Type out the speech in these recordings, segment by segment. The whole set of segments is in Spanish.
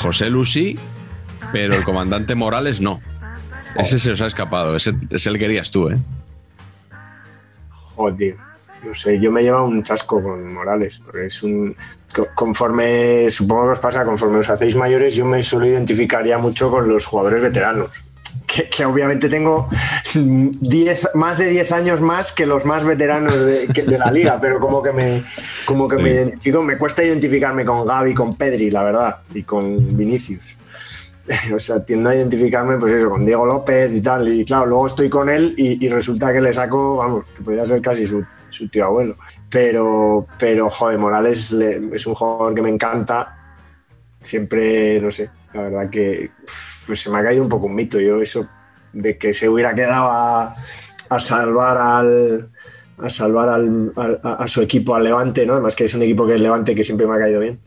José Lucy, pero el comandante Morales no. Ese se os ha escapado, ese, ese el querías tú, ¿eh? Joder, no sé, yo me llevo un chasco con Morales, porque es un. co- Conforme, supongo que os pasa, conforme os hacéis mayores, yo me suelo identificar ya mucho con los jugadores veteranos. Que, que obviamente tengo 10, más de 10 años más que los más veteranos de, que- de la liga, pero como que me, como que me identifico, me cuesta identificarme con Gaby, con Pedri, la verdad, y con Vinicius. O sea, tiendo a identificarme, pues eso, con Diego López y tal. Y claro, luego estoy con él y, y resulta que le saco, vamos, que podría ser casi su, su tío abuelo. Pero, pero joder, Morales le- es un jugador que me encanta. Siempre, no sé, la verdad que pues se me ha caído un poco un mito. Yo, eso de que se hubiera quedado a, a salvar al. A salvar al- a, a su equipo, al Levante, ¿no? Además que es un equipo que es Levante que siempre me ha caído bien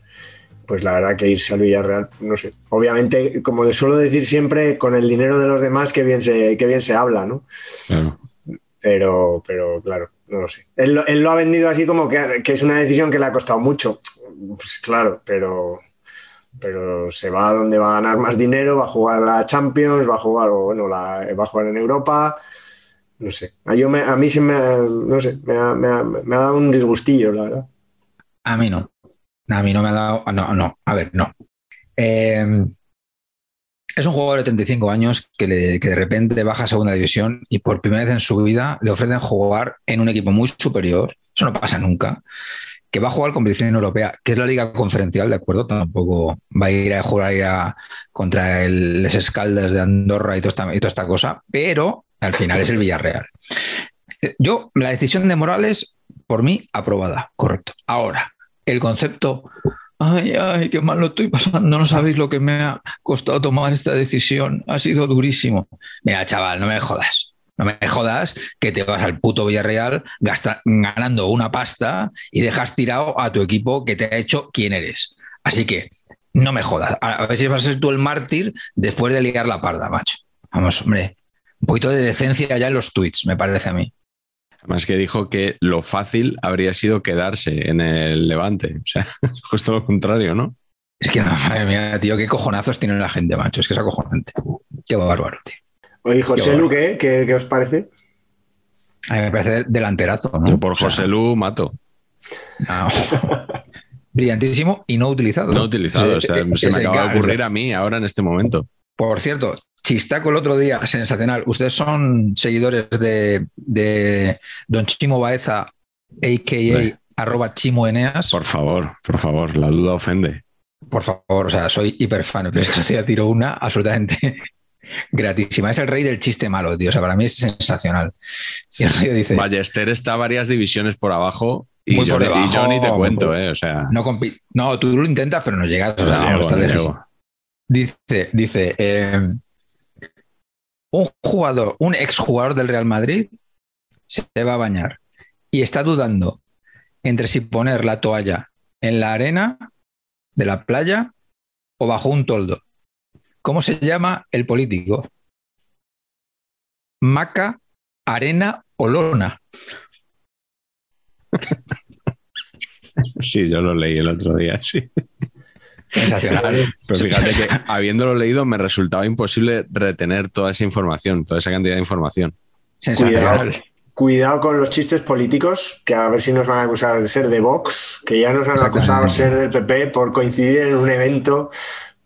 pues la verdad que irse al Villarreal, no sé. Obviamente, como suelo decir siempre, con el dinero de los demás, que bien se, que bien se habla, ¿no? Claro. Pero, pero claro, no lo sé. Él, lo- él lo ha vendido así como que, que es una decisión que le ha costado mucho. Pues claro, pero, pero se va a donde va a ganar más dinero, va a jugar la Champions, va a jugar, o bueno, la, va a jugar en Europa. No sé. A, yo me- a mí sí me, no sé, me ha, dado un disgustillo, la verdad. A mí no. A mí no me ha dado. No, no. A ver, no. Eh, es un jugador de 35 años que, le- que de repente baja a segunda división y por primera vez en su vida le ofrecen jugar en un equipo muy superior. Eso no pasa nunca. Que va a jugar competición europea, que es la liga conferencial, ¿de acuerdo? Tampoco va a ir a jugar contra el Les Escaldes de Andorra y toda, esta, y toda esta cosa, pero al final es el Villarreal. Yo, la decisión de Morales, por mí, aprobada, correcto. Ahora, el concepto, ay, ay, qué mal lo estoy pasando, no sabéis lo que me ha costado tomar esta decisión, ha sido durísimo. Mira, chaval, no me jodas, no me jodas que te vas al puto Villarreal gasta- ganando una pasta y dejas tirado a tu equipo que te ha hecho quién eres. Así que no me jodas, a ver si vas a ser tú el mártir después de liar la parda, macho. Vamos, hombre, un poquito de decencia ya en los tweets, me parece a mí. Además que dijo que lo fácil habría sido quedarse en el Levante. O sea, justo lo contrario, ¿no? Es que, madre mía, tío, qué cojonazos tiene la gente, macho. Es que es acojonante. Qué bárbaro, tío. Oye, José Qué Lu, ¿qué, ¿Qué, qué os parece? A mí me parece delanterazo, ¿no? Yo por O sea, José Lu mato. no. Brillantísimo y no utilizado. No utilizado. O sea, se me acaba de ocurrir a mí ahora en este momento. Por cierto, chistaco el otro día, sensacional. ¿Ustedes son seguidores de, de Don Chimo Baeza, a.k.a. Hombre. arroba Chimo Eneas? Por favor, por favor, la duda ofende. Por favor, o sea, soy hiper fan. Pero sí, tiro una absolutamente gratísima. Es el rey del chiste malo, tío. O sea, para mí es sensacional. Y el tío dice, Ballester está varias divisiones por abajo y, Muy yo, por y debajo, yo ni te cuento, por- ¿eh? O sea, no, no, tú lo intentas, pero no llegas. O sea, no no llego. Dice, dice, eh, un jugador, un exjugador del Real Madrid se va a bañar y está dudando entre si poner la toalla en la arena de la playa o bajo un toldo. ¿Cómo se llama el político? Maca, arena o lona. Sí, yo lo leí el otro día, sí. Sensacional. Pero fíjate que habiéndolo leído me resultaba imposible retener toda esa información, toda esa cantidad de información. Sensacional. Cuidado con los chistes políticos, que a ver si nos van a acusar de ser de Vox, que ya nos han acusado de ser del PP por coincidir en un evento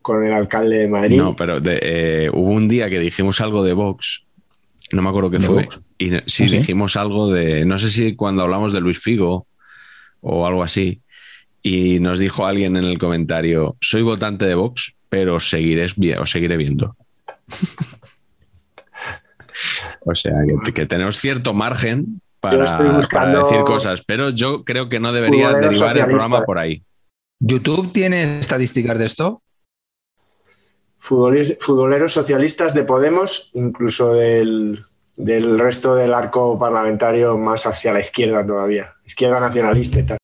con el alcalde de Madrid. No, pero de, eh, hubo un día que dijimos algo de Vox, no me acuerdo qué ¿De fue, Vox? y sí, ¿Ah, sí? dijimos algo de, no sé si cuando hablamos de Luis Figo o algo así, y nos dijo alguien en el comentario, soy votante de Vox, pero os seguiré, os seguiré viendo. o sea, que, que tenemos cierto margen para, decir cosas, pero yo creo que no debería derivar el programa por ahí. ¿YouTube tiene estadísticas de esto? Futboleros, socialistas de Podemos, incluso del, del resto del arco parlamentario más hacia la izquierda todavía, izquierda nacionalista y tal.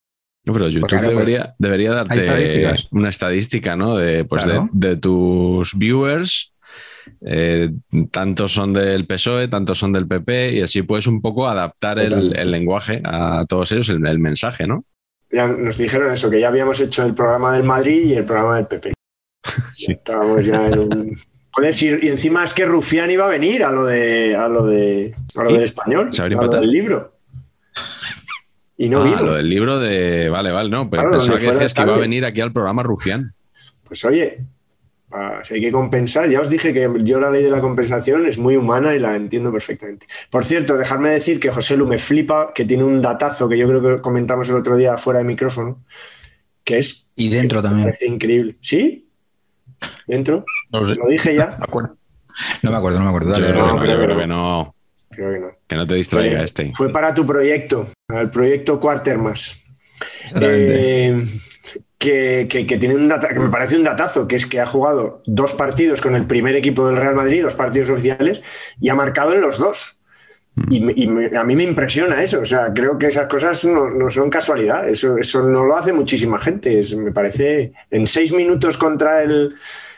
No, pero YouTube claro, debería, debería darte estadísticas. una estadística, ¿no? De, pues Claro. de, de tus viewers. eh, tantos son del PSOE, tantos son del PP, y así puedes un poco adaptar el lenguaje a todos ellos, el, el mensaje, ¿no? Ya nos dijeron eso, que ya habíamos hecho el programa del Madrid y el programa del PP. Sí. Estábamos ya en un... Joder, y encima es que Rufián iba a venir a lo de a lo de a lo del español, ¿Se a habría lo del libro. Y no ah, vino. lo del libro de. Vale, vale, no, pero Claro, pensaba que decías que iba a venir aquí al programa Rufián. Pues oye, si hay que compensar, ya os dije que yo la ley de la compensación es muy humana y la entiendo perfectamente. Por cierto, dejadme decir que José Lu me flipa, que tiene un datazo que yo creo que comentamos el otro día fuera de micrófono, que es Y dentro me también. parece increíble. ¿Sí? ¿Dentro? No lo sé. Lo dije ya. ¿Me acuerdo? No me acuerdo, no me acuerdo. Yo Dale, creo, que no, creo yo que creo no. que no. Creo que no. Que no te distraiga Fue- este. Fue para tu proyecto, el proyecto Quartermas. Exactamente. Eh, que, que- que tiene un data- que me parece un datazo, que es que ha jugado dos partidos con el primer equipo del Real Madrid, dos partidos oficiales, y ha marcado en los dos. Y, a mí me impresiona eso. O sea, creo que esas cosas no, no son casualidad. Eso, eso no lo hace muchísima gente. Es- me parece. En seis minutos contra el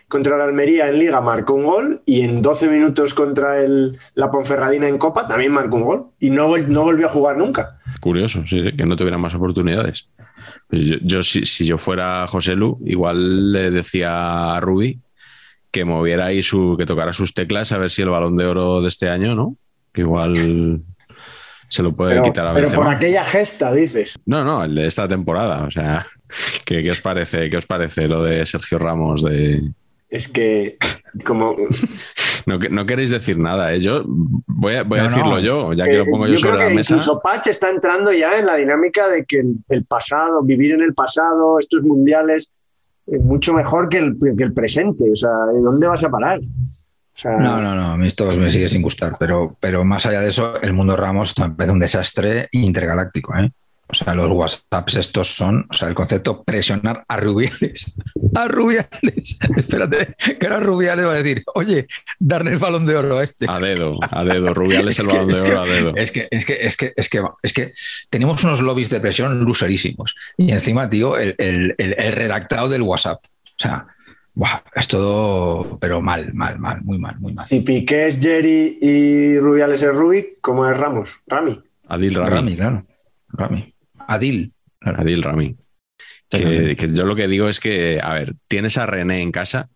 contra la Almería en Liga marcó un gol y en 12 minutos contra el, la Ponferradina en Copa también marcó un gol. Y no, no volvió a jugar nunca. Curioso, sí, que no tuviera más oportunidades. Pues yo, yo, si, si yo fuera José Lu, igual le decía a Rubi que moviera ahí su, que tocara sus teclas a ver si el balón de oro de este año, ¿no? Que igual se lo puede Pero, quitar a pero Benzema. por aquella gesta, dices. No, no, el de esta temporada. O sea, ¿qué, qué os parece? ¿Qué os parece lo de Sergio Ramos? De Es que, como. no, que- no queréis decir nada, ¿eh? Yo voy a, voy a No, no. decirlo yo, ya que lo Eh, pongo yo, sobre creo la que mesa. Incluso Patch está entrando ya en la dinámica de que el, el pasado, vivir en el pasado, estos mundiales, es mucho mejor que el, que el presente. O sea, ¿de dónde vas a parar? O sea, No, no, no, a mí esto me sigue sin gustar, pero, pero más allá de eso, el mundo Ramos me parece un desastre intergaláctico, ¿eh? O sea, los WhatsApps estos son, o sea, el concepto presionar a Rubiales. A Rubiales. Espérate, que ahora Rubiales va a decir, oye, darle el balón de oro a este. A dedo, a dedo. Rubiales el balón de oro a dedo. Es que, es que, es que, es que, es que tenemos unos lobbies de presión luserísimos. Y encima, tío, el, el- el- el redactado del WhatsApp. O sea, buah, es todo, pero mal, mal, mal, muy mal, muy mal. Si Piqué es Jerry y Rubiales es Rubik, ¿cómo es Ramos? Rami. Adil Rami. Rami, claro. Rami. Adil. claro. Adil Rami. Que, que yo lo que digo es que, a ver, tienes a René en casa,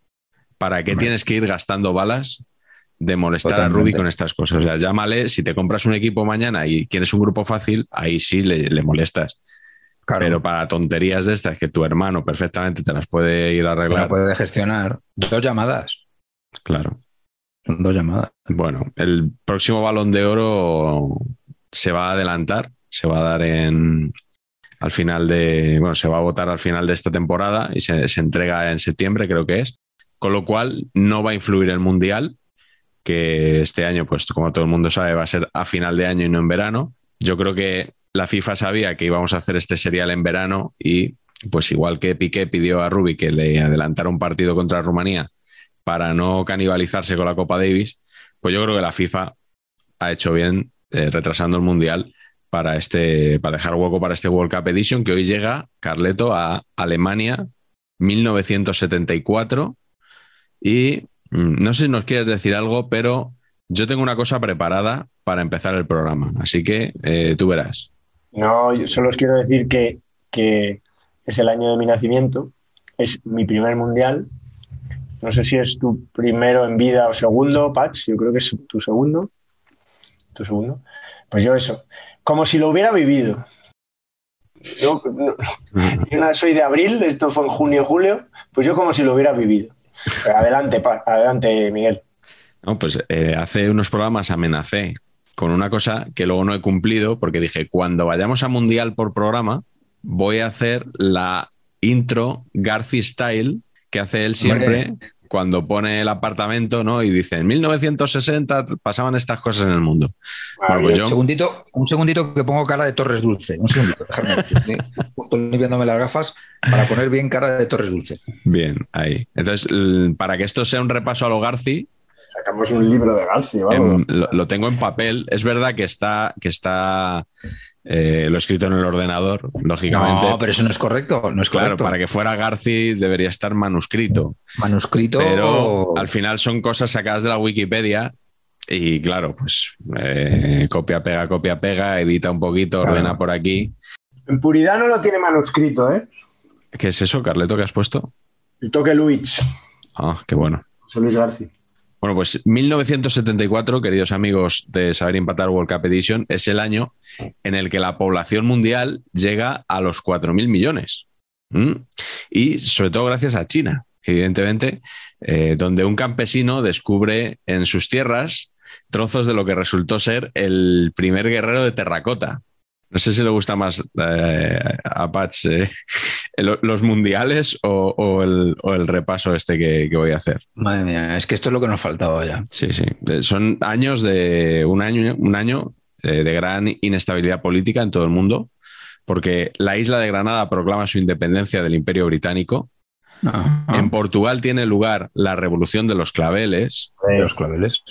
¿para qué Hombre. tienes que ir gastando balas de molestar a. Rubi con estas cosas? O sea, llámale, si te compras un equipo mañana y quieres un grupo fácil, ahí sí le, le molestas. Claro, Pero para tonterías de estas que tu hermano perfectamente te las puede ir a la arreglar, puede gestionar. Dos llamadas. claro. Son dos llamadas. Bueno, el próximo balón de oro se va a adelantar, se va a dar en al final de, bueno, se va a votar al final de esta temporada y se, se entrega en septiembre, creo que es. Con lo cual no va a influir el Mundial, que este año, pues como todo el mundo sabe, va a ser a final de año y no en verano. Yo creo que la FIFA sabía que íbamos a hacer este serial en verano y pues igual que Piqué pidió a Rubi que le adelantara un partido contra Rumanía para no canibalizarse con la Copa Davis, pues yo creo que la FIFA ha hecho bien eh, retrasando el Mundial para, este, para dejar hueco para este World Cup Edition que hoy llega, Carleto, a Alemania 1974. Y mm, no sé si nos quieres decir algo, pero yo tengo una cosa preparada para empezar el programa, así que eh, tú verás. No, yo solo os quiero decir que, que es el año de mi nacimiento, es mi primer mundial. No sé si es tu primero en vida o segundo, Patch, yo creo que es tu segundo. Tu segundo. Pues yo eso, como si lo hubiera vivido. Yo, no, yo soy de abril, esto fue en junio, julio, pues yo como si lo hubiera vivido. Adelante, adelante, Miguel. No, pues eh, hace unos programas amenacé con una cosa que luego no he cumplido porque dije, cuando vayamos a Mundial por programa, voy a hacer la intro Garci Style que hace él siempre Hombre. cuando pone el apartamento, ¿no? Y dice, en 1960 pasaban estas cosas en el mundo. Bueno, pues yo... un, segundito, un segundito que pongo cara de Torres Dulce. Un segundito, déjame. Estoy limpiándome las gafas para poner bien cara de Torres Dulce. Bien, ahí. Entonces, para que esto sea un repaso a lo Garci, Sacamos un libro de Garci, vamos. lo, lo, tengo en papel. Es verdad que está, que está eh, lo he escrito en el ordenador, lógicamente. No, pero eso no es correcto. No es claro, correcto. para que fuera Garci debería estar manuscrito. Manuscrito. Pero al final son cosas sacadas de la Wikipedia. Y claro, pues eh, copia, pega, copia, pega, edita un poquito, ordena por aquí. En puridad no lo tiene manuscrito, ¿eh? ¿Qué es eso, Carleto, que has puesto? El toque Luis. Ah, qué bueno. José Luis García. Bueno, pues 1974, queridos amigos de Saber Empatar World Cup Edition, es el año en el que la población mundial llega a los 4.000 millones. ¿Mm? Y sobre todo gracias a China, evidentemente, eh, donde un campesino descubre en sus tierras trozos de lo que resultó ser el primer guerrero de terracota. No sé si le gusta más eh, a Patch eh, los mundiales o, o, el, o, el, repaso este que, que, voy a hacer. Madre mía, es que esto es lo que nos faltaba ya. Sí, sí. Son años de un año, un año eh, de gran inestabilidad política en todo el mundo, porque la isla de Granada proclama su independencia del Imperio Británico. Ajá. En Portugal tiene lugar la revolución de los claveles. De los claveles.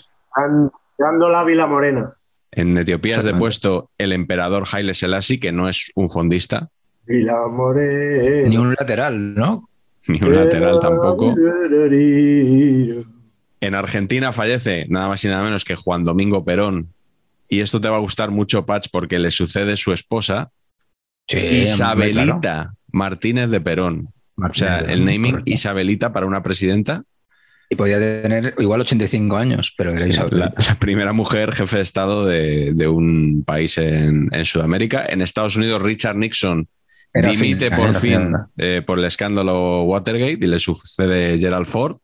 Dando la Vila Morena. En Etiopía es depuesto el emperador Haile Selassie, que no es un fondista. Y la morena. Ni un lateral, ¿no? Ni un lateral tampoco. En Argentina fallece nada más y nada menos que Juan Domingo Perón. Y esto te va a gustar mucho, Patch, porque le sucede su esposa, sí, Isabelita claro. Martínez de Perón. Martínez o sea, de el naming correcto. Isabelita para una presidenta y podía tener igual 85 años, pero era sí, la, la, primera mujer jefe de Estado de, de un país en, en, Sudamérica. En Estados Unidos, Richard Nixon era dimite fin, por fin eh, por el escándalo Watergate y le sucede Gerald Ford.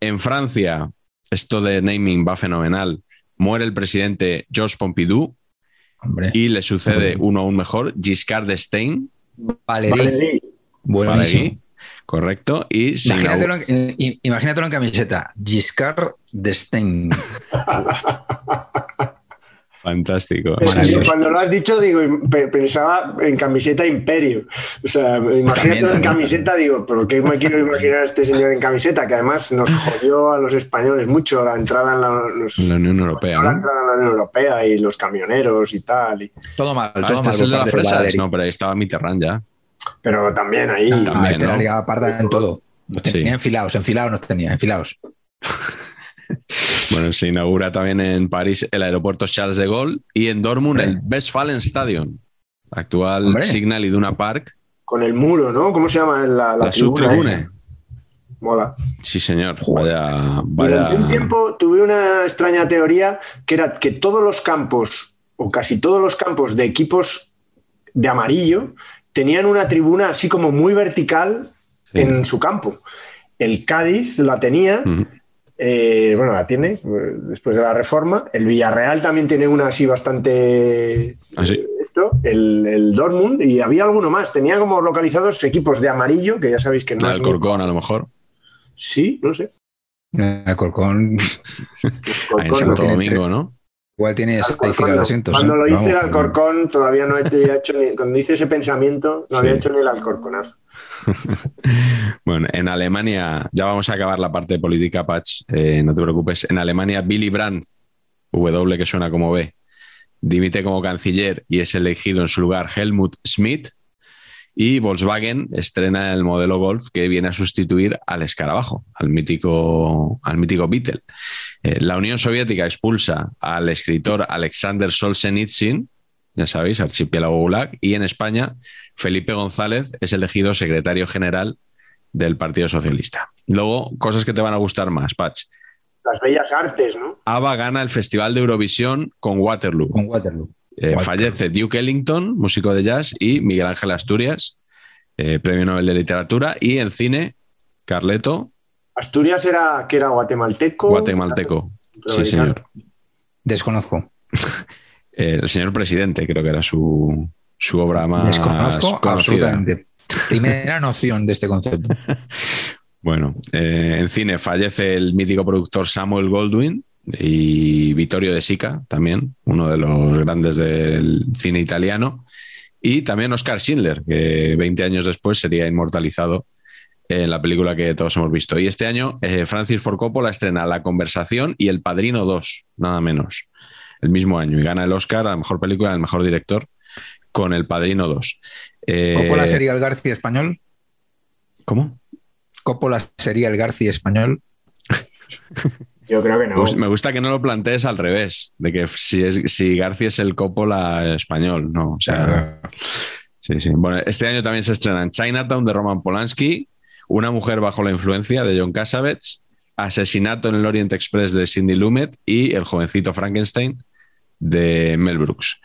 En Francia, esto de naming va fenomenal. Muere el presidente Georges Pompidou Hombre. y le sucede uno aún mejor, Giscard d'Estaing. Valéry. Valéry. Correcto. Y imagínatelo, en, imagínatelo en camiseta. Giscard d'Estaing. Fantástico. Cuando lo has dicho, digo, pensaba en camiseta Imperio. O sea, imagínate en camiseta, digo, ¿pero qué me quiero imaginar a este señor en camiseta? Que además nos jodió a los españoles mucho la entrada en la, los, la Unión Europea. La entrada en la Unión Europea y los camioneros y tal. Y... Todo mal. Ah, todo este mal es el de las fresas. Valery. No, pero ahí estaba Mitterrand ya. Pero también ahí. También, También, este ¿no? la Liga parda en todo. Nos tenía Sí. enfilados, enfilados nos tenía, enfilados. Bueno, se inaugura también en París el aeropuerto Charles de Gaulle y en Dortmund Hombre. el Westfalen Stadion, actual Hombre. Signal Iduna Park. Con el muro, ¿no? ¿Cómo se llama? La, la, La subtribune. Mola. Sí, señor. Vaya, Durante un vaya. tiempo tuve una extraña teoría que era que todos los campos, o casi todos los campos de equipos de amarillo, tenían una tribuna así como muy vertical Sí. en su campo. El Cádiz la tenía, eh, bueno, la tiene eh, después de la reforma. El Villarreal también tiene una así bastante. ¿Ah, sí? eh, Esto, el, el Dortmund, y había alguno más. Tenía como localizados equipos de amarillo, que ya sabéis que no del muy- Corcón, a lo mejor. Sí, no sé. El Corcón Ahí en Corcón, Santo tiene Domingo. ¿no? Igual tiene Alcorcón, 6 no. 200. Cuando lo hice el Alcorcón todavía no había hecho ni, cuando hice ese pensamiento no Sí. había hecho ni el Alcorconazo. Bueno, en Alemania, ya vamos a acabar la parte de política, Patch, eh, no te preocupes. En Alemania, Billy Brandt, W que suena como B, dimite como canciller y es elegido en su lugar Helmut Schmidt. Y Volkswagen estrena el modelo Golf que viene a sustituir al escarabajo, al mítico, al mítico Beetle. Eh, la Unión Soviética expulsa al escritor Alexander Solzhenitsyn, ya sabéis, archipiélago Gulag, y en España Felipe González es elegido secretario general del Partido Socialista. Luego, cosas que te van a gustar más, Patch. Las bellas artes, ¿no? ABBA gana el Festival de Eurovisión con Waterloo. Con Waterloo. Eh, fallece Duke Ellington, músico de jazz, y Miguel Ángel Asturias, eh, premio Nobel de Literatura. Y en cine, Carleto. Asturias era que era guatemalteco. Guatemalteco. Sí, señor. Desconozco. Eh, el señor presidente, creo que era su, su obra más Desconozco conocida. absolutamente. Primera noción de este concepto. Bueno, eh, en cine fallece el mítico productor Samuel Goldwyn y Vittorio De Sica, también, uno de los grandes del cine italiano. Y también Oscar Schindler, que 20 años después sería inmortalizado en la película que todos hemos visto. Y este año eh, Francis Ford Coppola estrena La Conversación y El Padrino 2, nada menos, el mismo año. Y gana el Oscar a la mejor película, al mejor director, con El Padrino 2. Eh, ¿Coppola sería el García español? ¿Cómo? ¿Coppola sería el García español? Yo creo que no. gusta- Me gusta que no lo plantees al revés, de que si, es, si García es el Coppola español, no. O sea, sí, sí. Bueno, este año también se estrena en Chinatown de Roman Polanski, Una mujer bajo la influencia de John Cassavetes, Asesinato en el Orient Express de Cindy Lumet y El jovencito Frankenstein de Mel Brooks.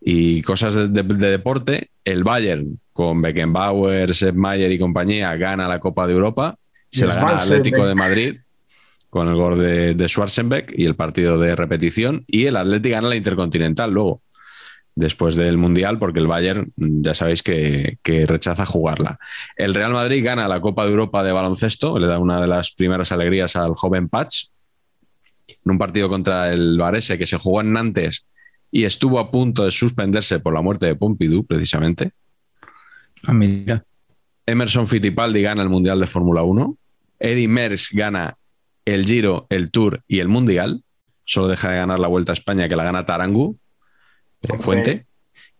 Y cosas de, de- de deporte, el Bayern con Beckenbauer, Sepp Maier y compañía gana la Copa de Europa, se la gana. Atlético de Madrid con el gol de, de Schwarzenbeck y el partido de repetición y el Atlético gana la Intercontinental luego después del Mundial porque el Bayern mm, ya sabéis que, que rechaza jugarla. El Real Madrid gana la Copa de Europa de baloncesto, le da una de las primeras alegrías al joven Patch en un partido contra el Varese que se jugó en Nantes y estuvo a punto de suspenderse por la muerte de Pompidou precisamente. Ah, mira. Emerson Fittipaldi gana el Mundial de Fórmula 1. Eddie Merckx gana el Giro, el Tour y el Mundial. Solo deja de ganar la Vuelta a España que la gana Tarangu, eh, Ok. Fuente.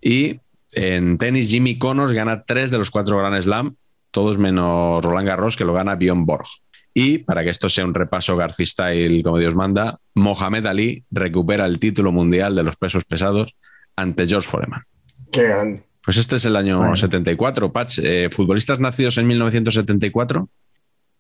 Y en tenis, Jimmy Connors gana tres de los cuatro Grand Slam, todos menos Roland Garros, que lo gana Bjorn Borg. Y para que esto sea un repaso García Style como Dios manda, Mohamed Ali recupera el título mundial de los pesos pesados ante George Foreman. Qué grande. Pues este es el año Bueno. 74, Patch. Eh, futbolistas nacidos en 1974.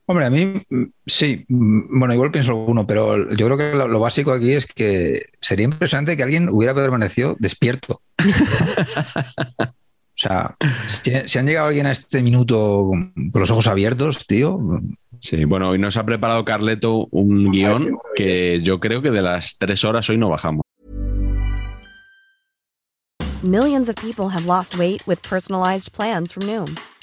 Hombre, a mí mm, sí, mm, bueno, igual pienso alguno, pero yo creo que lo, lo básico aquí es que sería impresionante que alguien hubiera permanecido despierto. O sea, si, si han llegado alguien a este minuto con con los ojos abiertos, tío, Sí, bueno, hoy nos ha preparado Carleto un Me guion que yo creo que de las tres horas hoy no bajamos. Millions of people have lost weight with personalized plans from Noom,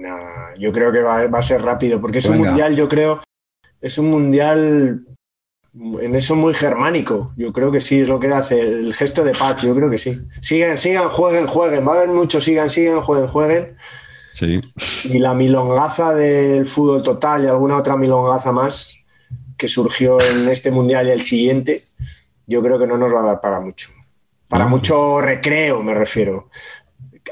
Nah, yo creo que va, va a ser rápido, porque es un mundial, yo creo, es un mundial en eso muy germánico. Yo creo que sí, es lo que hace el gesto de Patch, yo creo que sí. Sigan, sigan, jueguen, jueguen. Va a haber muchos, sigan, sigan, jueguen, jueguen. Sí. Y la milongaza del fútbol total y alguna otra milongaza más que surgió en este mundial y el siguiente, yo creo que no nos va a dar para mucho. Para mucho recreo, me refiero.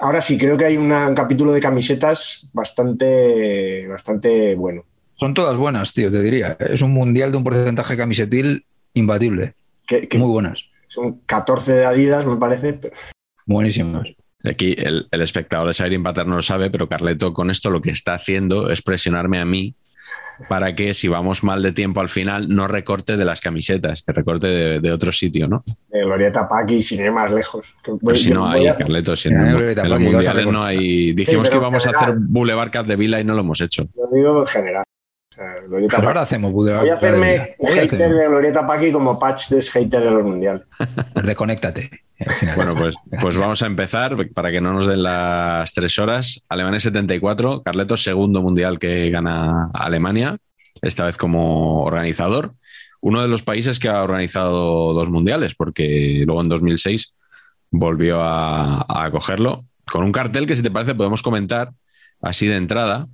Ahora sí, creo que hay una- un capítulo de camisetas bastante, bastante bueno. son todas buenas, tío, te diría. Es un mundial de un porcentaje camisetil imbatible. Que, que Muy buenas, son 14 de Adidas, me parece. buenísimas. Aquí el, el espectador de Saber Empatar no lo sabe, pero Carleto con esto lo que está haciendo es presionarme a mí para que si vamos mal de tiempo al final no recorte de las camisetas, que recorte de, de otro sitio, ¿no? De Glorieta Paqui, sin ir más lejos. Que voy- Pues si no hay, a- Carleto, si en, Ya, en los mundiales no hay... Dijimos que íbamos a hacer Boulevard Cap de Vila y no lo hemos hecho. Lo digo en general. O sea, Glorieta Pero Paqui. ahora hacemos Voy a hacerme Hoy hater hacemos. de Glorieta Paqui como Patch es hater de los mundiales. Desconéctate. bueno, pues, pues vamos a empezar para que no nos den las tres horas. Alemania 74, Carletos, segundo mundial que gana Alemania, esta vez como organizador. Uno de los países que ha organizado dos mundiales, porque luego en 2006 volvió a, a cogerlo. Con un cartel que, si te parece, podemos comentar así de entrada.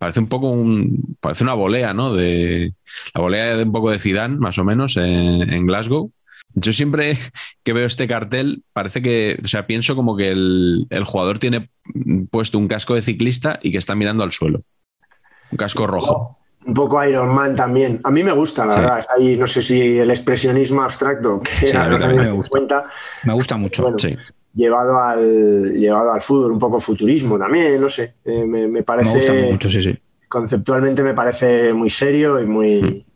Parece un poco un, parece una volea, ¿no? De la volea de un poco de Zidane, más o menos, en Glasgow yo siempre que veo este cartel, parece que, o sea, pienso como que el, jugador tiene puesto un casco de ciclista y que está mirando al suelo. Un casco rojo. Un poco Iron Man también. A mí me gusta, la verdad. ahí, no sé si el expresionismo abstracto que sí, me, gusta. me gusta mucho. Llevado, al, llevado al fútbol, un poco futurismo también, no sé. Eh, me, parece. Me gusta mucho, sí, sí. Conceptualmente me parece muy serio y muy. Hmm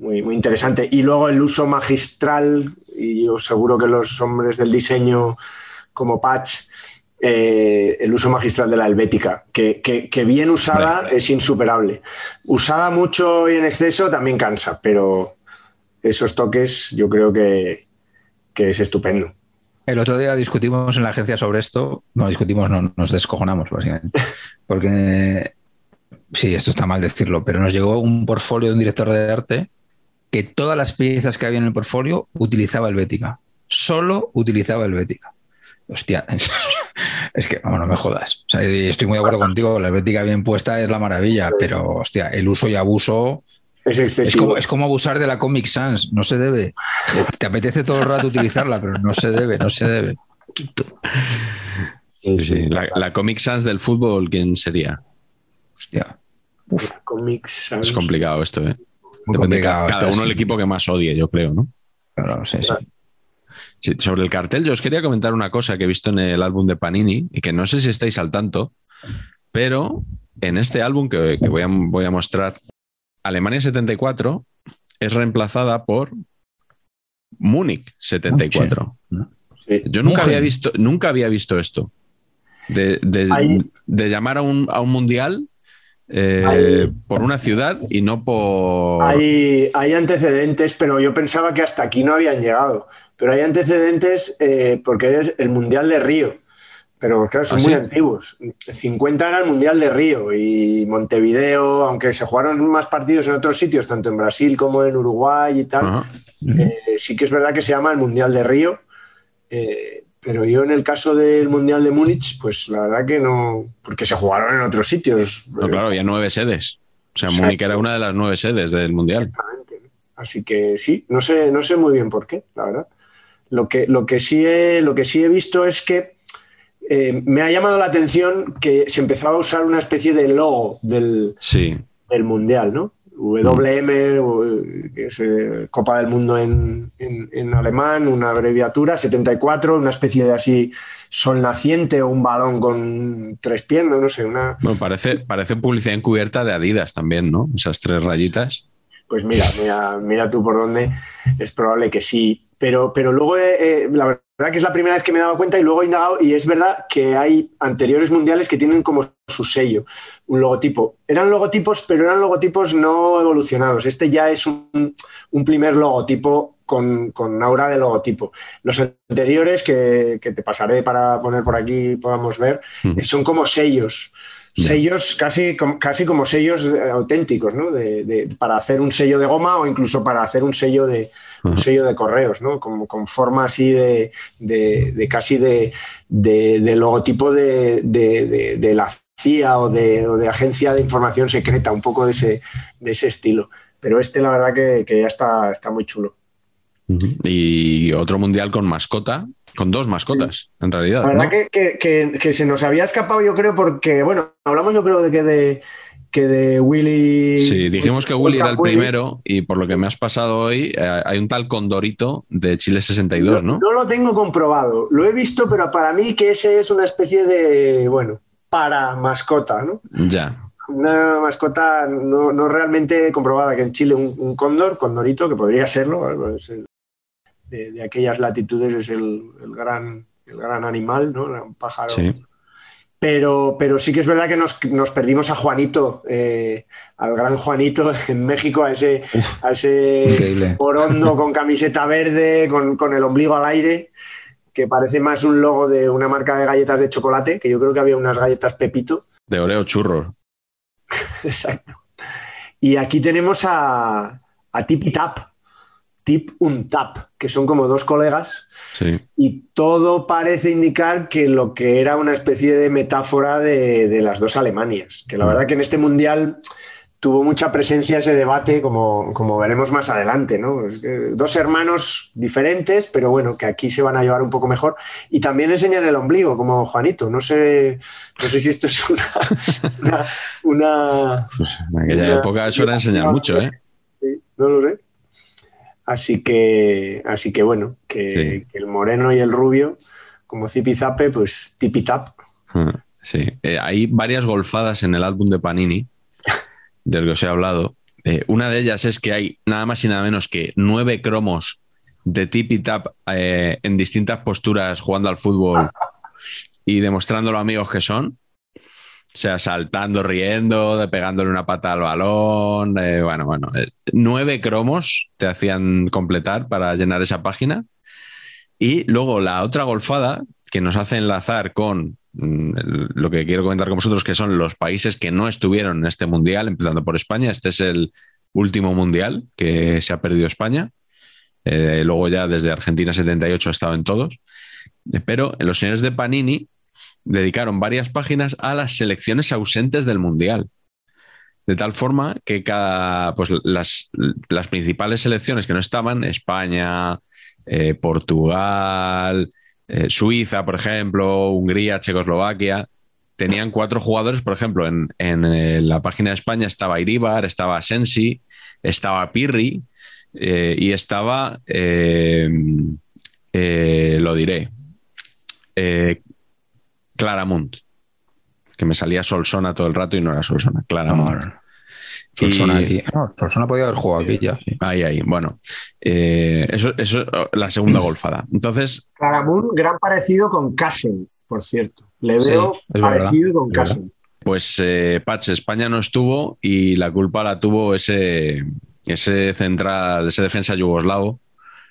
muy, muy interesante. Y luego el uso magistral, y yo seguro que los hombres del diseño como Patch, eh, el uso magistral de la helvética, que, que, bien usada es insuperable. Usada mucho y en exceso también cansa, pero esos toques yo creo que, que es estupendo. El otro día discutimos en la agencia sobre esto, no discutimos, no, nos descojonamos básicamente, porque sí, esto está mal decirlo, pero nos llegó un portfolio de un director de arte que todas las piezas que había en el portfolio utilizaba Helvética. Solo utilizaba Helvética. Hostia, es que, vamos, no me jodas. estoy muy de acuerdo contigo, la Helvética bien puesta es la maravilla, pero, hostia, el uso y abuso es excesivo. Es como, abusar de la Comic Sans, no se debe. Te apetece todo el rato utilizarla, pero no se debe, no se debe. La, Comic Sans del fútbol, ¿quién sería? Hostia. Es complicado esto, ¿eh? cada, uno el equipo que más odie, yo creo, ¿no? Claro, sí, sí. sobre el cartel, yo os quería comentar una cosa que he visto en el álbum de Panini y que no sé si estáis al tanto, pero en este álbum que, voy, a, voy, a, mostrar, Alemania 74 es reemplazada por Múnich 74. Yo nunca había, visto, nunca había visto esto. De, de, llamar a un, a un mundial eh, por una ciudad y no por... Hay, hay, antecedentes, pero yo pensaba que hasta aquí no habían llegado. Pero hay antecedentes eh, porque es el Mundial de Río. Pero claro, son ¿Ah, muy antiguos. 50 era el Mundial de Río y Montevideo, aunque se jugaron más partidos en otros sitios, tanto en Brasil como en Uruguay y tal, eh, sí que es verdad que se llama el Mundial de Río. Pero yo en el caso del Mundial de Múnich, pues la verdad que no, porque se jugaron en otros sitios. No, claro, había nueve sedes. O sea, Múnich era una de las nueve sedes del Mundial. Exactamente. Así que sí, no sé, no sé muy bien por qué, la verdad. Lo que, lo que, sí, he, lo que sí he visto es que eh, me ha llamado la atención que se empezaba a usar una especie de logo del, del Mundial, ¿no? WM, que es eh, Copa del Mundo en, alemán, una abreviatura, 74, una especie de así sol naciente o un balón con tres piernas, no sé, una... Bueno, parece, parece publicidad encubierta de Adidas también, ¿no? Esas tres rayitas. Pues mira, mira, mira tú por dónde, es probable que sí. Pero, pero luego, eh, eh, la verdad que es la primera vez que me he dado cuenta y luego he indagado y es verdad que hay anteriores mundiales que tienen como su sello, un logotipo. Eran logotipos, pero eran logotipos no evolucionados. Este ya es un, primer logotipo con, con, aura de logotipo. Los anteriores, que, te pasaré para poner por aquí podamos ver, hmm. son como sellos sellos casi, casi como sellos auténticos, ¿no? De, para hacer un sello de goma o incluso para hacer un sello de, un sello de correos, ¿no? Como, con forma así de, de casi de, logotipo de, la CIA o, de, agencia de información secreta, un poco de ese, de ese estilo. Pero este la verdad que, que ya está, está muy chulo. Y otro mundial con mascota, con dos mascotas, en realidad. La verdad que, se nos había escapado, yo creo, porque, bueno, hablamos yo creo de que de, que de Willy. Sí, dijimos que Willy era el primero y por lo que me has pasado hoy, eh, hay un tal Condorito de Chile 62, ¿no? ¿no? lo tengo comprobado, lo he visto, pero para mí que ese es una especie de, bueno, para mascota, ¿no? Ya. Una mascota no, realmente comprobada, que en Chile un, cóndor, condorito, que podría serlo, de, aquellas latitudes es el, gran, el gran animal, ¿no? Un pájaro. Pero, pero sí que es verdad que nos, perdimos a Juanito, eh, al gran Juanito en México, a ese, a ese orondo con camiseta verde, con, el ombligo al aire, que parece más un logo de una marca de galletas de chocolate, que yo creo que había unas galletas Pepito. De Oreo churros. Exacto. Y aquí tenemos a, a Tip y Tap, Tip un Tap, que son como dos colegas. Sí. Y todo parece indicar que lo que era una especie de metáfora de, de las dos Alemanias. Que la verdad que en este mundial tuvo mucha presencia ese debate, como, como veremos más adelante, ¿no? Es que dos hermanos diferentes, pero bueno, que aquí se van a llevar un poco mejor. Y también enseñan el ombligo, como Juanito. No sé, no sé si esto es una. una, una- Pues en aquella Una- época eso era enseñar mucho, ¿eh? No lo sé. Así que, así que bueno, que, Sí. que el moreno y el rubio, como zipizape, pues tipitap. Mm, Sí. Eh, hay varias golfadas en el álbum de Panini, del que os he hablado. Eh, una de ellas es que hay nada más y nada menos que nueve cromos de tip y tap eh, en distintas posturas jugando al fútbol y demostrando lo amigos que son. O sea, saltando, riendo, pegándole una pata al balón. eh, bueno, bueno. eh, nueve cromos te hacían completar para llenar esa página. Y luego la otra golfada que nos hace enlazar con mm, lo que quiero comentar con vosotros, que son los países que no estuvieron en este mundial, empezando por España. Este es el último mundial que se ha perdido España. Eh, luego ya desde Argentina 78 ha estado en todos. Pero los señores de Panini dedicaron varias páginas a las selecciones ausentes del mundial. De tal forma que cada, pues las, las principales selecciones que no estaban, España, eh, Portugal, eh, Suiza, por ejemplo, Hungría, Checoslovaquia, tenían cuatro jugadores, por ejemplo, en, en, eh, la página de España estaba Iribar, estaba Sensi, estaba Pirri y estaba, lo diré, Claramunt, que me salía Solsona todo el rato y no era Solsona, Claramunt. No, Solsona Y- aquí. No, Solsona podía haber jugado aquí ya. sí. Ahí, ahí. Bueno, eh, eso es la segunda golfada. Entonces, Claramun, gran parecido con Kassen, por cierto. Le veo parecido verdad, con. Kassen. pues eh, Patch, España no estuvo y la culpa la tuvo ese, ese central, ese defensa yugoslavo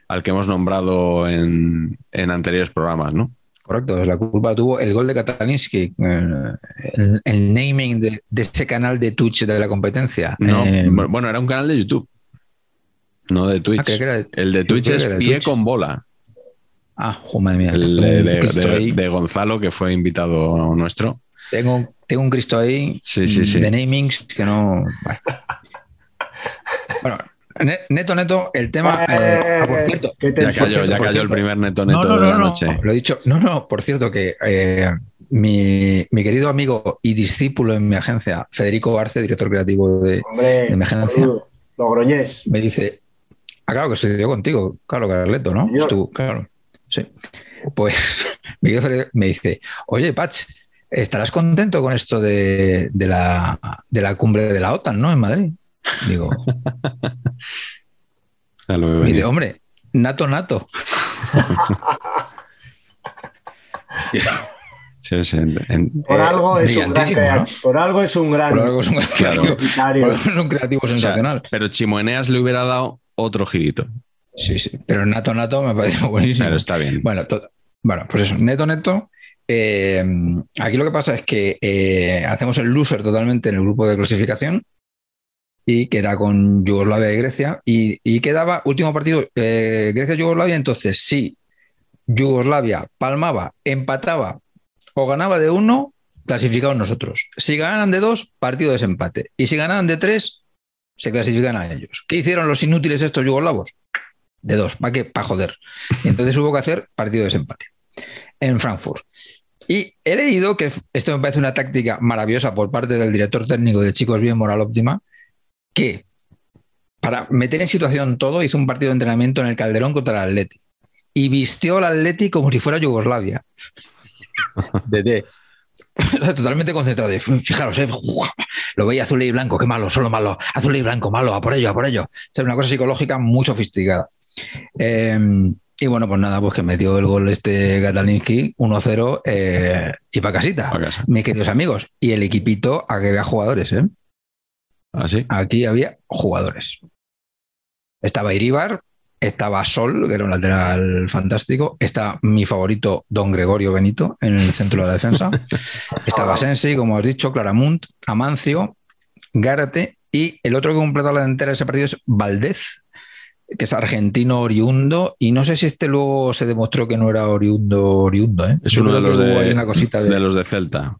al que hemos nombrado en, en anteriores programas, ¿no? Correcto, la culpa tuvo el gol de Kataninsky, eh, el, el naming de, de ese canal de Twitch de la competencia. No, Eh, bueno, era un canal de YouTube, no de Twitch. ah, era de- El de Twitch es pie Twitch. con bola, Ah, oh, madre mía. el de, de- Gonzalo, que fue invitado nuestro. tengo, tengo un Cristo ahí Sí, sí, sí. de namings que no. Bueno, neto, neto, el tema. eh, ah, por cierto, ¿Qué Ya cayó, cierto, ya cayó el cierto. primer neto neto no, no, de no, la no, noche. Lo he dicho. No, no, por cierto, que eh, mi, mi querido amigo y discípulo en mi agencia, Federico Arce, director creativo de, Hombre, de emergencia. saludo. Logroñés. me dice, ah, claro que estudió contigo, claro, Carleto, ¿no? Estuvo, claro, sí. Pues mi me dice, oye, Patch, ¿estarás contento con esto de, de la, de la cumbre de la OTAN, ¿no? En Madrid. Digo, Ya lo veo me dice, venir. hombre, nato, nato. Sí, sí, en- en- Por algo es un gran ¿no? por algo es un gran Por algo es un creativo, por algo es un creativo o sea, sensacional. pero Chimoeneas le hubiera dado otro girito. Sí, sí, pero nato, nato me parece buenísimo. Pero está bien. Bueno, to- bueno, pues eso, neto, neto. Eh, aquí lo que pasa es que eh, hacemos el loser totalmente en el grupo de clasificación y que era con Yugoslavia y Grecia y, quedaba último partido eh, Grecia-Yugoslavia, entonces si Yugoslavia palmaba, empataba o ganaba de uno, clasificados nosotros. Si ganaban de dos, partido de desempate. Y si ganaban de tres, se clasifican a ellos. ¿Qué hicieron los inútiles estos yugoslavos? De dos, ¿para qué? Para joder. Entonces hubo que hacer partido de desempate en Frankfurt. Y he leído que esto me parece una táctica maravillosa por parte del director técnico de Chicos Bien Moral Óptima, que para meter en situación todo hizo un partido de entrenamiento en el Calderón contra el Atleti y vistió al Atleti como si fuera Yugoslavia. Desde totalmente concentrado. Fijaros, eh, lo veía azul y blanco, qué malo, solo malo, azul y blanco, malo, a por ello, a por ello. O sea, una cosa psicológica muy sofisticada. Eh, y bueno, pues nada, pues que metió el gol este Katalinsky 1-0 eh, y para casita. Pa' casa. Mis queridos amigos. Y el equipito, aquí había jugadores, ¿eh? ¿Ah, sí? Aquí había jugadores. Estaba Iribar, estaba Sol, que era un lateral fantástico, está mi favorito, Don Gregorio Benito, en el centro de la defensa, estaba Sensi, como has dicho, Claramunt, Amancio, Gárate y el otro que completó la delantera de ese partido es Valdez, que es argentino oriundo, y no sé si este luego se demostró que no era oriundo oriundo. ¿eh? Es Yo uno de los de, una cosita de- de los de Celta.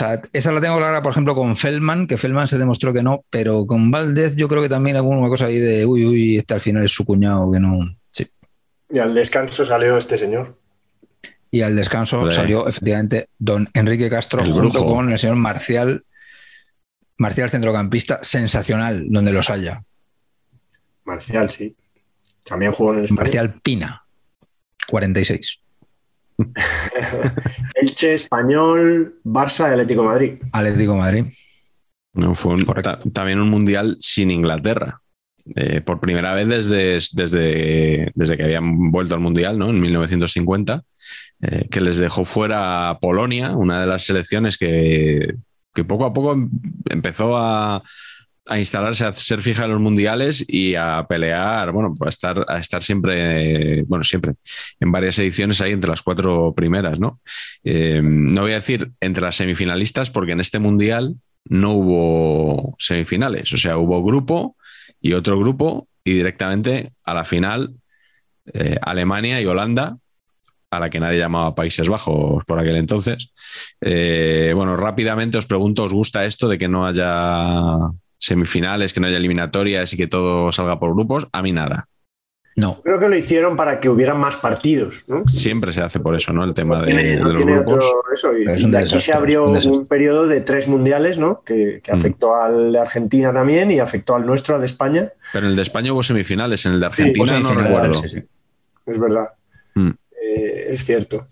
O sea, esa la tengo clara, por ejemplo, con Feldman, que Feldman se demostró que no, pero con Valdez yo creo que también hubo una cosa ahí de, uy, uy, este al final es su cuñado, que no. Sí. Y al descanso salió este señor. Y al descanso salió efectivamente don Enrique Castro El junto brujo. con el señor Marcial, Marcial centrocampista, sensacional, donde los haya. Marcial, sí. También jugó en el Español. Marcial Pina, 46. Elche, Español, Barça, Atlético de Madrid. Atlético de Madrid. No, fue un- también un mundial sin Inglaterra. Eh, por primera vez desde, desde, desde que habían vuelto al mundial, ¿no? En 1950, eh, que les dejó fuera a Polonia, una de las selecciones que, que poco a poco em- empezó a, a instalarse, a ser fija en los mundiales y a pelear, bueno, a estar, a estar siempre, bueno, siempre, en varias ediciones ahí entre las cuatro primeras, ¿no? Eh, no voy a decir entre las semifinalistas, porque en este mundial no hubo semifinales, o sea, hubo grupo y otro grupo y directamente a la final eh, Alemania y Holanda, a la que nadie llamaba Países Bajos por aquel entonces. Eh, bueno, rápidamente os pregunto, ¿os gusta esto de que no haya semifinales, que no haya eliminatorias y que todo salga por grupos? A mí nada. No, Creo que lo hicieron para que hubieran más partidos, ¿no? Siempre se hace por eso, ¿no? El tema No tiene, de no los tiene grupos. otro eso. Y, Pero es un y aquí se abrió un periodo de tres mundiales, ¿no? Que, que Mm. afectó al de Argentina también y afectó al nuestro, al de España. Pero en el de España hubo semifinales, en el de Argentina no recuerdo. sí, sí. Es verdad. Mm. Eh, es cierto.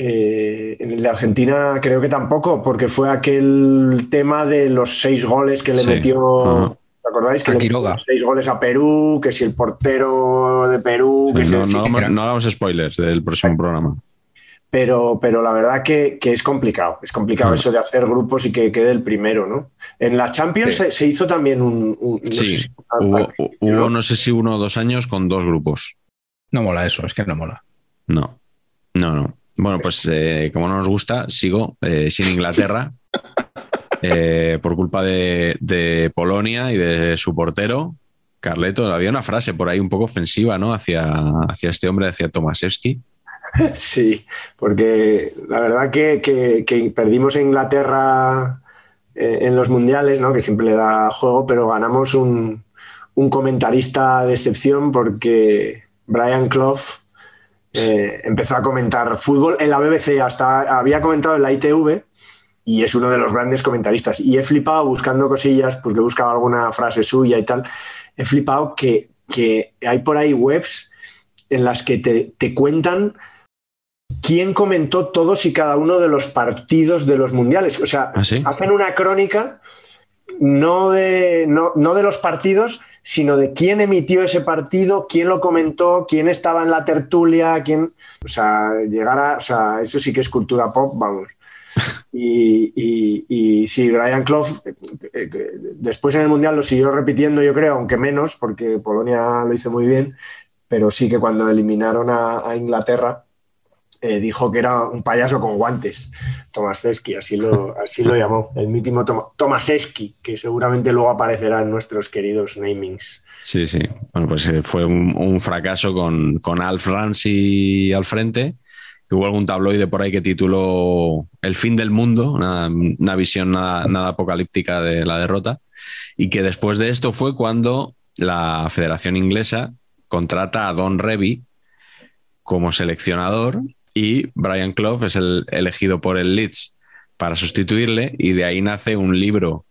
Eh, en el de Argentina creo que tampoco, porque fue aquel tema de los seis goles que le Sí. metió. Ajá. ¿Te acordáis? Que A le Quiroga. metió seis goles a Perú, que si el portero de Perú, que no, sí, no no hagamos spoilers del próximo programa. pero, pero la verdad que, que es complicado. Es complicado eso de hacer grupos y que quede el primero, ¿no? En la Champions Sí. se, se hizo también un. un- no Sí, sé si- Hubo, no sé si uno o dos años con dos grupos. No mola eso, es que no mola. No, no, no. Bueno, pues eh, como no nos gusta, sigo eh, sin Inglaterra eh, por culpa de, de Polonia y de su portero, Carleto. Había una frase por ahí un poco ofensiva, ¿no? Hacia, hacia este hombre, hacia Tomaszewski. Sí, porque la verdad que, que- que perdimos en Inglaterra en los mundiales, ¿no? que siempre le da juego, pero ganamos un, un comentarista de excepción porque Brian Clough eh, empezó a comentar fútbol en la BBC, hasta había comentado en la ITV y es uno de los grandes comentaristas. Y he flipado buscando cosillas, porque buscaba alguna frase suya y tal, he flipado que, que hay por ahí webs en las que te, te cuentan quién comentó todos y cada uno de los partidos de los mundiales. O sea, ¿Ah, sí? hacen una crónica no de, no, no de los partidos, sino de quién emitió ese partido, quién lo comentó, quién estaba en la tertulia, quién. O sea, llegar a. O sea, eso sí que es cultura pop, vamos. Y, y, y sí, Brian Clough eh, eh, después en el Mundial lo siguió repitiendo, yo creo, aunque menos, porque Polonia lo hizo muy bien, pero sí que cuando eliminaron a, a Inglaterra eh, dijo que era un payaso con guantes, Tomaseski, así lo, así lo llamó, el mítico Tom Tomaseski, que seguramente luego aparecerá en nuestros queridos namings. Sí, sí. Bueno, pues eh, fue un, un fracaso con, con Alf Ramsey al frente, que hubo algún tabloide por ahí que tituló El fin del mundo, una, una visión nada, nada apocalíptica de la derrota, y que después de esto fue cuando la Federación Inglesa contrata a Don Revy como seleccionador y Brian Clough es el elegido por el Leeds para sustituirle y de ahí nace un libro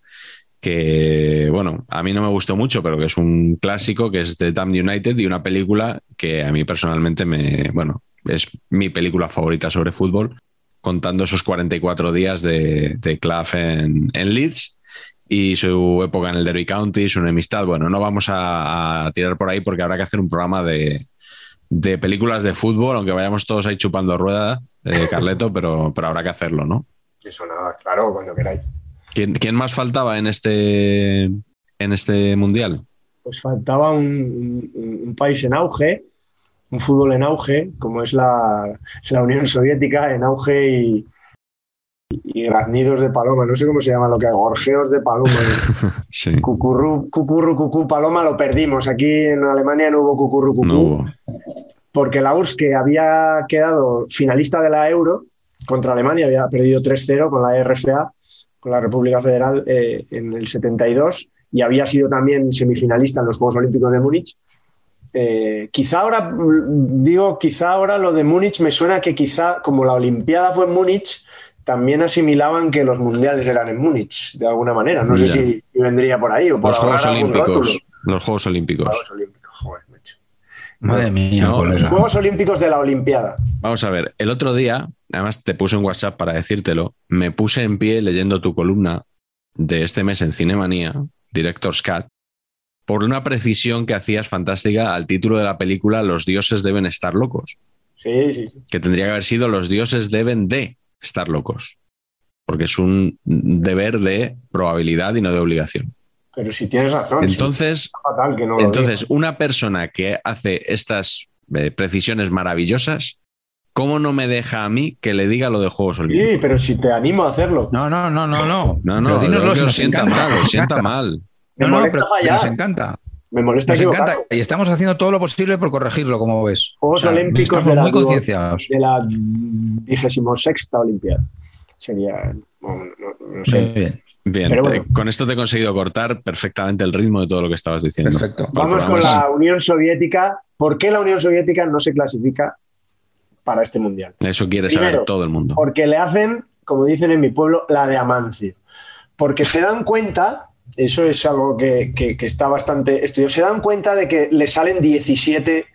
que, bueno, a mí no me gustó mucho, pero que es un clásico, que es The Damned United y una película que a mí personalmente me, bueno, es mi película favorita sobre fútbol, contando esos 44 días de, Clough en, Leeds y su época en el Derby County, su enemistad. Bueno, no vamos a tirar por ahí porque habrá que hacer un programa de, de películas de fútbol, aunque vayamos todos ahí chupando rueda, eh, Carleto, pero, pero habrá que hacerlo, ¿no? Eso nada, claro, cuando queráis. ¿Quién, quién más faltaba en este, en este mundial? pues faltaba un, un- un país en auge, un fútbol en auge, como es la, es la Unión Soviética, en auge y, y graznidos de paloma, no sé cómo se llama lo que hay, gorjeos de paloma. Sí, Cucurru, cucurru, cucú, paloma, lo perdimos. Aquí en Alemania no hubo cucurru, cucú, no hubo. porque la URSS, que había quedado finalista de la Euro contra Alemania, había perdido 3-0 con la RFA, con la República Federal eh, en el 72, y había sido también semifinalista en los Juegos Olímpicos de Múnich. Eh, quizá ahora, digo, quizá ahora lo de Múnich me suena que quizá, como la Olimpiada fue en Múnich, también asimilaban que los mundiales eran en Múnich, de alguna manera. No sé si, si vendría por ahí o por Los Juegos. Olímpicos. Los Juegos Olímpicos. Juegos Olímpicos, joder, macho. Madre mía, No, colega. Juegos Olímpicos de la Olimpiada. Vamos a ver, el otro día, además te puse un WhatsApp para decírtelo, me puse en pie leyendo tu columna de este mes en Cinemanía, Director's Cut, por una precisión que hacías fantástica al título de la película Los dioses deben estar locos, Sí, sí, sí. que tendría que haber sido Los dioses deben de estar locos, porque es un deber de probabilidad y no de obligación. Pero si tienes razón. Entonces, fatal que no lo entonces una persona que hace estas eh, precisiones maravillosas, ¿cómo no me deja a mí que le diga lo de Juegos Olímpicos? Sí, pero si te animo a hacerlo. No, no, no, no, no. No, no, Pero dínoslo lo que os sienta encanta, mal, os sienta mal. No, no, pero fallar. nos encanta. Me molesta Nos encanta. Y estamos haciendo todo lo posible por corregirlo, como ves. Juegos Olímpicos de la muy concienciados. De la vigésimo sexta Olimpiada. Sería. No, no- no sé. Muy bien, Bien, Pero te- bueno. con esto te he conseguido cortar perfectamente el ritmo de todo lo que estabas diciendo. perfecto. Vamos con la Unión Soviética. ¿Por qué la Unión Soviética no se clasifica para este mundial? Eso quiere saber todo el mundo. Porque le hacen, como dicen en mi pueblo, la de Amancio. Porque se dan cuenta, eso es algo que, que- que está bastante estudiado, se dan cuenta de que le salen 17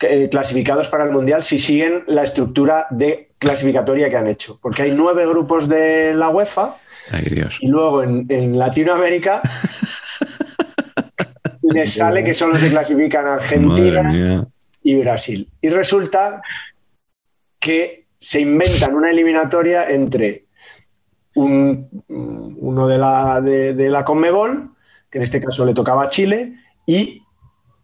eh, clasificados para el Mundial si siguen la estructura de clasificatoria que han hecho. Porque hay nueve grupos de la UEFA Ay, Dios. y luego en, en Latinoamérica les sale que solo se clasifican Argentina, y Brasil. Y resulta que se inventan una eliminatoria entre un- uno de la, de la Conmebol, que en este caso le tocaba a Chile, y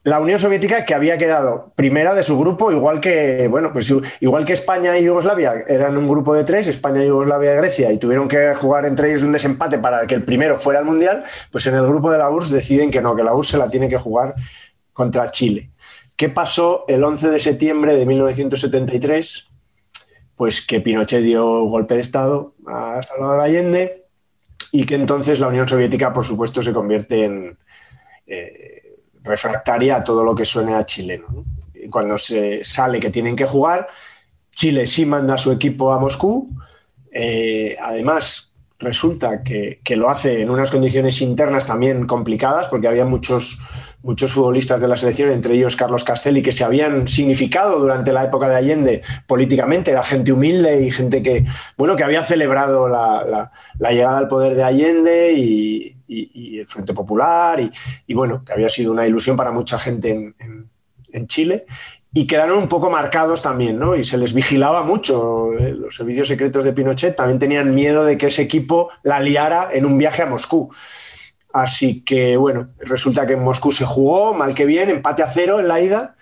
la Unión Soviética, que había quedado primera de su grupo, igual que, bueno, pues igual que España y Yugoslavia eran un grupo de tres, España, Yugoslavia y Grecia, y tuvieron que jugar entre ellos un desempate para que el primero fuera al Mundial, pues en el grupo de la URSS deciden que no, que la URSS se la tiene que jugar contra Chile. ¿Qué pasó el 11 de septiembre de 1973? Pues que Pinochet dio golpe de Estado a Salvador Allende y que entonces la Unión Soviética, por supuesto, se convierte en eh, refractaria a todo lo que suene a chileno. Cuando se sale que tienen que jugar, Chile sí manda a su equipo a Moscú. Eh, además, resulta que lo hace en unas condiciones internas también complicadas, porque había muchos, muchos futbolistas de la selección, entre ellos Carlos Castelli, que se habían significado durante la época de Allende políticamente, era gente humilde y gente que, bueno, que había celebrado la, llegada al poder de Allende y, el Frente Popular, y, bueno, que había sido una ilusión para mucha gente en, en- en Chile. Y quedaron un poco marcados también, ¿no? Y se les vigilaba mucho. eh, Los servicios secretos de Pinochet también tenían miedo de que ese equipo la liara en un viaje a Moscú. Así que, bueno, resulta que en Moscú se jugó, mal que bien, empate a cero en la ida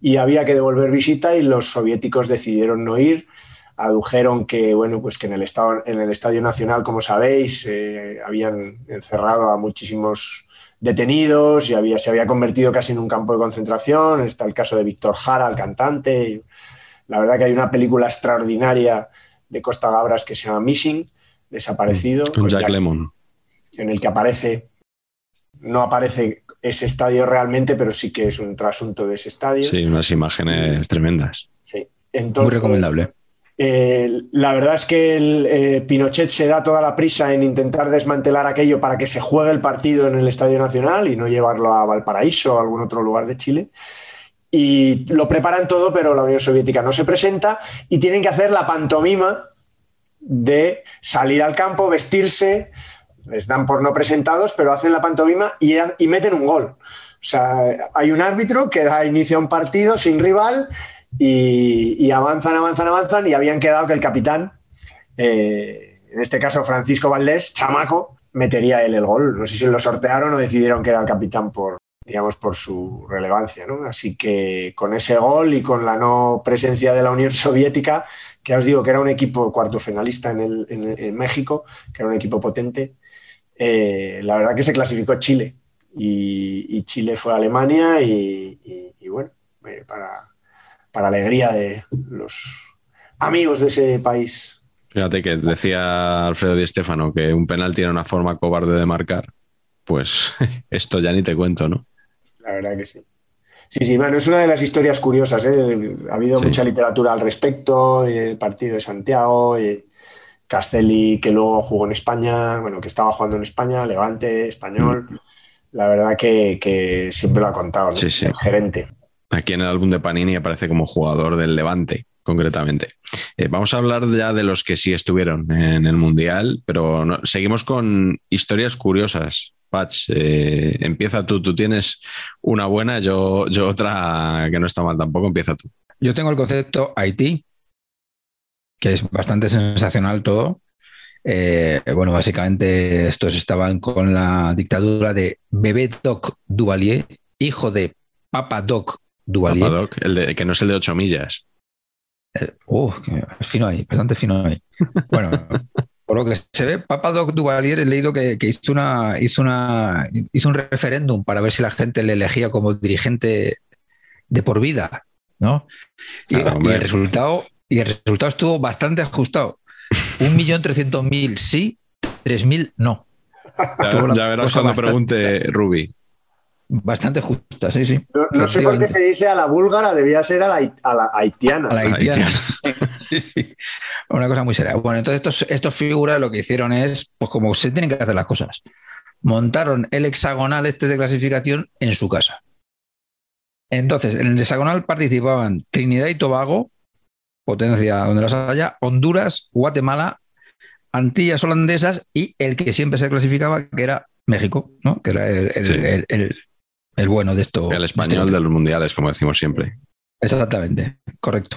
y había que devolver visita y los soviéticos decidieron no ir. Adujeron que, bueno, pues que en el, estado, en el Estadio Nacional, como sabéis, eh, habían encerrado a muchísimos detenidos y había, se había convertido casi en un campo de concentración. Está el caso de Víctor Jara, el cantante. la verdad que hay una película extraordinaria de Costa Gabras que se llama Missing, desaparecido, Con Jack- Lemon. en el que aparece, no aparece ese estadio realmente, pero sí que es un trasunto de ese estadio. Sí, unas imágenes tremendas. Sí. Muy Entonces, recomendable. eh, la verdad es que el, eh, Pinochet se da toda la prisa en intentar desmantelar aquello para que se juegue el partido en el Estadio Nacional y no llevarlo a Valparaíso o a algún otro lugar de Chile. Y lo preparan todo, pero la Unión Soviética no se presenta y tienen que hacer la pantomima de salir al campo, vestirse, les dan por no presentados, pero hacen la pantomima y, meten un gol. O sea, hay un árbitro que da inicio a un partido sin rival y, y avanzan, avanzan, avanzan y habían quedado que el capitán, eh, en este caso Francisco Valdés, chamaco, metería él el gol. No sé si lo sortearon o decidieron que era el capitán por, digamos, por su relevancia. ¿no? Así que con ese gol y con la no presencia de la Unión Soviética, que os digo que era un equipo cuarto finalista en, el, en, México, que era un equipo potente, eh, la verdad que se clasificó Chile y, Chile fue a Alemania y, bueno, eh, para, para alegría de los amigos de ese país. Fíjate que decía Alfredo Di Stefano que un penal tiene una forma cobarde de marcar. Pues esto ya ni te cuento, ¿no? La verdad que sí. Sí, sí, bueno, es una de las historias curiosas. ¿eh? Ha habido mucha literatura al respecto, el partido de Santiago, y Castelli, que luego jugó en España, bueno, que estaba jugando en España, Levante, español. Mm. La verdad que, siempre lo ha contado, sí, sí. el gerente. Aquí en el álbum de Panini aparece como jugador del Levante, concretamente. Eh, vamos a hablar ya de los que sí estuvieron en el Mundial, pero seguimos con historias curiosas. Patch, eh, empieza tú. Tú tienes una buena, yo, yo otra que no está mal tampoco. Empieza tú. Yo tengo el concepto Haití, que es bastante sensacional todo. Eh, bueno, básicamente estos estaban con la dictadura de Bebé Doc Duvalier, hijo de Papa Doc Duvalier. Papa Doc, el de, que no es el de 8 millas. Eh, uh, fino ahí, bastante fino ahí. Bueno, por lo que se ve, Papa Doc Duvalier he leído que, hizo, una, hizo, una, hizo un referéndum para ver si la gente le elegía como dirigente de por vida, ¿no? Y, el resultado, y el resultado estuvo bastante ajustado. Un millón trescientos mil sí, tres mil no. Ya, verás cuando pregunte Ruby. Bastante justa, sí, sí. No, sé por qué se dice a la búlgara, debía ser a la, haitiana. A la haitiana. sí, sí. Una cosa muy seria. Bueno, entonces estos, estos figuras lo que hicieron es, pues como se tienen que hacer las cosas, montaron el hexagonal este de clasificación en su casa. Entonces, en el hexagonal participaban Trinidad y Tobago, potencia donde las haya, Honduras, Guatemala, Antillas holandesas y el que siempre se clasificaba, que era México, ¿no? que era el, bueno de esto. El español de, los mundiales, como decimos siempre. Exactamente, correcto.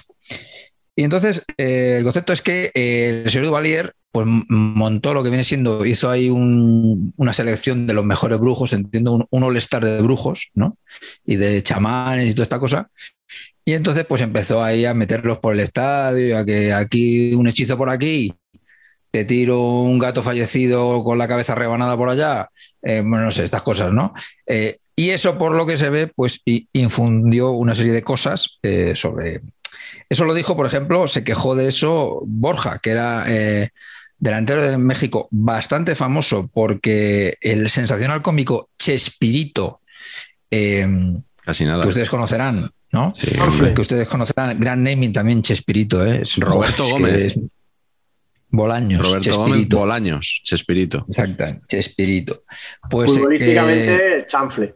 Y entonces eh, el concepto es que eh, el señor Duvalier pues, montó lo que viene siendo, hizo ahí una selección de los mejores brujos, entiendo, un, un all-star de brujos, ¿no? Y de chamanes y toda esta cosa. Y entonces pues empezó ahí a meterlos por el estadio, a que aquí un hechizo por aquí, te tiro un gato fallecido con la cabeza rebanada por allá, eh, bueno, no sé, estas cosas, ¿no? Eh, y eso, por lo que se ve, pues infundió una serie de cosas eh, sobre... Eso lo dijo, por ejemplo, se quejó de eso Borja, que era delantero de México, bastante famoso porque el sensacional cómico Chespirito, Casi nada. que ustedes conocerán, ¿no? que ustedes conocerán, gran naming también Chespirito, ¿eh? Roberto Gómez. Bolaños. Roberto Gómez Bolaños, Chespirito. Exacto, Chespirito. Pues, Futbolísticamente, eh, chanfle.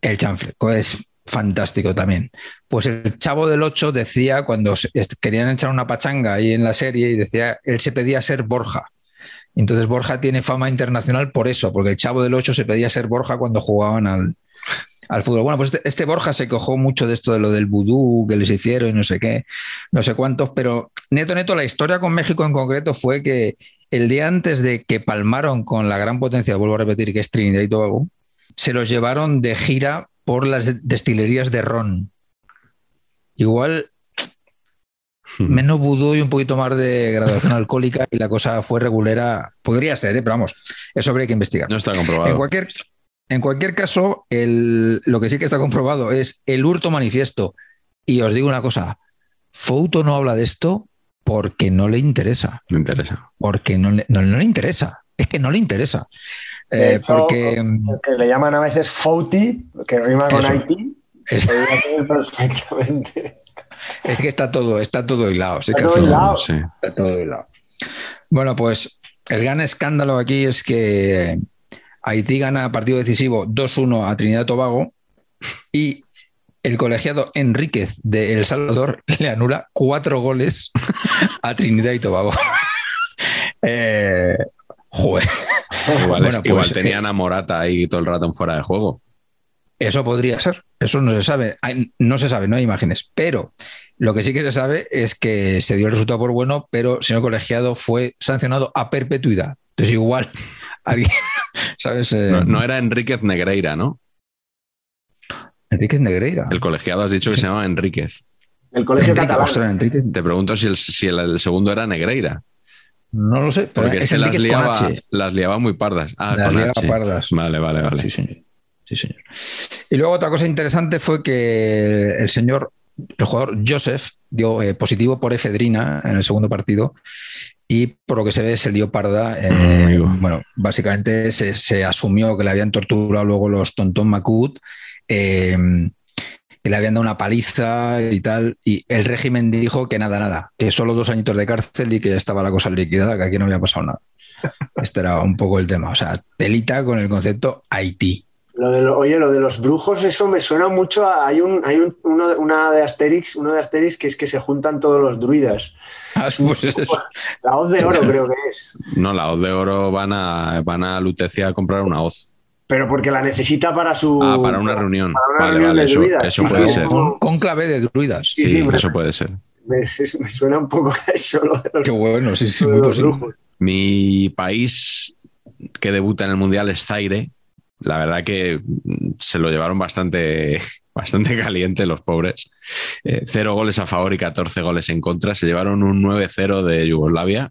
El chanfle, es fantástico también. Pues el chavo del 8 decía, cuando querían echar una pachanga ahí en la serie, y decía, él se pedía ser Borja. Entonces Borja tiene fama internacional por eso, porque el chavo del 8 se pedía ser Borja cuando jugaban al, al fútbol. Bueno, pues este, este, Borja se cojó mucho de esto de lo del vudú que les hicieron y no sé qué, no sé cuántos, pero neto, neto, la historia con México en concreto fue que el día antes de que palmaron con la gran potencia, vuelvo a repetir que es Trinidad y Tobago, se los llevaron de gira por las destilerías de ron. Igual hmm. menos vudú y un poquito más de graduación alcohólica y la cosa fue regulera. Podría ser, ¿eh? pero vamos, eso habría que investigar. No está comprobado. En cualquier, en cualquier caso, lo que sí que está comprobado es el hurto manifiesto. Y os digo una cosa, Fouto no habla de esto porque no le interesa. No interesa. Porque no le, interesa. Es que no le interesa. Eh, porque que le llaman a veces Fouti, que rima con Haití. Es... perfectamente. Es que está todo, está todo hilado. está, todo hilado. está todo hilado. Bueno, pues el gran escándalo aquí es que Haití gana partido decisivo 2-1 a Trinidad y Tobago y el colegiado Enríquez de El Salvador le anula cuatro goles a Trinidad y Tobago. eh, Igual, bueno, igual pues, tenían a Morata ahí todo el rato en fuera de juego. Eso podría ser, eso no se sabe, no se sabe, no hay imágenes, pero lo que sí que se sabe es que se dio el resultado por bueno, pero el señor colegiado fue sancionado a perpetuidad. Entonces igual alguien ¿Sabes? Eh, no, era Enríquez Negreira, ¿no? Enríquez Negreira. El colegiado has dicho que se llama Enríquez. El colegio Enrique, catalán. ostras, Enríquez. Te pregunto si el, si el, el segundo era Negreira. No lo sé, pero Porque es este las liaba, H. las liaba muy pardas. Ah, Las con liaba H. pardas. Vale, vale, vale. Sí, señor. Sí, señor. Y luego otra cosa interesante fue que el señor, el jugador Joseph, dio eh, positivo por efedrina en el segundo partido y por lo que se ve se lió parda. eh, bueno, básicamente se, se asumió que le habían torturado luego los Tontón Macut, eh, que le habían dado una paliza y tal, y el régimen dijo que nada, nada, que solo dos añitos de cárcel y que ya estaba la cosa liquidada, que aquí no había pasado nada. Este era un poco el tema. O sea, telita con el concepto Haití. Lo de lo- oye, lo de los brujos, eso me suena mucho a. Hay, un, hay un- uno, una de Asterix, uno de Asterix que es que se juntan todos los druidas. Ah, pues eso. La hoz de oro, creo que es. No, la hoz de oro van a, van a Lutecia a comprar una hoz. Pero porque la necesita para su. Ah, para una reunión. Para una Vale, reunión vale, de eso, druidas. eso Sí, puede sí, ser. Con, con clave de druidas. Sí, Sí, sí, me- eso puede ser. Me, suena un poco a eso, lo de los, Qué bueno, sí, sí, muy los posible. brujos. Mi país que debuta en el Mundial es Zaire. La verdad que mm, se lo llevaron bastante, bastante caliente los pobres. Eh, cero goles a favor y 14 goles en contra. Se llevaron un 9-0 de Yugoslavia.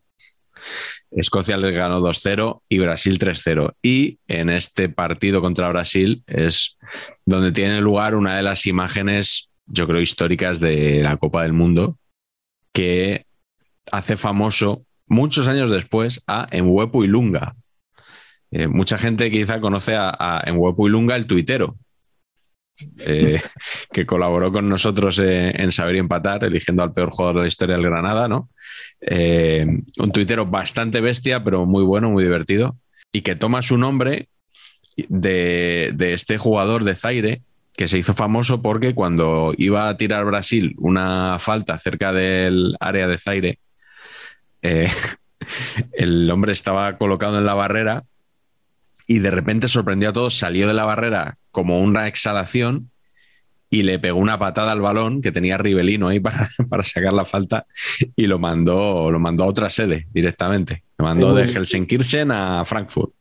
Escocia les ganó 2-0 y Brasil 3-0. Y en este partido contra Brasil es donde tiene lugar una de las imágenes, yo creo, históricas de la Copa del Mundo, que hace famoso muchos años después a Enhuepu Ilunga. Eh, mucha gente quizá conoce a, a Enhuepu Ilunga, el tuitero, eh, que colaboró con nosotros eh, en Saber y Empatar, eligiendo al peor jugador de la historia del Granada, ¿no? Eh, un tuitero bastante bestia, pero muy bueno, muy divertido, y que toma su nombre de, de este jugador de Zaire, que se hizo famoso porque cuando iba a tirar Brasil una falta cerca del área de Zaire, eh, el hombre estaba colocado en la barrera y de repente sorprendió a todos, salió de la barrera como una exhalación y le pegó una patada al balón que tenía Rivelino ahí para, para sacar la falta y lo mandó, lo mandó a otra sede directamente. Lo mandó de Helsinkirchen a Frankfurt.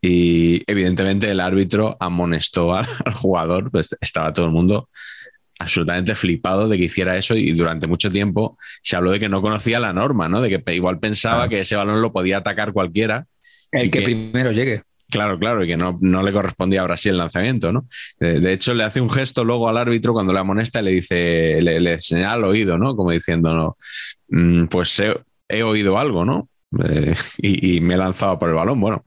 Y evidentemente el árbitro amonestó al, al jugador, pues estaba todo el mundo absolutamente flipado de que hiciera eso y durante mucho tiempo se habló de que no conocía la norma, ¿no? De que igual pensaba que ese balón lo podía atacar cualquiera. El que- primero llegue. Claro, claro, y que no, no le correspondía a Brasil el lanzamiento, ¿no? De, de hecho, le hace un gesto luego al árbitro cuando le amonesta y le dice, le, le señala al oído, ¿no? Como diciendo, no, "Mm, pues he, oído algo, ¿no? Eh, y, y me he lanzado por el balón. Bueno,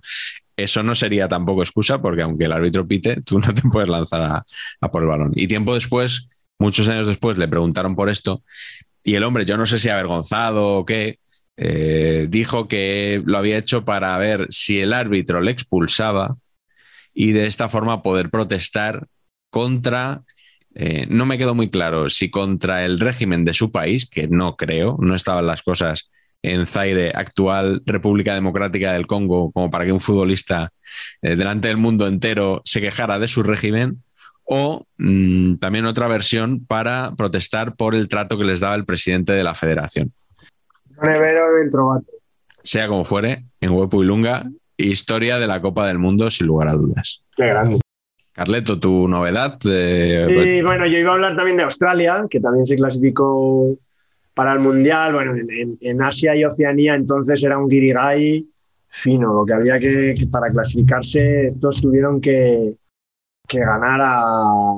eso no sería tampoco excusa porque aunque el árbitro pite, tú no te puedes lanzar a, a por el balón. Y tiempo después, muchos años después, le preguntaron por esto y el hombre, yo no sé si avergonzado o qué, eh, dijo que lo había hecho para ver si el árbitro le expulsaba y de esta forma poder protestar contra, eh, no me quedó muy claro si contra el régimen de su país, que no creo, no estaban las cosas en Zaire, actual República Democrática del Congo, como para que un futbolista eh, delante del mundo entero se quejara de su régimen, o mm, también otra versión para protestar por el trato que les daba el presidente de la federación. Nevero dentro gato. Sea como fuere, en Huepu y Lunga, historia de la Copa del Mundo, sin lugar a dudas. Qué grande. Carleto, tu novedad. eh, Y bueno, yo iba a hablar también de Australia, que también se clasificó para el Mundial. Bueno, en, en- en Asia y Oceanía entonces era un guirigay fino. Lo que había que, que para clasificarse, estos tuvieron que, que ganar a,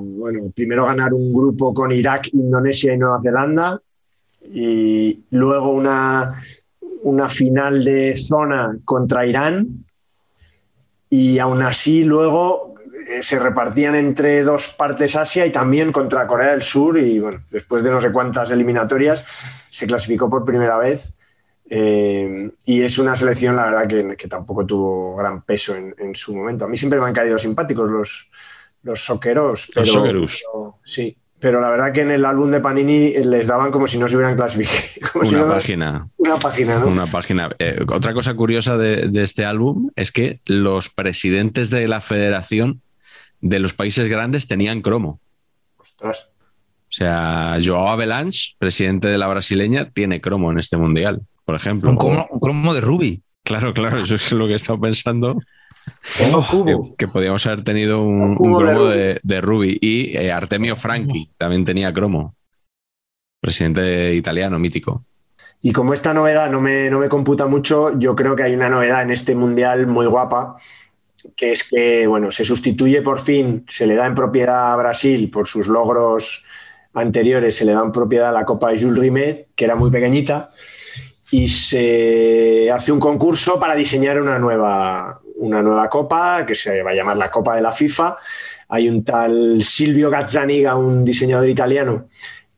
bueno, primero ganar un grupo con Irak, Indonesia y Nueva Zelanda, y luego una, una final de zona contra Irán. Y aún así luego eh, se repartían entre dos partes Asia y también contra Corea del Sur y bueno, después de no sé cuántas eliminatorias se clasificó por primera vez eh, y es una selección la verdad que, que tampoco tuvo gran peso en, en, su momento. A mí siempre me han caído simpáticos los, los soqueros. Los socceros. Pero, sí, pero la verdad que en el álbum de Panini les daban como si no se hubieran clasificado. Como una si no- página. Una página, ¿no? Una página. Eh, otra cosa curiosa de, de este álbum es que los presidentes de la federación de los países grandes tenían cromo. Ostras. O sea, Joao Avalanche, presidente de la brasileña, tiene cromo en este mundial, por ejemplo. Un cromo, un cromo de Ruby. Claro, claro, eso es lo que he estado pensando. Tengo Que, cubo. que podíamos haber tenido un, cubo de cromo Rubi. de, de Ruby. Y eh, Artemio Franchi también tenía cromo. Presidente italiano, mítico. Y como esta novedad no me, no me computa mucho, yo creo que hay una novedad en este mundial muy guapa, que es que, bueno, se sustituye por fin, se le da en propiedad a Brasil por sus logros anteriores, se le da en propiedad a la Copa de Jules Rimet, que era muy pequeñita, y se hace un concurso para diseñar una nueva, una nueva copa, que se va a llamar la Copa de la FIFA. Hay un tal Silvio Gazzaniga, un diseñador italiano,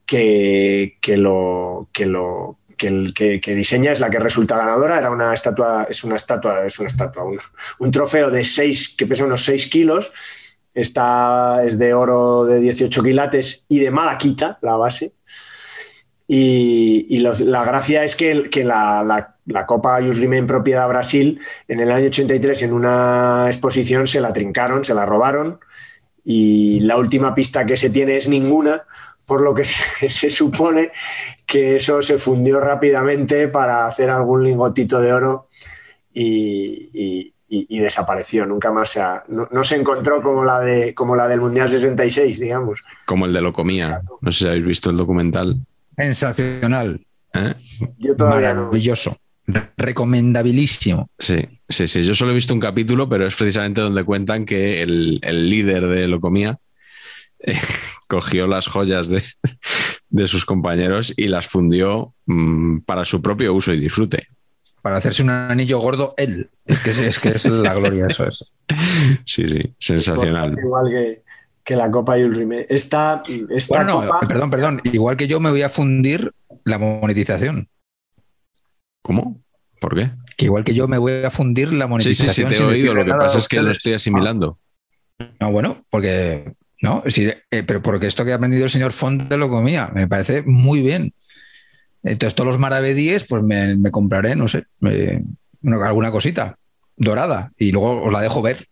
que, que lo, que lo que, que, diseña es la que resulta ganadora. Era una estatua, es una estatua, es una estatua, un, un trofeo de 6, que pesa unos 6 kilos. Esta es de oro de 18 quilates y de malaquita, la base. Y, y los, la gracia es que, que la, la, la, Copa Just en propiedad Brasil, en el año 83, en una exposición, se la trincaron, se la robaron. Y la última pista que se tiene es ninguna, por lo que se, se, supone que eso se fundió rápidamente para hacer algún lingotito de oro y, y, y, y desapareció. Nunca más se ha, no, no, se encontró como la, de, como la del Mundial 66, digamos. Como el de Locomía. No sé si habéis visto el documental. Sensacional. ¿Eh? Yo todavía Maravilloso. No. Recomendabilísimo. Sí, sí, sí. Yo solo he visto un capítulo, pero es precisamente donde cuentan que el, el líder de Locomía eh, cogió las joyas de, de, sus compañeros y las fundió mmm, para su propio uso y disfrute. Para hacerse un anillo gordo él. Es que es, es, que es la gloria, eso es. Sí, sí, sensacional. Es igual que, que la Copa Yulrime. Esta, esta bueno, no, copa... perdón, perdón. Igual que yo me voy a fundir la monetización. ¿Cómo? ¿Por qué? Que igual que yo me voy a fundir la monetización. Sí, sí, sí, te he oído. Lo que pasa es que lo estoy asimilando. No, bueno, porque ¿no? Sí, eh, pero porque esto que ha aprendido el señor Font lo comía, me parece muy bien. Entonces, todos los maravedíes, pues me, me compraré, no sé, me, alguna cosita dorada y luego os la dejo ver.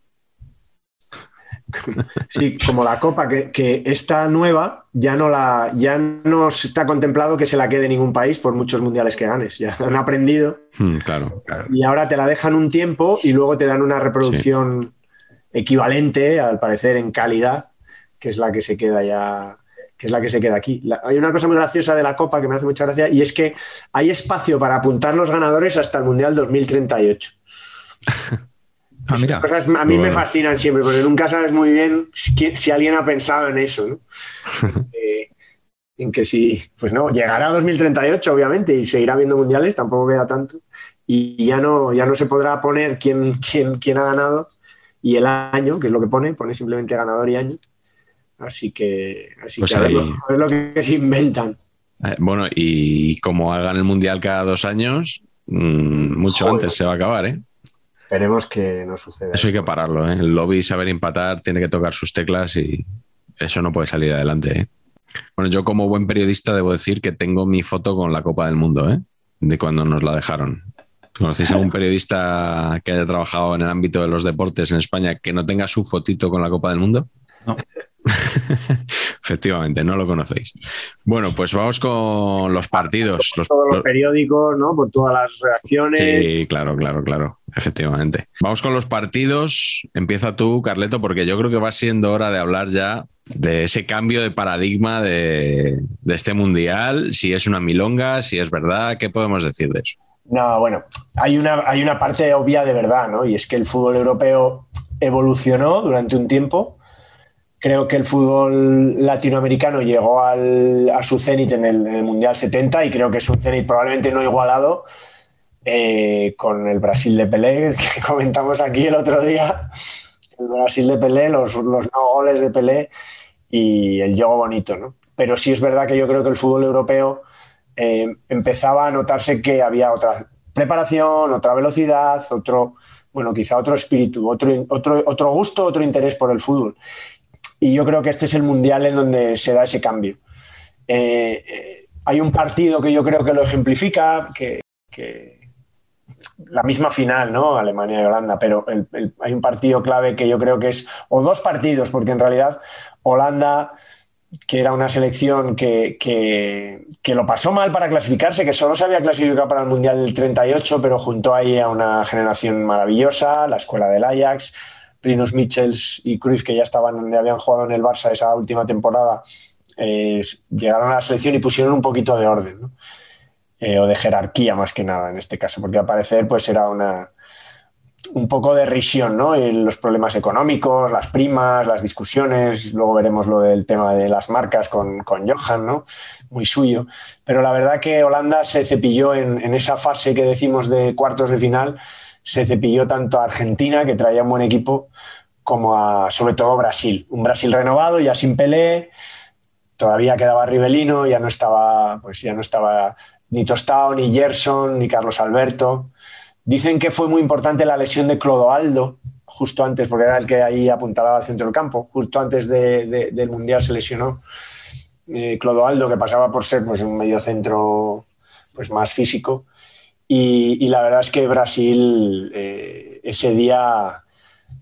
Sí, como la copa, que, que, esta nueva ya no la ya no está contemplado que se la quede ningún país por muchos mundiales que ganes. Ya han aprendido. Mm, claro, claro. Y ahora te la dejan un tiempo y luego te dan una reproducción sí. equivalente, al parecer, en calidad que es la que se queda ya, que es la que se queda aquí. La, hay una cosa muy graciosa de la Copa que me hace mucha gracia y es que hay espacio para apuntar los ganadores hasta el Mundial 2038. Ah, mira. Cosas a mí bueno. me fascinan siempre, porque nunca sabes muy bien si, alguien ha pensado en eso, ¿no? eh, en que si, pues no, llegará a 2038, obviamente, y seguirá habiendo mundiales, tampoco queda tanto, y ya no, ya no se podrá poner quién, quién, quién ha ganado y el año, que es lo que pone, pone simplemente ganador y año. Así que, así pues que a, ver, a, ver, lo que se inventan. Eh, bueno, y como hagan el mundial cada dos años, mmm, mucho Joder. antes se va a acabar, ¿eh? Esperemos que no suceda. Eso, hay que pararlo, ¿eh? El lobby saber empatar, tiene que tocar sus teclas y eso no puede salir adelante, ¿eh? Bueno, yo como buen periodista debo decir que tengo mi foto con la Copa del Mundo, ¿eh? De cuando nos la dejaron. ¿Conocéis a algún periodista que haya trabajado en el ámbito de los deportes en España que no tenga su fotito con la Copa del Mundo? No. Efectivamente, no lo conocéis. Bueno, pues vamos con los partidos. Por todos los, los periódicos, ¿no? Por todas las reacciones. Sí, claro, claro, claro. Efectivamente. Vamos con los partidos. Empieza tú, Carleto, porque yo creo que va siendo hora de hablar ya de ese cambio de paradigma de, de este mundial. Si es una milonga, si es verdad, ¿qué podemos decir de eso? No, bueno, hay una, hay una parte obvia de verdad, ¿no? Y es que el fútbol europeo evolucionó durante un tiempo Creo que el fútbol latinoamericano llegó al, a su cenit en, en el, Mundial 70 y creo que es un cenit probablemente no igualado eh, con el Brasil de Pelé, que comentamos aquí el otro día. El Brasil de Pelé, los, los no goles de Pelé y el juego bonito, ¿no? Pero sí es verdad que yo creo que el fútbol europeo eh, empezaba a notarse que había otra preparación, otra velocidad, otro, bueno, quizá otro espíritu, otro, otro, otro gusto, otro interés por el fútbol. Y yo creo que este es el mundial en donde se da ese cambio. Eh, eh, hay un partido que yo creo que lo ejemplifica, que, la misma final, ¿no? Alemania y Holanda, pero hay un partido clave que yo creo que es, o dos partidos, porque en realidad Holanda que era una selección que, que, que, lo pasó mal para clasificarse, que solo se había clasificado para el Mundial del 38, pero juntó ahí a una generación maravillosa, la escuela del Ajax, Rinus Michels y Cruz que ya estaban, habían jugado en el Barça esa última temporada, eh, llegaron a la selección y pusieron un poquito de orden, ¿no? eh, o de jerarquía más que nada en este caso, porque al parecer pues era una, un poco de risión, ¿no? En los problemas económicos, las primas, las discusiones, luego veremos lo del tema de las marcas con, con Johan, ¿no? Muy suyo. Pero la verdad que Holanda se cepilló en, esa fase que decimos de cuartos de final, se cepilló tanto a Argentina, que traía un buen equipo, como a, sobre todo, Brasil. Un Brasil renovado, ya sin Pelé, todavía quedaba Rivelino, ya no estaba, pues ya no estaba ni Tostao, ni Gerson, ni Carlos Alberto. Dicen que fue muy importante la lesión de Clodoaldo, justo antes, porque era el que ahí apuntaba al centro del campo, justo antes de, de, del Mundial se lesionó eh, Clodoaldo, que pasaba por ser pues, un medio centro pues, más físico. Y, la verdad es que Brasil eh, ese día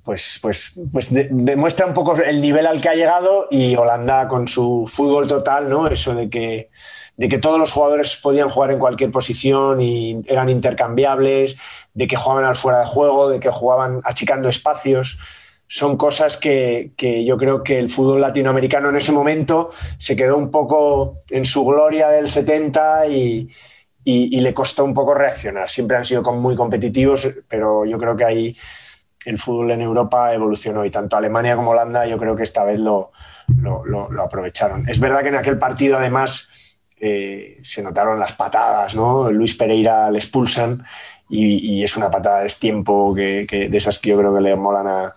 pues, pues, pues de, demuestra un poco el nivel al que ha llegado y Holanda con su fútbol total, ¿no? Eso de que de que todos los jugadores podían jugar en cualquier posición y eran intercambiables, de que jugaban al fuera de juego, de que jugaban achicando espacios. Son cosas que, que, yo creo que el fútbol latinoamericano en ese momento se quedó un poco en su gloria del 70 y, y, le costó un poco reaccionar. Siempre han sido muy competitivos, pero yo creo que ahí el fútbol en Europa evolucionó y tanto Alemania como Holanda yo creo que esta vez lo, lo, aprovecharon. Es verdad que en aquel partido además eh, se notaron las patadas, ¿no? Luis Pereira le expulsan y, es una patada de tiempo que, que, de esas que yo creo que le molan a,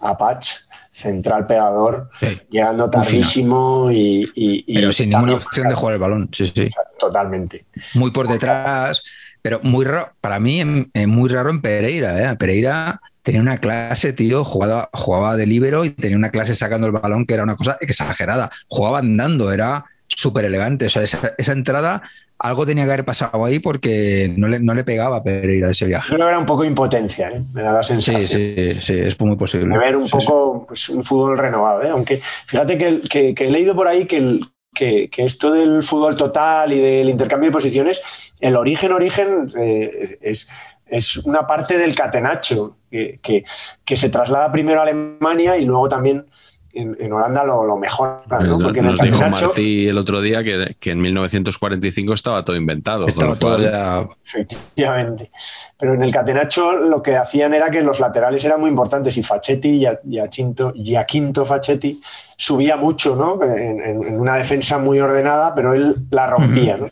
a Patch, central pegador, sí. llegando tardísimo y, y, Pero sin ninguna opción de jugar el balón, sí, sí. Totalmente. Muy por detrás, pero muy raro, para mí muy raro en Pereira, ¿eh? Pereira tenía una clase, tío, jugaba, jugaba de libero y tenía una clase sacando el balón que era una cosa exagerada. Jugaba andando, era súper elegante. O sea, esa, esa, entrada, algo tenía que haber pasado ahí porque no le, no le pegaba a Pereira ese viaje. Creo que era un poco impotencia, ¿eh? me da la sensación. Sí, sí, sí, es muy posible. Ver un poco pues, un fútbol renovado. ¿eh? Aunque fíjate que, que, que, he leído por ahí que, el, que, que, esto del fútbol total y del intercambio de posiciones, el origen, origen eh, es, es una parte del catenacho que, que, que, se traslada primero a Alemania y luego también en, en Holanda lo, lo mejor. ¿no? Porque Nos dijo Martí el otro día que, que, en 1945 estaba todo inventado. Estaba todo cual... ya... Efectivamente. Pero en el Catenacho lo que hacían era que los laterales eran muy importantes y Facchetti, Giacinto, Giaquinto Facchetti, subía mucho ¿no? en, en, una defensa muy ordenada, pero él la rompía. Uh -huh. ¿no?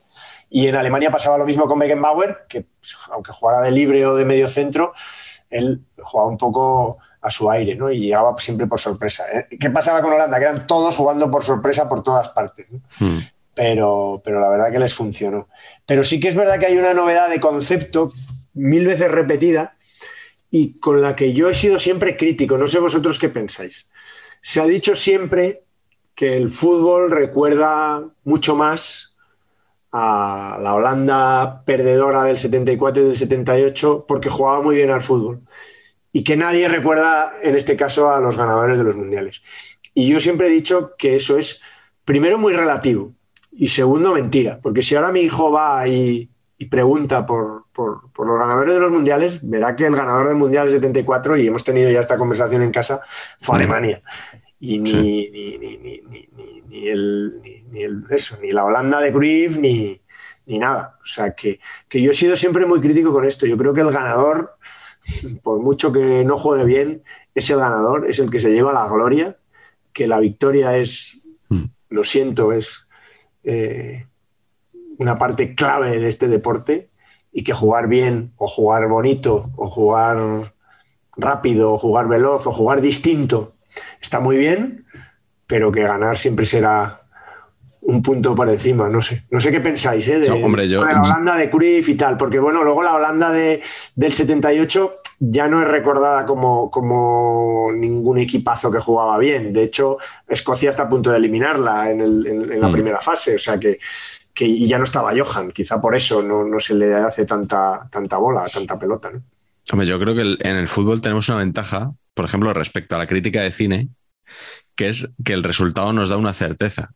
Y en Alemania pasaba lo mismo con Beckenbauer, que aunque jugara de libre o de medio centro, él jugaba un poco a su aire, ¿no? Y llegaba siempre por sorpresa. ¿eh? ¿Qué pasaba con Holanda? Que eran todos jugando por sorpresa por todas partes. ¿no? Mm. Pero, pero la verdad que les funcionó. Pero sí que es verdad que hay una novedad de concepto mil veces repetida y con la que yo he sido siempre crítico. No sé vosotros qué pensáis. Se ha dicho siempre que el fútbol recuerda mucho más a la Holanda perdedora del 74 y del 78 porque jugaba muy bien al fútbol y que nadie recuerda en este caso a los ganadores de los mundiales. Y yo siempre he dicho que eso es, primero, muy relativo y segundo, mentira, porque si ahora mi hijo va y, y pregunta por, por, por, los ganadores de los mundiales, verá que el ganador del mundial 74, y hemos tenido ya esta conversación en casa, fue Alemania. Y ni, sí. ni, ni, ni, ni, ni, el, ni, el, eso, ni la Holanda de Cruyff, ni, ni nada. O sea, que, que yo he sido siempre muy crítico con esto. Yo creo que el ganador por mucho que no juegue bien, es el ganador, es el que se lleva la gloria, que la victoria es, mm. lo siento, es eh, una parte clave de este deporte y que jugar bien o jugar bonito o jugar rápido o jugar veloz o jugar distinto está muy bien, pero que ganar siempre será un punto por encima, no sé. No sé qué pensáis, ¿eh? De, no, hombre, yo, de la Holanda de Cruyff y tal, porque bueno, luego la Holanda de, del 78 ya no es recordada como, como ningún equipazo que jugaba bien. De hecho, Escocia está a punto de eliminarla en, el, en, en la mm. primera fase, o sea que, que y ya no estaba Johan, quizá por eso no, no se le hace tanta, tanta bola, tanta pelota. ¿no? Hombre, yo creo que en el fútbol tenemos una ventaja, por ejemplo, respecto a la crítica de cine, que es que el resultado nos da una certeza.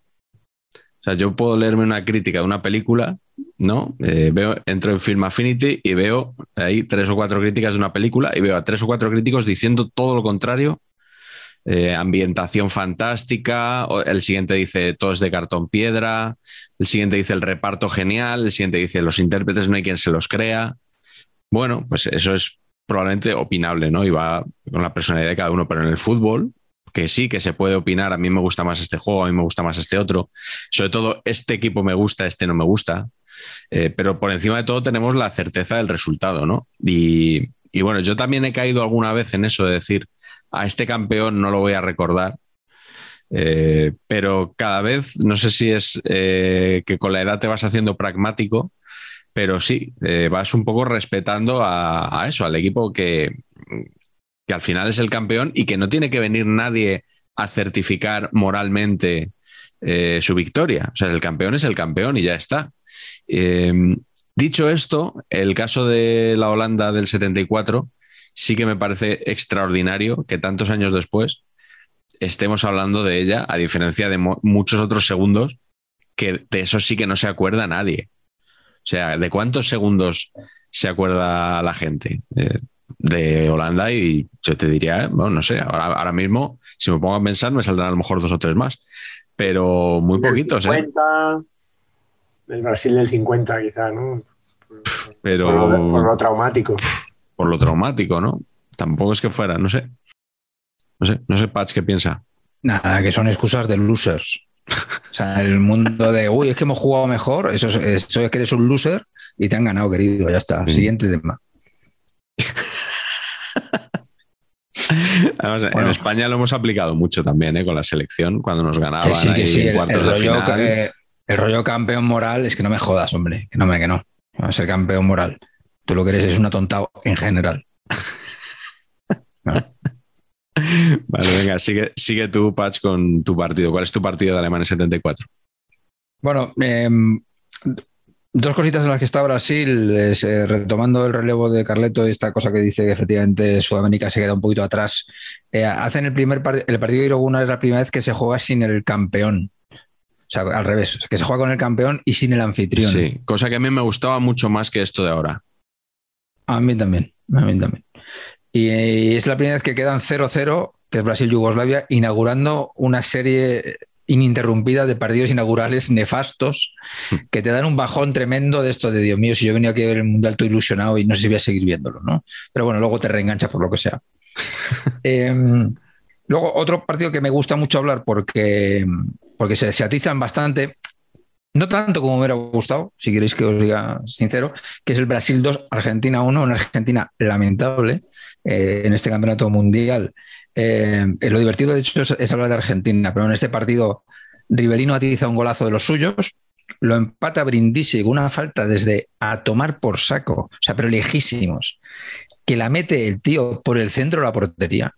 O sea, yo puedo leerme una crítica de una película, ¿no? Eh, veo, entro en Film Affinity y veo ahí tres o cuatro críticas de una película y veo a tres o cuatro críticos diciendo todo lo contrario. Eh, ambientación fantástica, el siguiente dice todo es de cartón piedra, el siguiente dice el reparto genial, el siguiente dice los intérpretes no hay quien se los crea. Bueno, pues eso es probablemente opinable, ¿no? Y va con la personalidad de cada uno, pero en el fútbol, que sí, que se puede opinar, a mí me gusta más este juego, a mí me gusta más este otro, sobre todo este equipo me gusta, este no me gusta, eh, pero por encima de todo tenemos la certeza del resultado, ¿no? Y, bueno, yo también he caído alguna vez en eso de decir, a este campeón no lo voy a recordar, eh, pero cada vez, no sé si es eh, que con la edad te vas haciendo pragmático, pero sí, vas un poco respetando a, eso, al equipo que, que al final es el campeón y que no tiene que venir nadie a certificar moralmente eh, su victoria. O sea, el campeón es el campeón y ya está. Eh, dicho esto, el caso de la Holanda del 74 sí que me parece extraordinario que tantos años después estemos hablando de ella, a diferencia de muchos otros segundos, que de eso sí que no se acuerda nadie. O sea, ¿de cuántos segundos se acuerda la gente? Eh, de Holanda y yo te diría, bueno, no sé, ahora, mismo, si me pongo a pensar, me saldrán a lo mejor dos o tres más, pero muy poquitos. ¿eh? El Brasil del 50 quizá, ¿no? Pero, por lo, traumático. Por lo traumático, ¿no? Tampoco es que fuera, no sé. No sé, no sé, Patch, ¿qué piensa? Nada, que son excusas de losers. O sea, el mundo de, uy, es que hemos jugado mejor, eso es, eso es que eres un loser y te han ganado, querido, ya está. Siguiente tema. En España lo hemos aplicado mucho también ¿eh? con la selección, cuando nos ganaban en cuartos de final. el rollo campeón moral es que no me jodas, hombre, que no me que no. a ser campeón moral. Tú lo que eres es una tonta en general. Vale, venga, sigue, sigue tú, Patch, con tu partido. ¿Cuál es tu partido de Alemania 74? Bueno, eh, Dos cositas en las que está Brasil, eh, retomando el relevo de Carleto, esta cosa que dice que efectivamente Sudamérica se queda un poquito atrás. Eh, hacen el primer el partido de Iroguna es la primera vez que se juega sin el campeón. O sea, al revés, que se juega con el campeón y sin el anfitrión. Sí, cosa que a mí me gustaba mucho más que esto de ahora. A mí también, a mí también. Y es la primera vez que quedan 0-0, que es Brasil-Yugoslavia, inaugurando una serie ininterrumpida de partidos inaugurales nefastos hmm. que te dan un bajón tremendo de esto de Dios mío, si yo venía aquí a ver el Mundial todo ilusionado y no sé si voy a seguir viéndolo, ¿no? Pero bueno, luego te reengancha por lo que sea. Em, luego, otro partido que me gusta mucho hablar porque, porque se, se atizan bastante, no tanto como me hubiera gustado, si queréis que os diga sincero, que es el Brasil 2, Argentina 1, una Argentina lamentable eh, en este campeonato mundial eh, lo divertido, de hecho, es, hablar de Argentina, pero en este partido Rivelino atiza un golazo de los suyos, lo empata Brindisi con una falta desde a tomar por saco, o sea, pero lejísimos, que la mete el tío por el centro de la portería.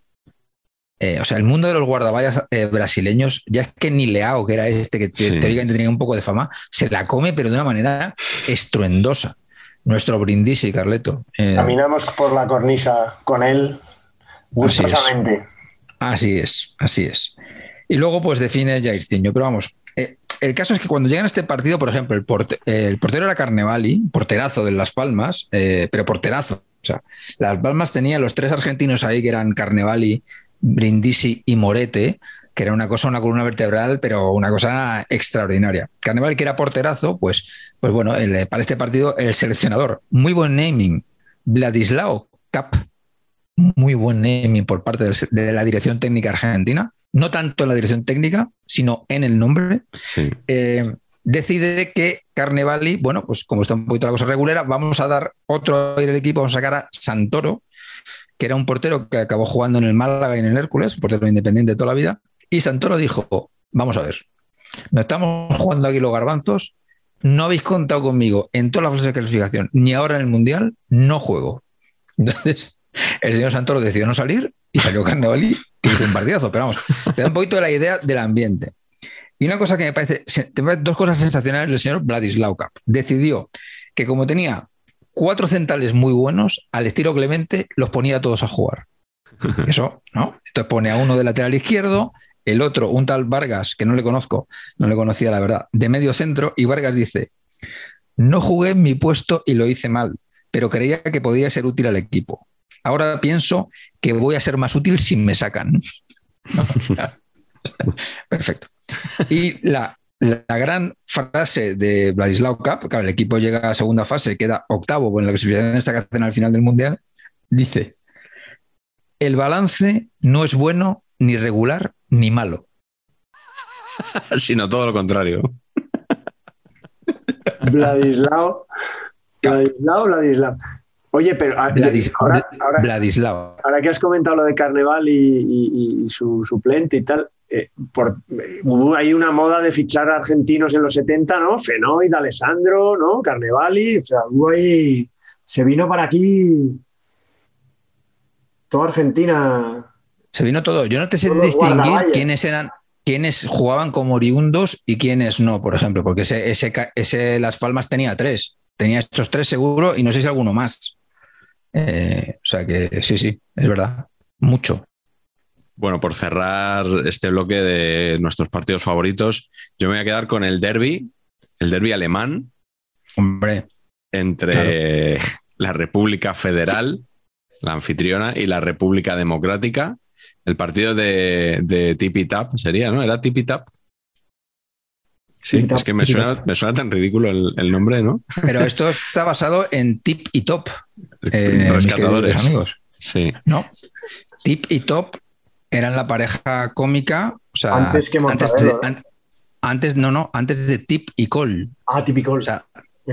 Eh, o sea, el mundo de los guardaballas eh, brasileños, ya es que ni Leao, que era este que teóricamente tenía un poco de fama, se la come, pero de una manera estruendosa. Nuestro Brindisi, Carleto. Caminamos por la cornisa con él, Gustosamente. Así es, así es. Y luego, pues define Jairzinho. Pero vamos, eh, el caso es que cuando llegan a este partido, por ejemplo, el, el portero era Carnevali, porterazo de Las Palmas, eh, pero porterazo. O sea, Las Palmas tenía los tres argentinos ahí que eran Carnevali, Brindisi y Morete, que era una cosa, una columna vertebral, pero una cosa extraordinaria. Carnevali, que era porterazo, pues, pues bueno, para este partido, el seleccionador, muy buen naming, Vladislao Cap, muy buen naming por parte de la dirección técnica argentina, no tanto en la dirección técnica, sino en el nombre. Eh, decide que Carnevali, bueno, pues como está un poquito la cosa regulera, vamos a dar otro aire al equipo, vamos a sacar a Santoro, que era un portero que acabó jugando en el Málaga y en el Hércules, un portero independiente de toda la vida, y Santoro dijo, vamos a ver, no estamos jugando aquí los garbanzos, no habéis contado conmigo en todas las fases de clasificación, ni ahora en el Mundial, no juego. Entonces, el señor Santoro decidió no salir y salió Carnevali y hizo un partidazo. Pero vamos, te da un poquito de la idea del ambiente. Y una cosa que me parece, dos cosas sensacionales del señor Vladislav Kap. Decidió que como tenía cuatro centrales muy buenos, al estilo Clemente, los ponía todos a jugar. Eso, ¿no? Entonces pone a uno de lateral izquierdo, el otro, un tal Vargas, que no le conozco, no le conocía la verdad, de medio centro, y Vargas dice, no jugué en mi puesto y lo hice mal, pero creía que podía ser útil al equipo. Ahora pienso que voy a ser más útil si me sacan. Perfecto. Y la, la, gran frase de Vladislav Cup, claro, el equipo llega a segunda fase, queda octavo en la clasificación de esta cadena al final del Mundial, dice, el balance no es bueno, ni regular, ni malo. Sino todo lo contrario. Vladislao. Vladislao, Vladislao. Oye, pero ah, ahora, Vladislao. ahora, que has comentado lo de Carnaval y, su suplente y tal, eh, por, hubo ahí una moda de fichar argentinos en los 70, ¿no? Fenoid, Alessandro, ¿no? Carnevali, o sea, hubo ahí. Se vino para aquí toda Argentina. Se vino todo. Yo no te sé distinguir quiénes eran, quiénes jugaban como oriundos y quiénes no, por ejemplo, porque ese, ese, Las Palmas tenía tres. Tenía estos tres seguro y no sé si alguno más. Eh, o sea que sí, sí, es verdad. Mucho. Bueno, por cerrar este bloque de nuestros partidos favoritos, yo me voy a quedar con el derby, el derby alemán. Hombre. Entre la República Federal, la anfitriona, y la República Democrática. El partido de, de Tipi Tap sería, ¿no? ¿Era Tipi Tap? Sí, es que me suena, me suena, tan ridículo el, nombre, ¿no? Pero esto está basado en Tip y Top. Eh, rescatadores. amigos. Sí. ¿No? Tip y Top eran la pareja cómica. O sea, antes que antes, no, no, antes de Tip y Cole. Ah, Tip y Cole. O sea,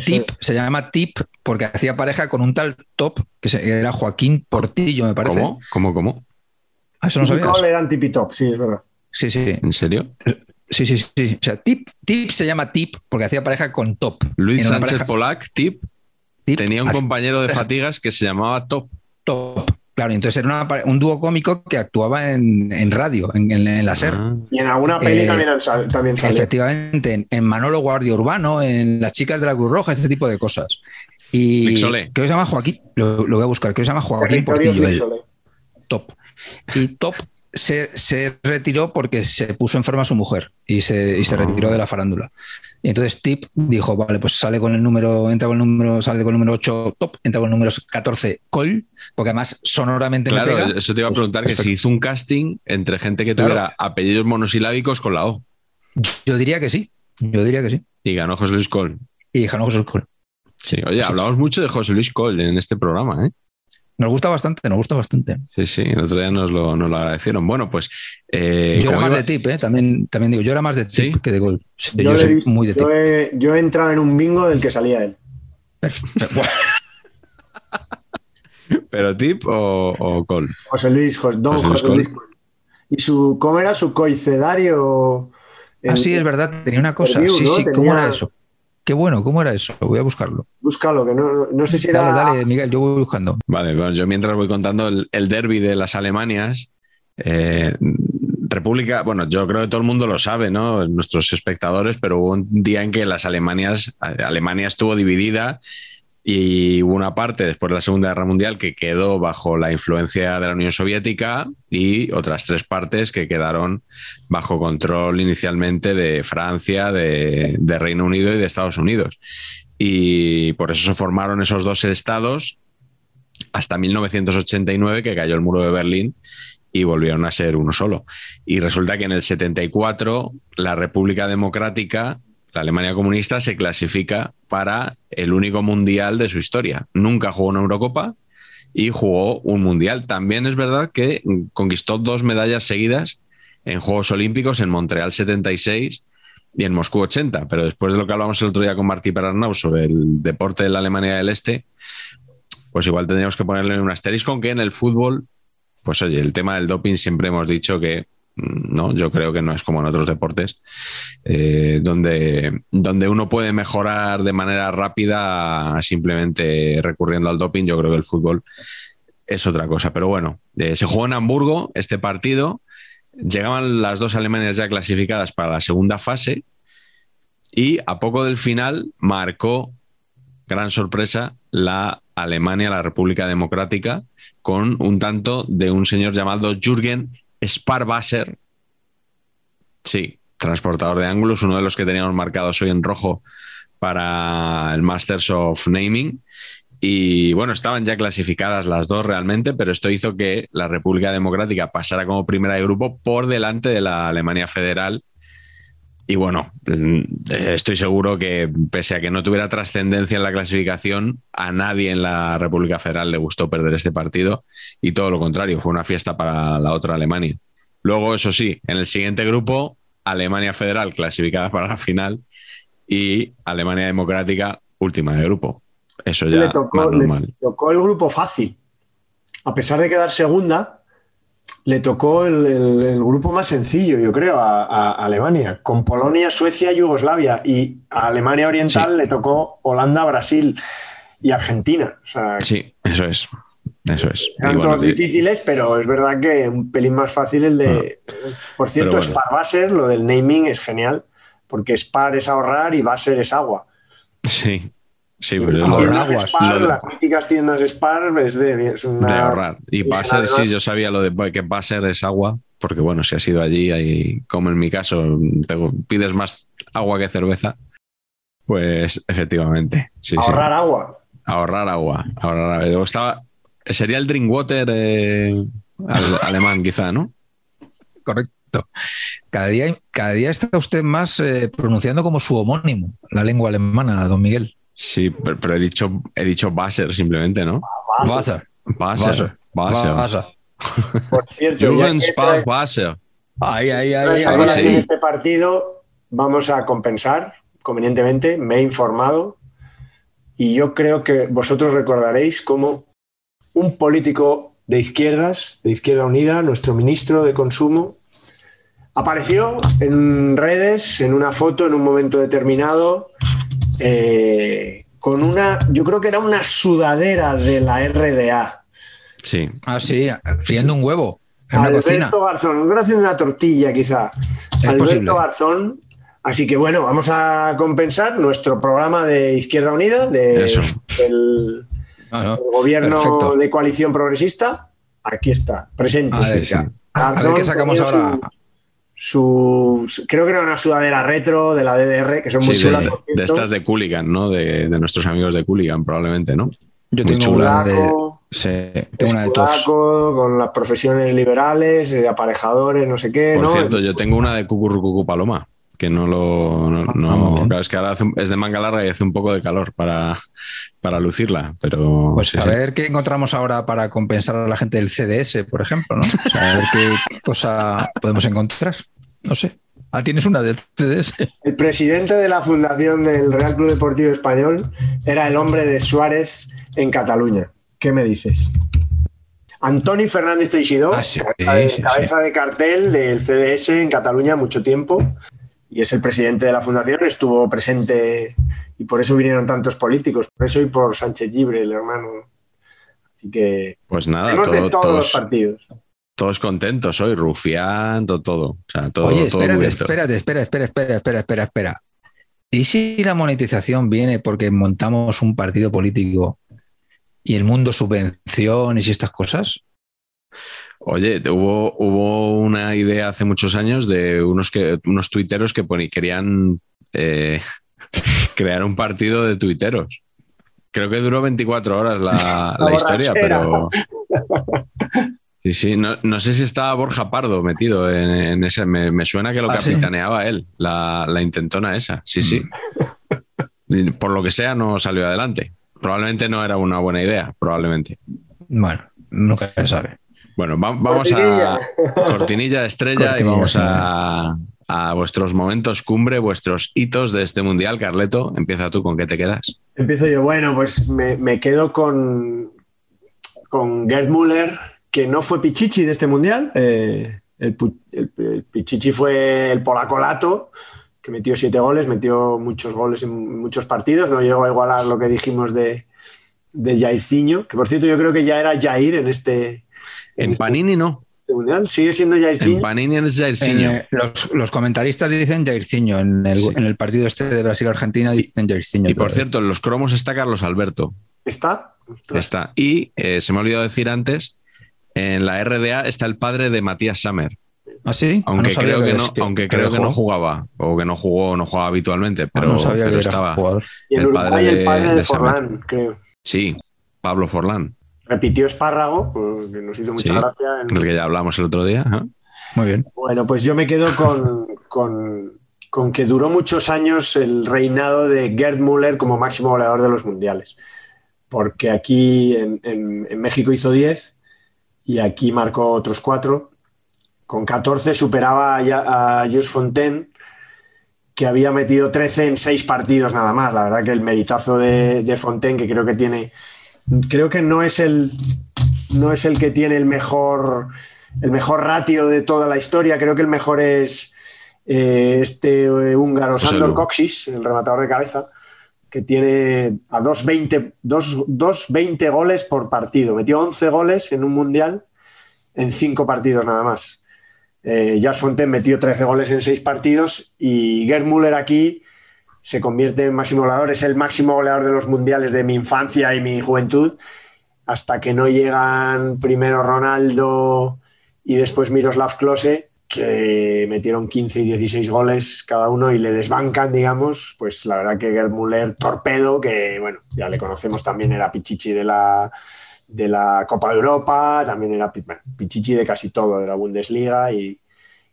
Tip se llama Tip porque hacía pareja con un tal Top que era Joaquín Portillo, me parece. ¿Cómo? ¿Cómo? ¿Cómo? Ah, eso no sabías. Y Cole eran Tip y Top, sí, es verdad. Sí, sí. ¿En serio? Sí, sí, sí. O sea, Tip, Tip se llama Tip porque hacía pareja con Top. Luis Sánchez Polac, Tip, tenía un compañero de fatigas que se llamaba Top. Top. Claro, entonces era un dúo cómico que actuaba en, radio, en, la SER. Ah. Y en alguna peli eh, también, sale. Efectivamente, en, Manolo Guardia Urbano, en Las Chicas de la Cruz Roja, este tipo de cosas. Y creo que se llama Joaquín, lo, voy a buscar, creo que se llama Joaquín Portillo. top. Y Top se, retiró porque se puso enferma su mujer y se, se retiró de la farándula. Y entonces Tip dijo, vale, pues sale con el número, entra con el número, sale con el número 8 top, entra con el número 14 col, porque además sonoramente Claro, eso te iba a pues preguntar, que si hizo un casting entre gente que tuviera apellidos monosilábicos con la O. Yo diría que sí, yo diría que sí. Y ganó José Luis Col. Y ganó José Luis Col. Sí, oye, hablamos mucho de José Luis Col en este programa, ¿eh? Nos gusta bastante, nos gusta bastante. Sí, sí, el otro día nos lo, nos lo agradecieron. Bueno, pues. Eh, yo era más de tip, ¿eh? también, también digo, yo era más de tip que de gol. yo, soy muy de tip. He, yo he entrado en un bingo del que salía él. ¿Pero tip o, o gol? José Luis, don José, Luis. ¿Y su, cómo era su coicedario? Ah, sí, es verdad, tenía una cosa. sí, sí, ¿cómo era eso? Qué bueno, ¿cómo era eso? Voy a buscarlo. Búscalo, que no, sé si era. Dale, dale, Miguel, yo voy buscando. Vale, bueno, yo mientras voy contando el, el derby de las Alemanias. Eh, República, bueno, yo creo que todo el mundo lo sabe, ¿no? Nuestros espectadores, pero hubo un día en que las Alemanias, Alemania estuvo dividida y hubo una parte después de la Segunda Guerra Mundial que quedó bajo la influencia de la Unión Soviética y otras tres partes que quedaron bajo control inicialmente de Francia, de, Reino Unido y de Estados Unidos. Y por eso se formaron esos dos estados hasta 1989 que cayó el muro de Berlín y volvieron a ser uno solo. Y resulta que en el 74 la República Democrática la Alemania comunista se clasifica para el único mundial de su historia. Nunca jugó una Eurocopa y jugó un mundial. También es verdad que conquistó dos medallas seguidas en Juegos Olímpicos en Montreal 76 y en Moscú 80. Pero después de lo que hablamos el otro día con Martí Perarnau sobre el deporte de la Alemania del Este, pues igual tendríamos que ponerle un asterisco, que en el fútbol, pues oye, el tema del doping siempre hemos dicho que no, yo creo que no es como en otros deportes, eh, donde, donde uno puede mejorar de manera rápida simplemente recurriendo al doping. Yo creo que el fútbol es otra cosa. Pero bueno, eh, se jugó en Hamburgo este partido. Llegaban las dos Alemanias ya clasificadas para la segunda fase y a poco del final marcó, gran sorpresa, la Alemania, la República Democrática, con un tanto de un señor llamado Jürgen Sparwasser, Sí, transportador de ángulos, uno de los que teníamos marcados hoy en rojo para el Masters of Naming. Y bueno, estaban ya clasificadas las dos realmente, pero esto hizo que la República Democrática pasara como primera de grupo por delante de la Alemania Federal. Y bueno, estoy seguro que pese a que no tuviera trascendencia en la clasificación, a nadie en la República Federal le gustó perder este partido y todo lo contrario, fue una fiesta para la otra Alemania. Luego, eso sí, en el siguiente grupo, Alemania Federal clasificada para la final y Alemania Democrática última de grupo. Eso ya le tocó, le tocó el grupo fácil. A pesar de quedar segunda, le tocó el, grupo más sencillo, yo creo, a, Alemania, con Polonia, Suecia, Yugoslavia. Y a Alemania Oriental le tocó Holanda, Brasil y Argentina. sí, eso es. Eso es. Eran todos difíciles, pero es verdad que un pelín más fácil el de. Ah. Por cierto, bueno. Spar Baser, lo del naming es genial, porque Spar es ahorrar y Baser es agua. Sí, Sí, pero Spar, Las míticas tiendas Spar es de, ahorrar. Y Baser, sí, yo sabía lo de que Baser es agua, porque bueno, si has ido allí, ahí, como en mi caso, pides más agua que cerveza, pues efectivamente. ahorrar agua. Ahorrar agua. Ahorrar agua. Estaba, sería el Drinkwater eh, alemán, quizá, ¿no? Correcto. Cada día, cada día está usted más eh, pronunciando como su homónimo, la lengua alemana, don Miguel. Sí, pero, he dicho he dicho Basser simplemente, ¿no? Basser. Basser. Basser. Por cierto, Basser. Ay, ay, ay. En este partido vamos a compensar convenientemente. Me he informado y yo creo que vosotros recordaréis cómo un político de izquierdas, de Izquierda Unida, nuestro ministro de Consumo, apareció en redes, en una foto, en un momento determinado, eh, con una, yo creo que era una sudadera de la RDA. Sí. Ah, sí, friendo un huevo. En Alberto Garzón, gracias a una tortilla quizá. Alberto Garzón. Así que bueno, vamos a compensar nuestro programa de Izquierda Unida, de, del, ah, gobierno de coalición progresista. Aquí está, presente. A ver, sacamos ahora su creo que era una sudadera retro de la DDR que son muy chulas de, estas de Cooligan no de, nuestros amigos de Cooligan probablemente no yo tengo una de, sí, tengo una de todos con las profesiones liberales de aparejadores no sé qué por cierto yo tengo una de Cucurrucucu Paloma que no lo no, ah, es que ahora es de manga larga y hace un poco de calor para, para lucirla pero pues a ver qué encontramos ahora para compensar a la gente del CDS por ejemplo no a ver qué cosa podemos encontrar. No sé. Ah, tienes una del CDS. El presidente de la fundación del Real Club Deportivo Español era el hombre de Suárez en Cataluña. ¿Qué me dices? Antoni Fernández Teixidó, ah, cabeza, de, cartel del CDS en Cataluña mucho tiempo y es el presidente de la fundación, estuvo presente y por eso vinieron tantos políticos, por eso y por Sánchez Libre, el hermano. Así que pues nada, de todos, los partidos. Todos contentos hoy, rufiando todo. todo Oye, espérate, espérate, espera, espera, espera, espera, espera, espera. ¿Y si la monetización viene porque montamos un partido político y el mundo subvenciones y estas cosas? Oye, hubo, hubo una idea hace muchos años de unos, que, unos tuiteros que querían eh, crear un partido de tuiteros. Creo que duró 24 horas la, historia, pero. Sí, sí, no, sé si estaba Borja Pardo metido en, ese. Me, suena que lo ¿Ah, capitaneaba él, la, intentona esa. Sí, sí. Mm. Por lo que sea, no salió adelante. Probablemente no era una buena idea, probablemente. Bueno, nunca se sabe. Bueno, vamos a cortinilla de estrella y vamos a, vuestros momentos cumbre, vuestros hitos de este mundial. Carleto, empieza tú, ¿con qué te quedas? Empiezo yo. Bueno, pues me, quedo con, con Gerd Müller, que no fue Pichichi de este mundial. Eh, el, Pichichi fue el polacolato, que metió siete goles, metió muchos goles en muchos partidos. No llegó a igualar lo que dijimos de, de Jairzinho, que por cierto yo creo que ya era Jair en este en, Panini no. Mundial sigue siendo Jairzinho. En Panini es Jairzinho. Eh, los, comentaristas dicen Jairzinho. En el, en el partido este de Brasil-Argentina dicen Jairzinho. Y por cierto, en los cromos está Carlos Alberto. ¿Está? Está. Y eh, se me ha olvidado decir antes, en la RDA está el padre de Matías Sammer. ¿Ah, sí? Ah, Aunque no creo que, que- no, que- aunque que creo que no jugaba, o que no jugó, no jugaba habitualmente, Ah, pero, no sabía pero que era estaba. jugador. Y en El Uruguay padre el de- padre de, de. Forlán, creo. Sí, Pablo Forlán, Repitió Espárrago, pues, que nos hizo mucha Sí. gracia. en- que ya hablamos el otro día. Muy bien. Bueno, pues yo me quedo con, con- con que duró muchos años el reinado de Gerd Müller como máximo goleador de los mundiales. Porque aquí en, en- en México hizo 10 y aquí marcó otros 4. Con 14 superaba a, a Jules Fontaine, que había metido 13 en 6 partidos nada más. La verdad que el meritazo de, de Fontaine, que creo que tiene. Creo que no es el, no es el que tiene el mejor el mejor ratio de toda la historia. Creo que el mejor es eh, este eh, húngaro José Sandor. Coxis, el rematador de cabeza, que tiene a 2.20 dos- 2.20 goles por partido. Metió 11 goles en un mundial en 5 partidos nada más. Eh, Jas Fontaine metió 13 goles en 6 partidos y Gerd Müller aquí se convierte en máximo goleador. Es el máximo goleador de los mundiales de mi infancia y mi juventud hasta que no llegan primero Ronaldo y después Miroslav Klose, que metieron 15 y 16 goles cada uno y le desbancan, digamos, pues la verdad que Gerd Müller, torpedo, que bueno, ya le conocemos también, era Pichichi de la, de la Copa de Europa, también era Pichichi de casi todo, de la Bundesliga y,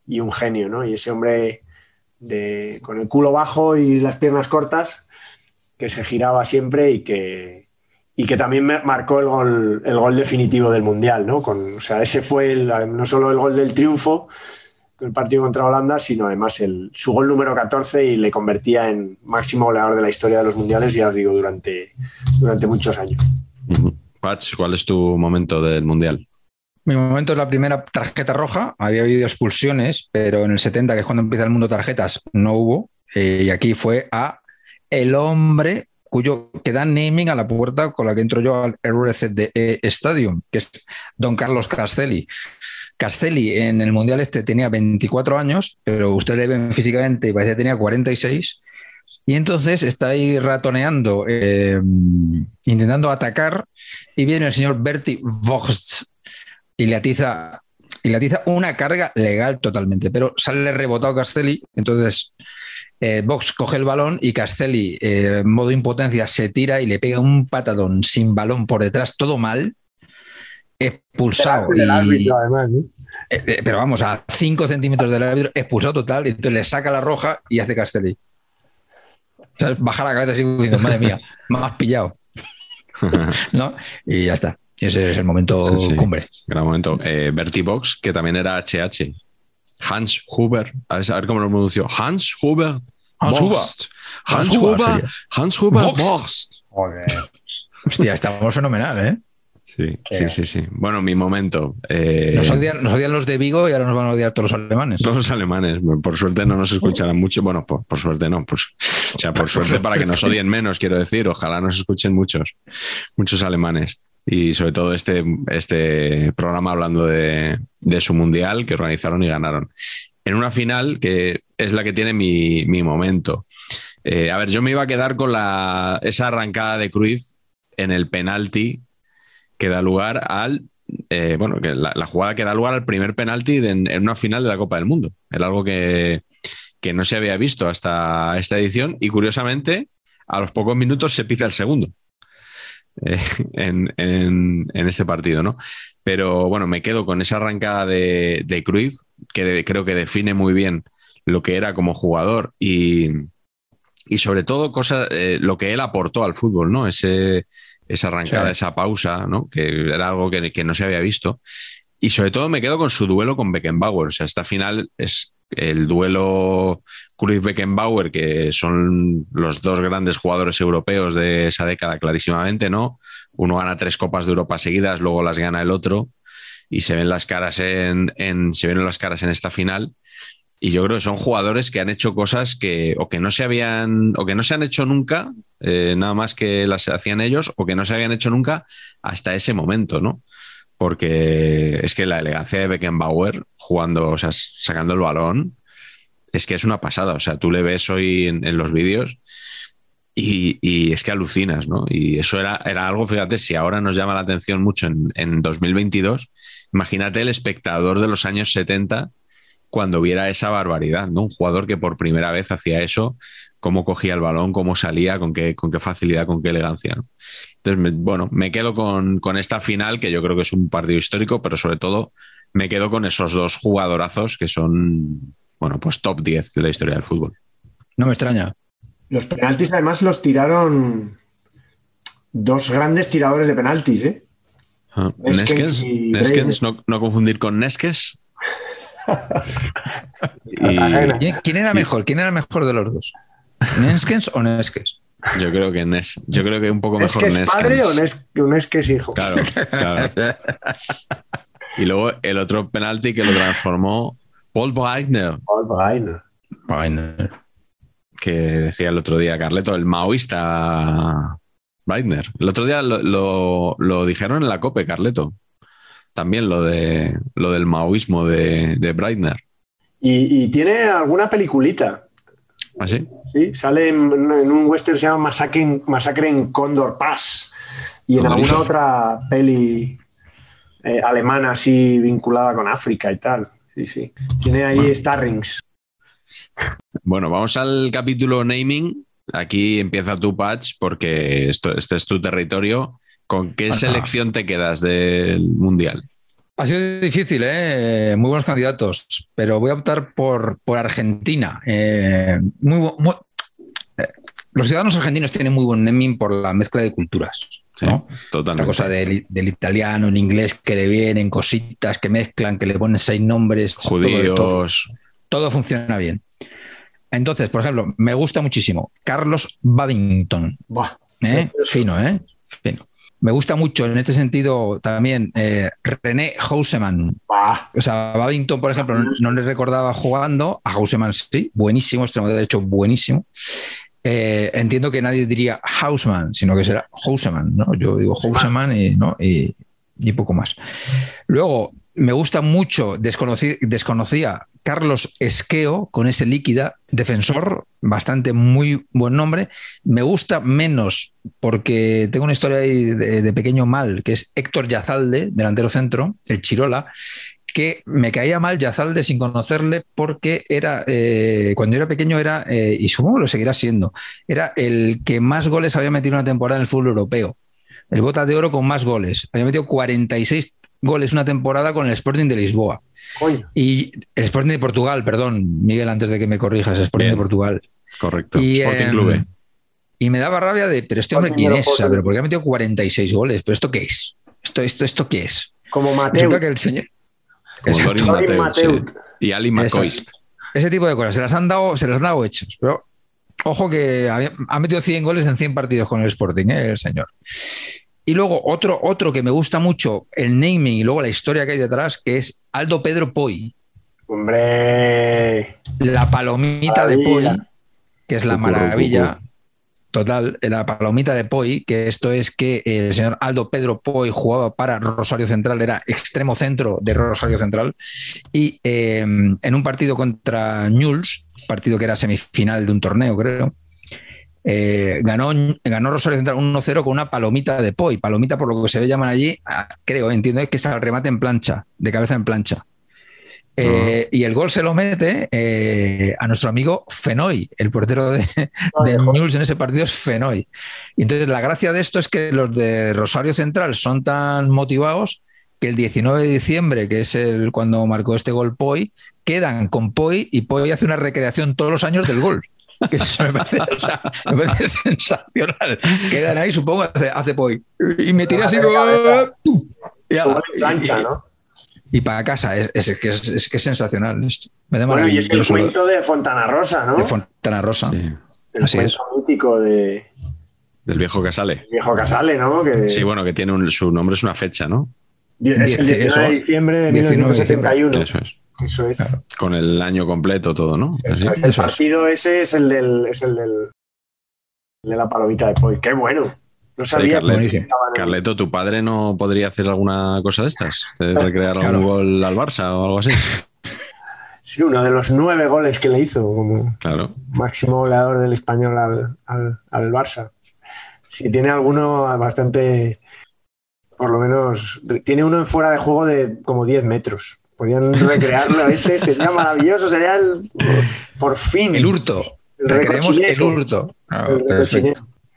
y un genio, ¿no? Y ese hombre de, con el culo bajo y las piernas cortas, que se giraba siempre y que, y que también marcó el gol, el gol definitivo del Mundial, ¿no? Con, o sea, ese fue el- no solo el gol del triunfo, el partido contra Holanda, sino además el, su gol número 14 y le convertía en máximo goleador de la historia de los Mundiales, ya os digo, durante, durante muchos años. ¿cuál es tu momento del Mundial? Mi momento es la primera tarjeta roja. Había habido expulsiones, pero en el 70, que es cuando empieza el mundo tarjetas, no hubo. Eh, y aquí fue a el hombre cuyo que da naming a la puerta con la que entro yo al RCDE Stadium, que es Don Carlos Castelli. Castelli en el Mundial este tenía 24 años, pero usted le ven físicamente y parece que tenía 46. Y entonces está ahí ratoneando, eh, intentando atacar, y viene el señor Bertie Vogt y le atiza, y le atiza una carga legal totalmente, pero sale rebotado Castelli, entonces eh, Vox coge el balón y Castelli, eh, en modo impotencia, se tira y le pega un patadón sin balón por detrás, todo mal, expulsado. Del y- árbitro, eh, eh, pero vamos, a 5 centímetros del árbitro, expulsado total, y entonces le saca la roja y hace Castelli. O sea, baja la cabeza así diciendo, madre mía, me has pillado. ¿No? Y ya está. Y ese es el momento Sí. cumbre. Gran momento. Eh, Bertie Box, que también era HH. Hans Huber, a ver, a ver cómo lo pronunció. Hans Huber. Hans Boxt. Hans Hans Huber, Huber. Hans Huber. Box. Boxt. Hostia, estamos fenomenal, ¿eh? Sí, sí, sí, sí. Bueno, mi momento. eh, Nos odian, nos odian los de Vigo y ahora nos van a odiar todos los alemanes. Todos los alemanes, por suerte no nos escucharán mucho. Bueno, por, por suerte no. Pues, o sea, por suerte para que nos odien menos, quiero decir. Ojalá nos escuchen muchos, muchos alemanes. Y sobre todo este, este programa hablando de, su mundial que organizaron y ganaron. En una final que es la que tiene mi, mi momento. Eh, a ver, yo me iba a quedar con la, esa arrancada de Cruyff en el penalti que da lugar al eh, bueno, la, jugada que da lugar al primer penalti en una final de la Copa del Mundo. Era algo que, que no se había visto hasta esta edición y curiosamente a los pocos minutos se pisa el segundo eh, en, en- en este partido, ¿no? Pero bueno, me quedo con esa arrancada de, de Cruyff que de- creo que define muy bien lo que era como jugador y, y sobre todo cosa, eh, lo que él aportó al fútbol, ¿no? Ese, esa arrancada, Sí. esa pausa, ¿no? Que era algo que, que no se había visto. Y sobre todo me quedo con su duelo con Beckenbauer. O sea, esta final es el duelo Cruyff-Beckenbauer, que son los dos grandes jugadores europeos de esa década, clarísimamente, ¿no? Uno gana tres Copas de Europa seguidas, luego las gana el otro, y se ven las caras en, se ven las caras en esta final. Y yo creo que son jugadores que han hecho cosas que o que no se habían o que no se han hecho nunca, eh, nada más que las hacían ellos, o que no se habían hecho nunca hasta ese momento, ¿no? Porque es que la elegancia de Beckenbauer jugando, o sea, sacando el balón, es que es una pasada. O sea, tú le ves hoy en, los vídeos y, y es que alucinas, ¿no? Y eso era, era algo, fíjate, si ahora nos llama la atención mucho en, en 2022, imagínate el espectador de los años 70 cuando viera esa barbaridad, ¿no? Un jugador que por primera vez hacía eso, cómo cogía el balón, cómo salía, con qué, con qué facilidad, con qué elegancia. ¿no? Entonces, me- bueno, me quedo con, con esta final, que yo creo que es un partido histórico, pero sobre todo me quedo con esos dos jugadorazos que son, bueno, pues top 10 de la historia del fútbol. No me extraña. Los penaltis además los tiraron dos grandes tiradores de penaltis, ¿eh? Ah, Neskens Neskens, y Neskens, no, no confundir con Neskes. Y ¿Quién, era mejor? ¿Quién era mejor de los dos? ¿Neskens o Neskes? yo creo que Nes, yo creo que un poco ¿Es mejor que es Neskens. padre o no es, o no es que es hijo? Claro, claro. Y luego el otro penalti que lo transformó Paul Breitner, Paul Breitner. Bueno, que decía el otro día Carleto, el maoísta Breitner. El otro día lo, lo- lo dijeron en la COPE, Carleto. También lo, de, lo del maoísmo de, de Breitner. Y, y tiene alguna peliculita. ¿Así? Sí, sale en, en un western que se llama Masacre en, Masacre en Condor Pass. Y en alguna otra peli eh, alemana así vinculada con África y tal. Sí, sí. Tiene ahí Bueno. Starrings. Bueno, vamos al capítulo naming. Aquí empieza tu patch porque esto, este es tu territorio. ¿Con qué Ajá. selección te quedas del Mundial? Ha sido difícil, ¿eh? Muy buenos candidatos, pero voy a optar por, por Argentina. Eh, muy bu- muy- eh, los ciudadanos argentinos tienen muy buen naming por la mezcla de culturas. ¿no? La totalmente. cosa del, del italiano, en inglés, que le vienen cositas, que mezclan, que le ponen seis nombres. Judíos. Todo, todo funciona bien. Entonces, por ejemplo, me gusta muchísimo Carlos Babington. Buah. ¿eh? Fino, ¿eh? Fino. Me gusta mucho en este sentido también eh, René Houseman. Bah. O sea, Babington, por ejemplo, no, no le recordaba jugando, a Houseman sí, buenísimo, extremo derecho, buenísimo. Eh, entiendo que nadie diría Houseman, sino que será Houseman, ¿no? Yo digo Houseman y, ¿no? y, y poco más. Luego, me gusta mucho, desconocí- desconocía Carlos Esqueo con ese líquida, defensor, bastante muy buen nombre. Me gusta menos porque tengo una historia ahí de, de pequeño mal, que es Héctor Yazalde, delantero centro, el Chirola, que me caía mal Yazalde sin conocerle porque era, eh, cuando yo era pequeño era, eh, y supongo que lo seguirá siendo, era el que más goles había metido en una temporada en el fútbol europeo. El bota de oro con más goles. Había metido 46 goles una temporada con el Sporting de Lisboa. Coño. Y el Sporting de Portugal, perdón, Miguel, antes de que me corrijas, Sporting Bien. de Portugal. Correcto. Y, Sporting em, Club. Y me daba rabia de, pero este hombre, ¿quién es? O sea, Portugal. pero ¿por qué ha metido 46 goles? ¿Pero esto qué es? ¿Esto, esto, esto qué es? Como Mateo. Resulta que el señor... Como Mateus. sí. Y Ali McCoist. Ese tipo de cosas, se las han dado, se las han dado hechos. Pero ojo que ha metido 100 goles en 100 partidos con el Sporting, ¿eh? el señor. Y luego otro, otro que me gusta mucho, el naming y luego la historia que hay detrás, que es Aldo Pedro Poi, Hombre. la palomita de Poi, que es la maravilla total, la palomita de Poi, que esto es que el señor Aldo Pedro Poi jugaba para Rosario Central, era extremo centro de Rosario Central, y eh, en un partido contra Newell's, partido que era semifinal de un torneo, creo, eh, ganó, ganó Rosario Central 1-0 con una palomita de Poi. Palomita, por lo que se ve, llaman allí, ah, creo, entiendo, es que es al remate en plancha, de cabeza en plancha. Eh, Y el gol se lo mete eh, a nuestro amigo Fenoy, el portero de, joder. Newell's en ese partido es Fenoy. Y entonces la gracia de esto es que los de Rosario Central son tan motivados que el 19 de diciembre, que es el cuando marcó este gol Poi, quedan con Poi y Poi hace una recreación todos los años del gol. Que eso me parece, o sea, me parece sensacional. Quedan ahí, supongo, hace, hace Poi. Y me tiré así como. plancha, y- ¿no? y para casa, es, es que es, es que es sensacional. Me da Bueno, y es el cuento de Fontana Rosa, ¿no? de Fontana Rosa. Sí. El así cuento mítico de Del viejo que sale. Viejo Casale, ¿no? Que Sí, bueno, que tiene un, su nombre es una fecha, ¿no? Es el 19 de eso. diciembre de 19 de 1971. Eso es. Eso es. Con el año completo, todo, ¿no? Eso es. El partido ese es el del, es el del el de la palomita de Poi. Qué bueno. No sabía Carlet. que Carleto, ¿tu padre no podría hacer alguna cosa de estas? ¿De recrear Claro. algún gol al Barça o algo así? Sí, uno de los nueve goles que le hizo como Claro. máximo goleador del español al, al, al Barça. Sí, tiene alguno bastante, por lo menos, tiene uno en fuera de juego de como 10 metros. Podían recrearlo ese, sería maravilloso, sería el. Por fin. El hurto. El Recreemos el hurto. Ah,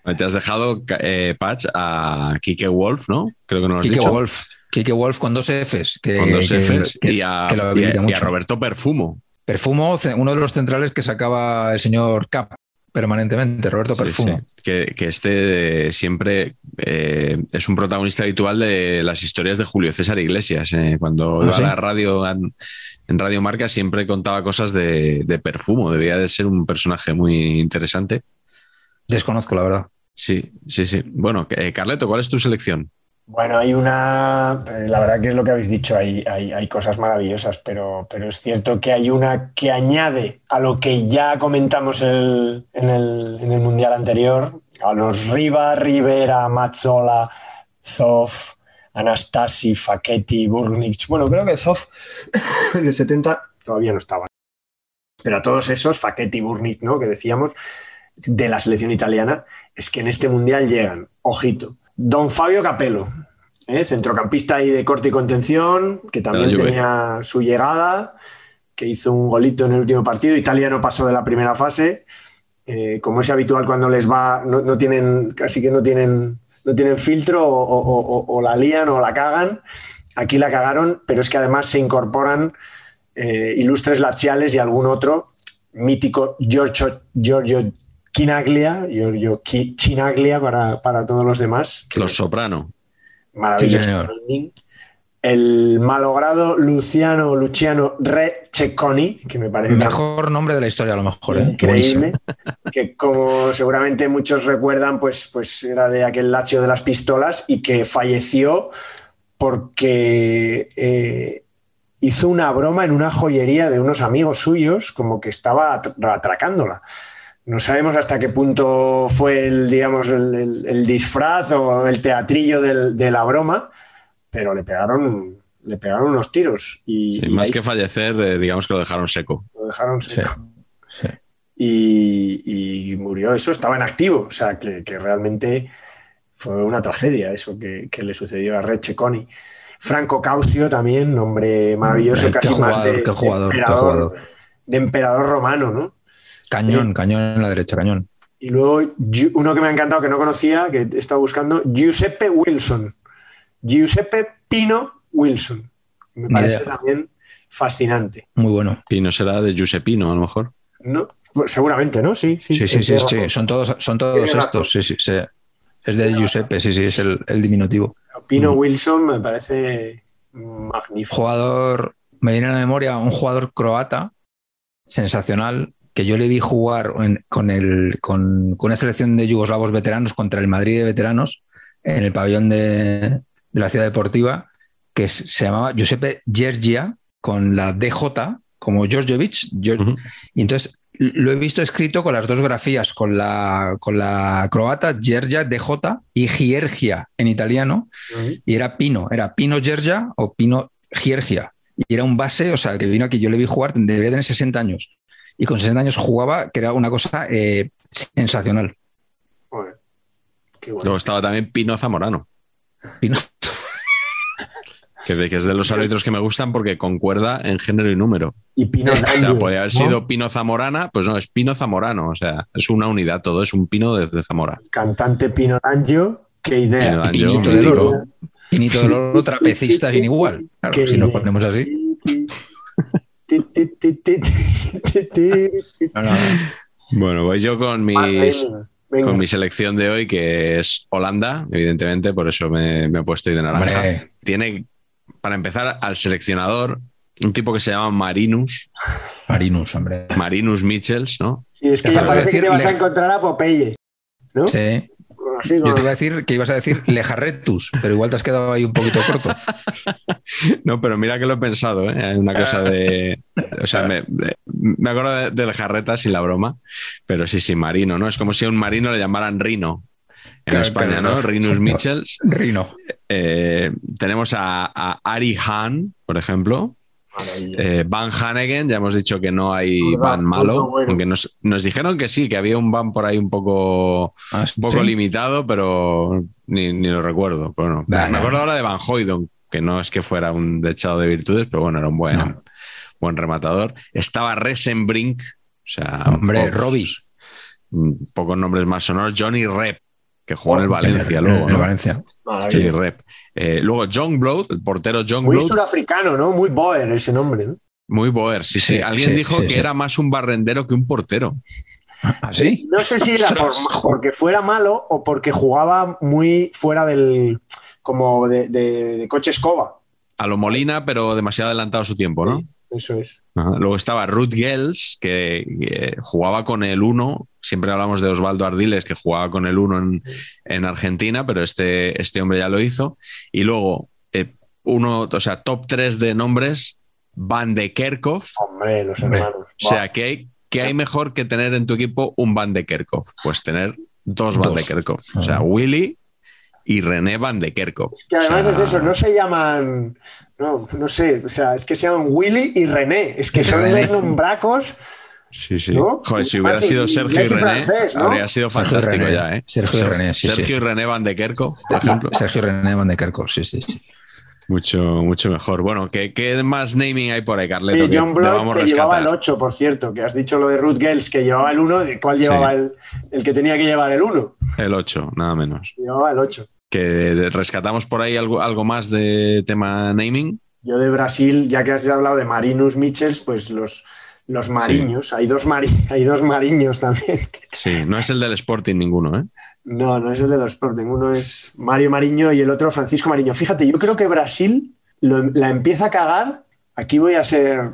El. Te has dejado, eh, Patch, a Kike Wolf, ¿no? Creo que no lo has Kike dicho. Wolf. Kike Wolf con dos Fs. Que, Con dos Fs. que- y, a, que lo y a- habilita y a mucho. Roberto Perfumo. Perfumo, uno de los centrales que sacaba el señor Cap permanentemente, Roberto Perfumo. sí. Que, que este eh, siempre eh, es un protagonista habitual de las historias de Julio César Iglesias. eh. Cuando ¿Ah, iba sí? a la radio, en, en Radio Marca, siempre contaba cosas de, de Perfumo. Debía de ser un personaje muy interesante. Desconozco, la verdad. Sí, sí, sí. Bueno, eh, Carleto, ¿cuál es tu selección? Bueno, hay una. eh, La verdad que es lo que habéis dicho, hay, hay, hay cosas maravillosas, pero, pero es cierto que hay una que añade a lo que ya comentamos en, el, en el mundial anterior, a los Riva, Rivera, Mazzola, Zoff, Anastasi, Facchetti, Burgnich. Bueno, creo que Zoff en el 70 todavía no estaba. Pero a todos esos, Facchetti, Burgnich, ¿no? Que decíamos, de la selección italiana, es que en este mundial llegan, ojito, Don Fabio Capello, ¿eh? centrocampista ahí de corte y contención, que también tenía su llegada, que hizo un golito en el último partido. Italia no pasó de la primera fase. Eh, como es habitual cuando les va, no, no tienen, casi que no tienen, no tienen filtro o, o- o- o la lían o la cagan. Aquí la cagaron, pero es que además se incorporan eh, ilustres laziales y algún otro mítico Giorgio, Giorgio Chinaglia, Giorgio Chi- Chinaglia para, para todos los demás. que Los Soprano. maravilloso Sí, señor. timing. El malogrado Luciano Luciano Re Cecconi, que me parece El tan mejor nombre de la historia, a lo mejor. ¿eh? increíble, Buenísimo. que como seguramente muchos recuerdan, pues, pues era de aquel Lazio de las pistolas y que falleció porque eh, hizo una broma en una joyería de unos amigos suyos, como que estaba atra- atracándola. No sabemos hasta qué punto fue el, digamos, el, el- el disfraz o el teatrillo del- de la broma, pero le pegaron, le pegaron unos tiros y, Sí, y más ahí que fallecer, eh, digamos que lo dejaron seco. lo dejaron seco sí. y, y murió eso, estaba en activo, o sea que, que realmente fue una tragedia eso que, que le sucedió a Red Cecconi. Franco Causio también, nombre maravilloso, casi más jugador, de, qué jugador, de qué emperador, jugador. de emperador romano, ¿no? Cañón, cañón en la derecha, cañón. Y luego uno que me ha encantado, que no conocía, que he estado buscando, Giuseppe Wilson. Giuseppe Pino Wilson. Me parece también fascinante. Muy bueno. Y no será de Giuseppino, a lo mejor. ¿no? Pues seguramente, ¿no? Sí, sí. Sí, sí, sí. Son todos, son todos estos. Sí, sí, sí. Es de Giuseppe, sí, sí, es el, el diminutivo. Pino Mm. Wilson me parece magnífico. Jugador, me viene a la memoria un jugador croata sensacional que yo le vi jugar en- con, el, con, con una selección de yugoslavos veteranos contra el Madrid de veteranos en el pabellón de, de la ciudad deportiva que se llamaba Giuseppe Gergia con la DJ como Ujú. y entonces lo he visto escrito con las dos grafías, con la, con la croata Gergia DJ y Giergia en italiano, y era Pino, era Pino Gergia o Pino Giergia. Y era un base, o sea, que vino aquí, yo le vi jugar, debería tener 60 años. Y con 60 años jugaba, que era una cosa eh, sensacional. Joder, qué bueno. Luego estaba también Pino Zamorano, Pino, que, de- que es de los árbitros que me gustan porque concuerda en género y número. Y Pino O sea, D'Angelo, podría haber ¿no? sido Pino Zamorana, pues no, es Pino Zamorano. O sea, es una unidad todo, es un pino desde Zamora. Cantante Pino D'Angelo, qué idea. Pino D'Angelo. Pinito del Oro. Pinito del Oro, trapecista sin igual. Claro, Qué si nos idea. ponemos así. No, no. Bueno, voy yo con mis, con mi selección de hoy, que es Holanda, evidentemente, por eso me, me he puesto ahí de naranja. Hombre, Tiene, para empezar, al seleccionador, un tipo que se llama Marinus, Marinus, hombre. Marinus Michels, ¿no? Sí, es que ya parece que te vas a encontrar a Popeye. ¿no? Sí. Así Yo te iba a decir que ibas a decir Lejarretus, pero igual te has quedado ahí un poquito corto. No, pero mira que lo he pensado, ¿eh? Una cosa de. O sea, me, de- me acuerdo de- del jarretas y la broma, pero sí, sí, marino, ¿no? Es como si a un marino le llamaran Rino en Claro, España, claro, ¿no? no. Rinus Michels. Rino. Eh, tenemos a, a Ari Hahn, por ejemplo. Eh, Van Hanegen, ya hemos dicho que no hay Van malo, bueno. aunque nos, nos dijeron que sí, que había un Van por ahí un poco, Ah, un poco ¿sí? limitado, pero ni, ni lo recuerdo. Bueno, Bah, me no. acuerdo ahora de Van Hoydon, que no es que fuera un dechado de virtudes, pero bueno, era un buen, No. buen rematador. Estaba Resenbrink, o sea, Hombre, pocos- Robbie. mm, pocos nombres más sonoros. Johnny Rep, que jugó en el Valencia En- luego. en ¿no? Valencia. Maravilloso. Rep. Eh, luego John Blood, el portero John Muy Blood, surafricano, ¿no? Muy boer ese nombre, ¿no? muy boer. Sí, sí. Sí, Alguien sí, dijo sí, que sí. era más un barrendero que un portero. ¿Ah, sí? No sé si era por- porque fuera malo o porque jugaba muy fuera del. como de, de- de coche escoba. A lo Molina, pero demasiado adelantado a su tiempo, ¿no? Eso es. Ajá. Luego estaba Ruth Gels, que, que jugaba con el 1. Siempre hablamos de Osvaldo Ardiles, que jugaba con el 1 en, en Argentina, pero este, este hombre ya lo hizo. Y luego, eh, uno, o sea, top 3 de nombres, Van de Kerkhoff. Hombre, los Hombre, hermanos. O sea, ¿qué hay, qué hay mejor que tener en tu equipo un Van de Kerkhoff? Pues tener dos Van Dos. de Kerkhoff. O sea, Ah. Willy y René Van de Kerkhoff. Es que además O sea, es eso, no se llaman. No, no sé, o sea, es que se llaman Willy y René. Es que son nombracos. Sí, sí. ¿No? Joder, si Más hubiera sido Sergio y y René, francés, ¿no? habría sido Sergio y fantástico René. ya, ¿eh? Sergio y René, sí, Sergio sí. y René Van de Kerkhoff, por ejemplo. Sergio René Van de Kerkhoff, sí, sí, sí. Mucho, mucho mejor. Bueno, ¿qué, qué más naming hay por ahí, Carleto? Que John Blood que llevaba el rescatar? 8, por cierto, que has dicho lo de Ruth Gels, que llevaba el 1, ¿de cuál Sí. llevaba el, el que tenía que llevar el 1? El 8, nada menos. Llevaba el 8. Que rescatamos por ahí algo, algo más de tema naming. Yo de Brasil, ya que has hablado de Marinus Michels, pues los, los mariños, hay, dos mari- hay dos mariños también. Sí, no es el del Sporting ninguno, ¿eh? No, no es el de los Sporting, uno es Mario Mariño y el otro Francisco Mariño. Fíjate, yo creo que Brasil lo- la empieza a cagar. Aquí voy a ser,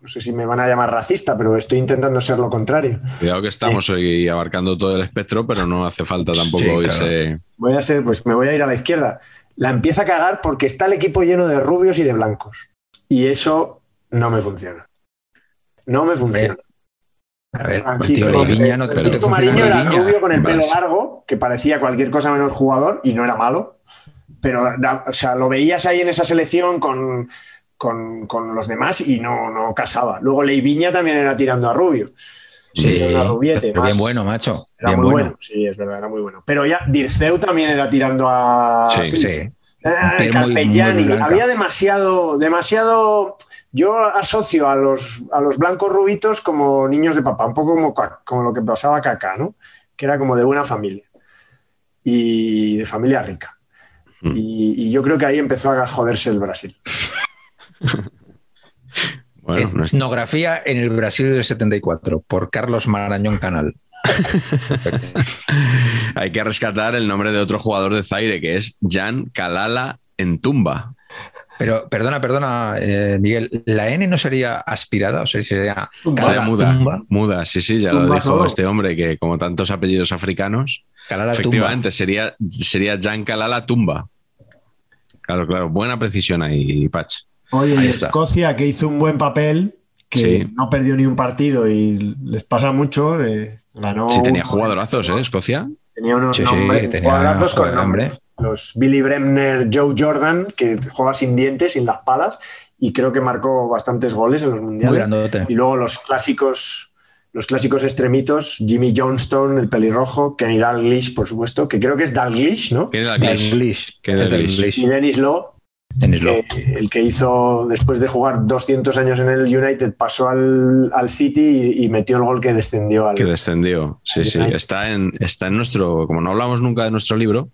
no sé si me van a llamar racista, pero estoy intentando ser lo contrario. Cuidado que estamos hoy abarcando todo el espectro, pero no hace falta tampoco Sí, claro. Voy a ser, pues me voy a ir a la izquierda. La empieza a cagar porque está el equipo lleno de rubios y de blancos. Y eso no me funciona. No me funciona. A ver, pues, Francisco, tío, no, te Francisco funciona Mariño era rubio con el pelo largo, que parecía cualquier cosa menos jugador y no era malo. Pero da- o sea, lo veías ahí en esa selección con, con- con los demás y no, no casaba. Luego Leiviña también era tirando a rubio. Sí, Era rubiete, más- bien bueno, macho. Era bien muy bueno. Sí, es verdad, era muy bueno. Pero ya Dirceu también era tirando a. Sí, Sí. Eh, muy- muy blanca. Había demasiado, demasiado. Yo asocio a los, a los blancos rubitos como niños de papá, un poco como, como lo que pasaba a Kaká, ¿no? Que era como de buena familia y de familia rica. Mm. Y, y yo creo que ahí empezó a joderse el Brasil. Bueno, no es- Etnografía en el Brasil del 74 por Carlos Marañón Canal. hay que rescatar el nombre de otro jugador de Zaire, que es Jan Kalala Entumba. Pero perdona, perdona, eh, Miguel, ¿la N no sería aspirada? O sea, sería muda, Tumba. muda, sí, sí, ya lo dijo solo. este hombre, que como tantos apellidos africanos, Calala Tumba. efectivamente sería, sería Jan Kalala Tumba. Claro, claro, buena precisión ahí, Patch. Oye, Ahí y está. Escocia que hizo un buen papel, que Sí. no perdió ni un partido y les pasa mucho, eh, ganó. Sí, tenía jugadorazos, ¿eh? Escocia. Tenía unos Sí, sí, nombres, tenía jugadorazos con nombre. Los Billy Bremner, Joe Jordan, que juega sin dientes, sin las palas, y creo que marcó bastantes goles en los Muy mundiales. grandote. Y luego los clásicos, los clásicos extremitos, Jimmy Johnston, el pelirrojo, Kenny Dalglish, por supuesto, que creo que es Dalglish, ¿no? ¿Quién era Dalglish? Dalglish. Dalglish. Y Dennis Law, Que- el que hizo, después de jugar 200 años en el United, pasó al, al City y, y metió el gol que descendió al... Que descendió. Sí, sí. Está en, está en nuestro. Como no hablamos nunca de nuestro libro,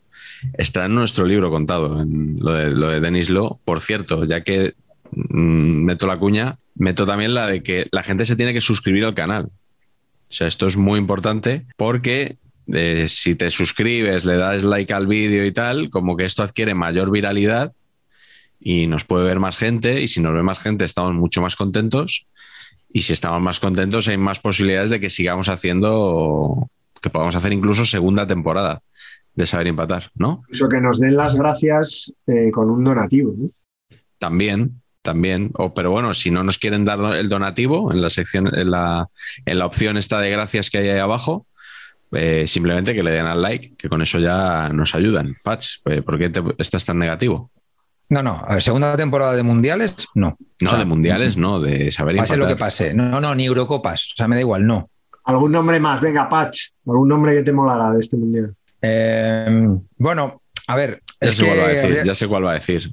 está en nuestro libro contado, en lo de, lo de Denis Law. Por cierto, ya que mm, meto la cuña, meto también la de que la gente se tiene que suscribir al canal. O sea, esto es muy importante porque eh, si te suscribes, le das like al vídeo y tal, como que esto adquiere mayor viralidad y nos puede ver más gente y si nos ve más gente estamos mucho más contentos y si estamos más contentos hay más posibilidades de que sigamos haciendo, que podamos hacer incluso segunda temporada de Saber Empatar, ¿no? Incluso que nos den las gracias eh, con un donativo. ¿no? También, también. O, pero bueno, si no nos quieren dar el donativo en la sección, en la, en la opción esta de gracias que hay ahí abajo, eh, simplemente que le den al like, que con eso ya nos ayudan. Patch, eh, ¿por qué te- estás tan negativo? No, no, a ver, segunda temporada de mundiales, no. No, O sea, de mundiales, no, de saber Pase empatar. lo que pase. No, no, ni Eurocopas. O sea, me da igual, no. ¿Algún nombre más? Venga, Patch. ¿Algún nombre que te molara de este mundial? Eh, bueno, a ver. Ya es sé, cuál va a que decir, ya sé cuál va a decir.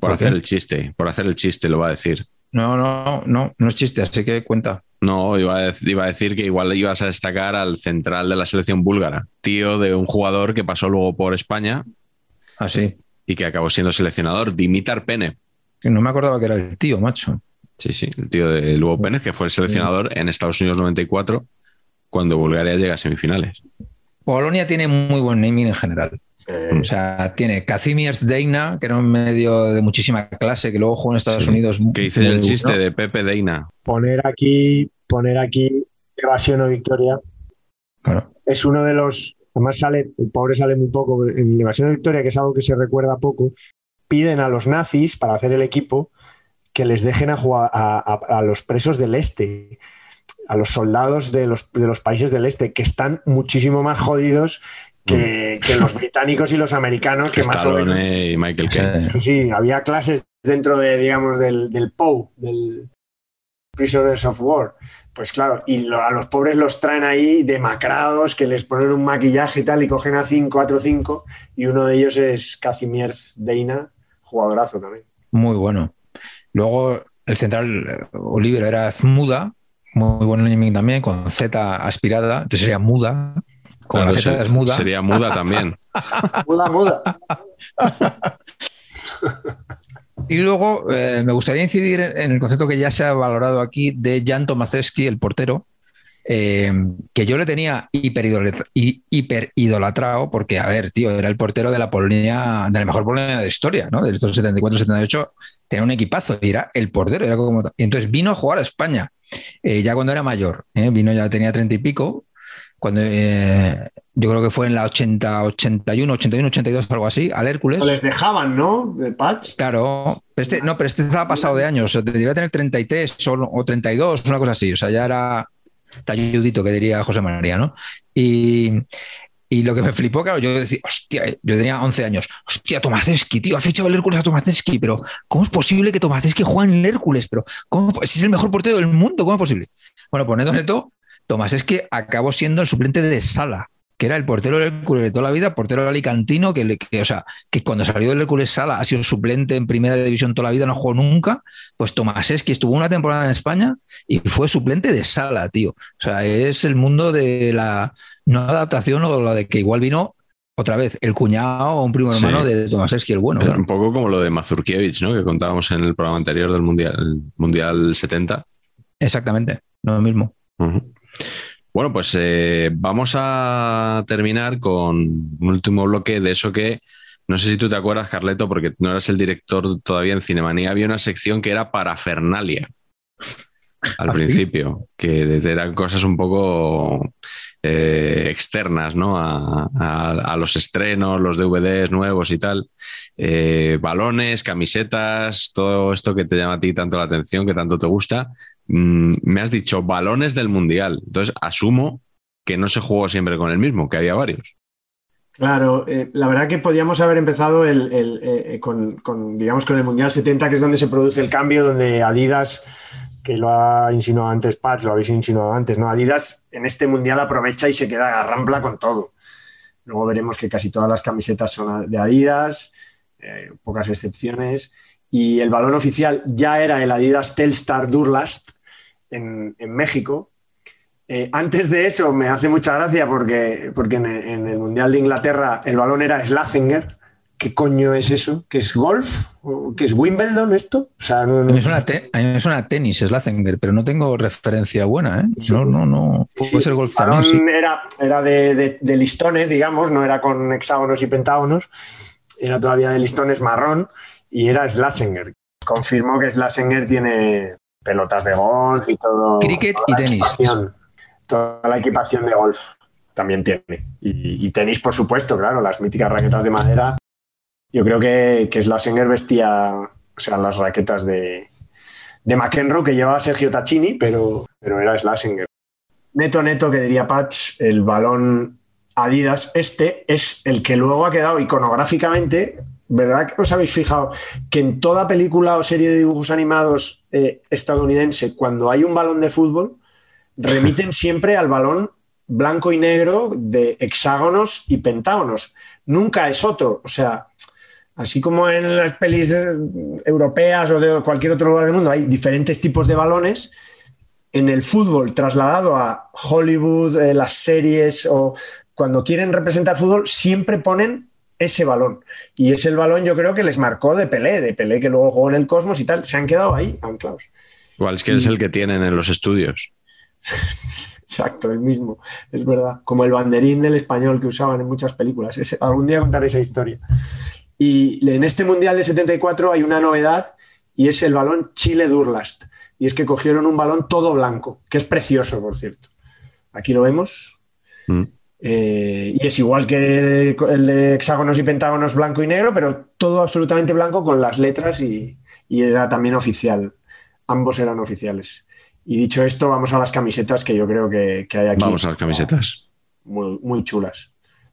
Por, ¿Por hacer qué? el chiste, por hacer el chiste lo va a decir. No, no, no, no es chiste, así que cuenta. No, iba a, dec- iba a decir que igual ibas a destacar al central de la selección búlgara, tío de un jugador que pasó luego por España Así. Y que acabó siendo seleccionador, Dimitar Pene. Que no me acordaba que era el tío, macho. Sí, sí, el tío de Lugo Pene, que fue el seleccionador en Estados Unidos 94, cuando Bulgaria llega a semifinales. Polonia tiene muy buen naming en general. O sea, tiene Kazimierz Deina, que era un medio de muchísima clase, que luego jugó en Estados Sí. Unidos. Que dice muy el chiste de Pepe Deina. poner aquí, poner aquí evasión o victoria Claro. es uno de los. Además, sale, el pobre sale muy poco. En Invasión de Victoria, que es algo que se recuerda poco, piden a los nazis para hacer el equipo que les dejen a, jugar a, a- a los presos del este, a los soldados de los, de los países del este, que están muchísimo más jodidos que, que los británicos y los americanos, que más o menos. Stallone y Michael Caine. Sí. Sí, sí, había clases dentro de, digamos, del, del POW, del Prisoners of War. Pues claro, y lo- a los pobres los traen ahí demacrados, que les ponen un maquillaje y tal, y cogen a 5, 4, 5, y uno de ellos es Kazimierz Deina, jugadorazo también. Muy bueno. Luego el central eh, Oliver era Zmuda, muy buen naming también, con Z aspirada, entonces sería muda. Con Claro, la Z es muda. Sería muda también. Muda, muda. Y luego eh, me gustaría incidir en el concepto que ya se ha valorado aquí de Jan Tomaszewski, el portero, eh, que yo le tenía hiperidol- hi- hiperidolatrado porque, a ver, tío, era el portero de la Polonia, de la mejor Polonia de la historia, ¿no? De estos 74-78, tenía un equipazo y era el portero. Era como... entonces vino a jugar a España, eh, ya cuando era mayor, vino ya tenía 30 y pico, cuando eh, yo creo que fue en la 80, 81, 81, 82, algo así, al Hércules. Les dejaban, ¿no? De patch. Claro, pero este, no, pero este estaba pasado de años, o sea, debía tener 33 o, o 32, una cosa así, o sea, ya era talludito, que diría José María, ¿no? Y, y lo que me flipó, claro, yo decía, hostia, yo tenía 11 años, hostia, Tomaszewski, tío, ha fichado el Hércules a Tomaszewski, pero ¿cómo es posible que Tomaszewski juegue en el Hércules? Pero, ¿cómo, si es el mejor portero del mundo, ¿cómo es posible? Bueno, pues neto, neto, Tomaszewski acabó siendo el suplente de Sala, que era el portero del Hércules de toda la vida, portero alicantino, que, que, o sea, que cuando salió del Hércules Sala ha sido suplente en primera división toda la vida, no jugó nunca, pues Tomaszewski estuvo una temporada en España y fue suplente de Sala, tío. O sea, es el mundo de la no adaptación o la de que igual vino otra vez el cuñado o un primo Sí. hermano de Tomaszewski el bueno. Era. Un poco como lo de Mazurkiewicz, ¿no? Que contábamos en el programa anterior del Mundial, el mundial 70. Exactamente, lo mismo. Bueno, pues eh, vamos a terminar con un último bloque de eso que no sé si tú te acuerdas, Carleto, porque no eras el director todavía en Cinemanía. Había una sección que era parafernalia al ¿Ah, sí? principio, que eran cosas un poco eh, externas ¿no? a, los estrenos, los DVDs nuevos y tal. Eh, balones, camisetas, todo esto que te llama a ti tanto la atención, que tanto te gusta. Mm, me has dicho balones del Mundial. Entonces asumo que no se jugó siempre con el mismo, que había varios. Claro, eh, la verdad que podíamos haber empezado con, digamos, con el Mundial 70, que es donde se produce el cambio, donde Adidas, que lo ha insinuado antes Pat, lo habéis insinuado antes, ¿no? Adidas en este Mundial aprovecha y se queda garrampla con todo. Luego veremos que casi todas las camisetas son de Adidas, eh, pocas excepciones, y el balón oficial ya era el Adidas Telstar Durlast en, en México, eh, antes de eso me hace mucha gracia porque, porque en, en el Mundial de Inglaterra el balón era Slazenger. ¿Qué coño es eso? ¿Qué es golf? ¿O ¿Qué es Wimbledon esto? O sea, no, A no- mí me suena, te- a mí me suena tenis, Slazenger, pero no tengo referencia buena, ¿eh? No, no, no. Sí, Puede ser golf también, sí. era, era de, de- de listones, digamos, no era con hexágonos y pentágonos, era todavía de listones marrón y era Slazenger. Confirmó que Slazenger tiene pelotas de golf y todo. Cricket y tenis. Toda la equipación de golf también tiene. Y, y tenis, por supuesto, claro, las míticas raquetas de madera. Yo creo que, que vestía, o sea, las raquetas de, de McEnroe que llevaba Sergio Tacchini, pero, pero era Slazenger. Neto, neto, que diría Patch, el balón Adidas, este es el que luego ha quedado iconográficamente. ¿Verdad que os habéis fijado que en toda película o serie de dibujos animados eh, estadounidense, cuando hay un balón de fútbol, remiten siempre al balón blanco y negro de hexágonos y pentágonos? Nunca es otro. O sea, así como en las pelis eh, europeas o de cualquier otro lugar del mundo hay diferentes tipos de balones, en el fútbol trasladado a Hollywood, eh, las series o cuando quieren representar fútbol, siempre ponen ese balón. Y es el balón, yo creo que les marcó de Pelé, de Pelé que luego jugó en el Cosmos y tal. Se han quedado ahí, anclados. Igual es que es el que tienen en los estudios. Exacto, el mismo, es verdad. Como el banderín del español que usaban en muchas películas. Ese- algún día contaré esa historia. Y en este Mundial de 74 hay una novedad y es el balón Chile Durlast. Y es que cogieron un balón todo blanco, que es precioso, por cierto. Aquí lo vemos. Mm. Eh, y es igual que el, el de hexágonos y pentágonos blanco y negro, pero todo absolutamente blanco con las letras y, y era también oficial. Ambos eran oficiales. Y dicho esto, vamos a las camisetas que yo creo que, que hay aquí. Vamos a las camisetas. Muy, muy chulas.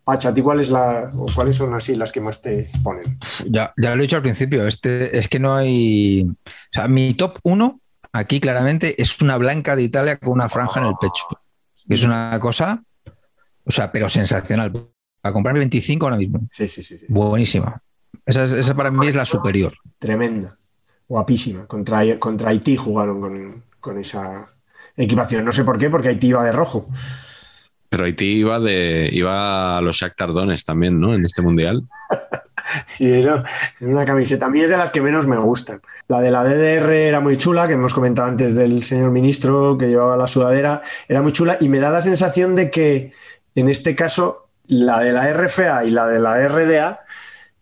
Pacha, ¿a ti cuál es la, o cuáles son así las que más te ponen? Ya, ya lo he dicho al principio, este, es que no hay. O sea, mi top 1 aquí claramente es una blanca de Italia con una franja en el pecho. Es una cosa, o sea, pero sensacional. Para comprarme 25 ahora mismo. Sí, sí, sí. sí. Buenísima. Esa, es- esa para mí es la superior. Tremenda. Guapísima. Contra, contra Haití jugaron con, con esa equipación. No sé por qué, porque Haití iba de rojo. Pero Haití iba, de, iba a los Shakhtar Donetsk también, ¿no? En este mundial. Sí, era era una camiseta. A mí es de las que menos me gustan. La de la DDR era muy chula, que hemos comentado antes del señor ministro que llevaba la sudadera, era muy chula y me da la sensación de que en este caso la de la RFA y la de la RDA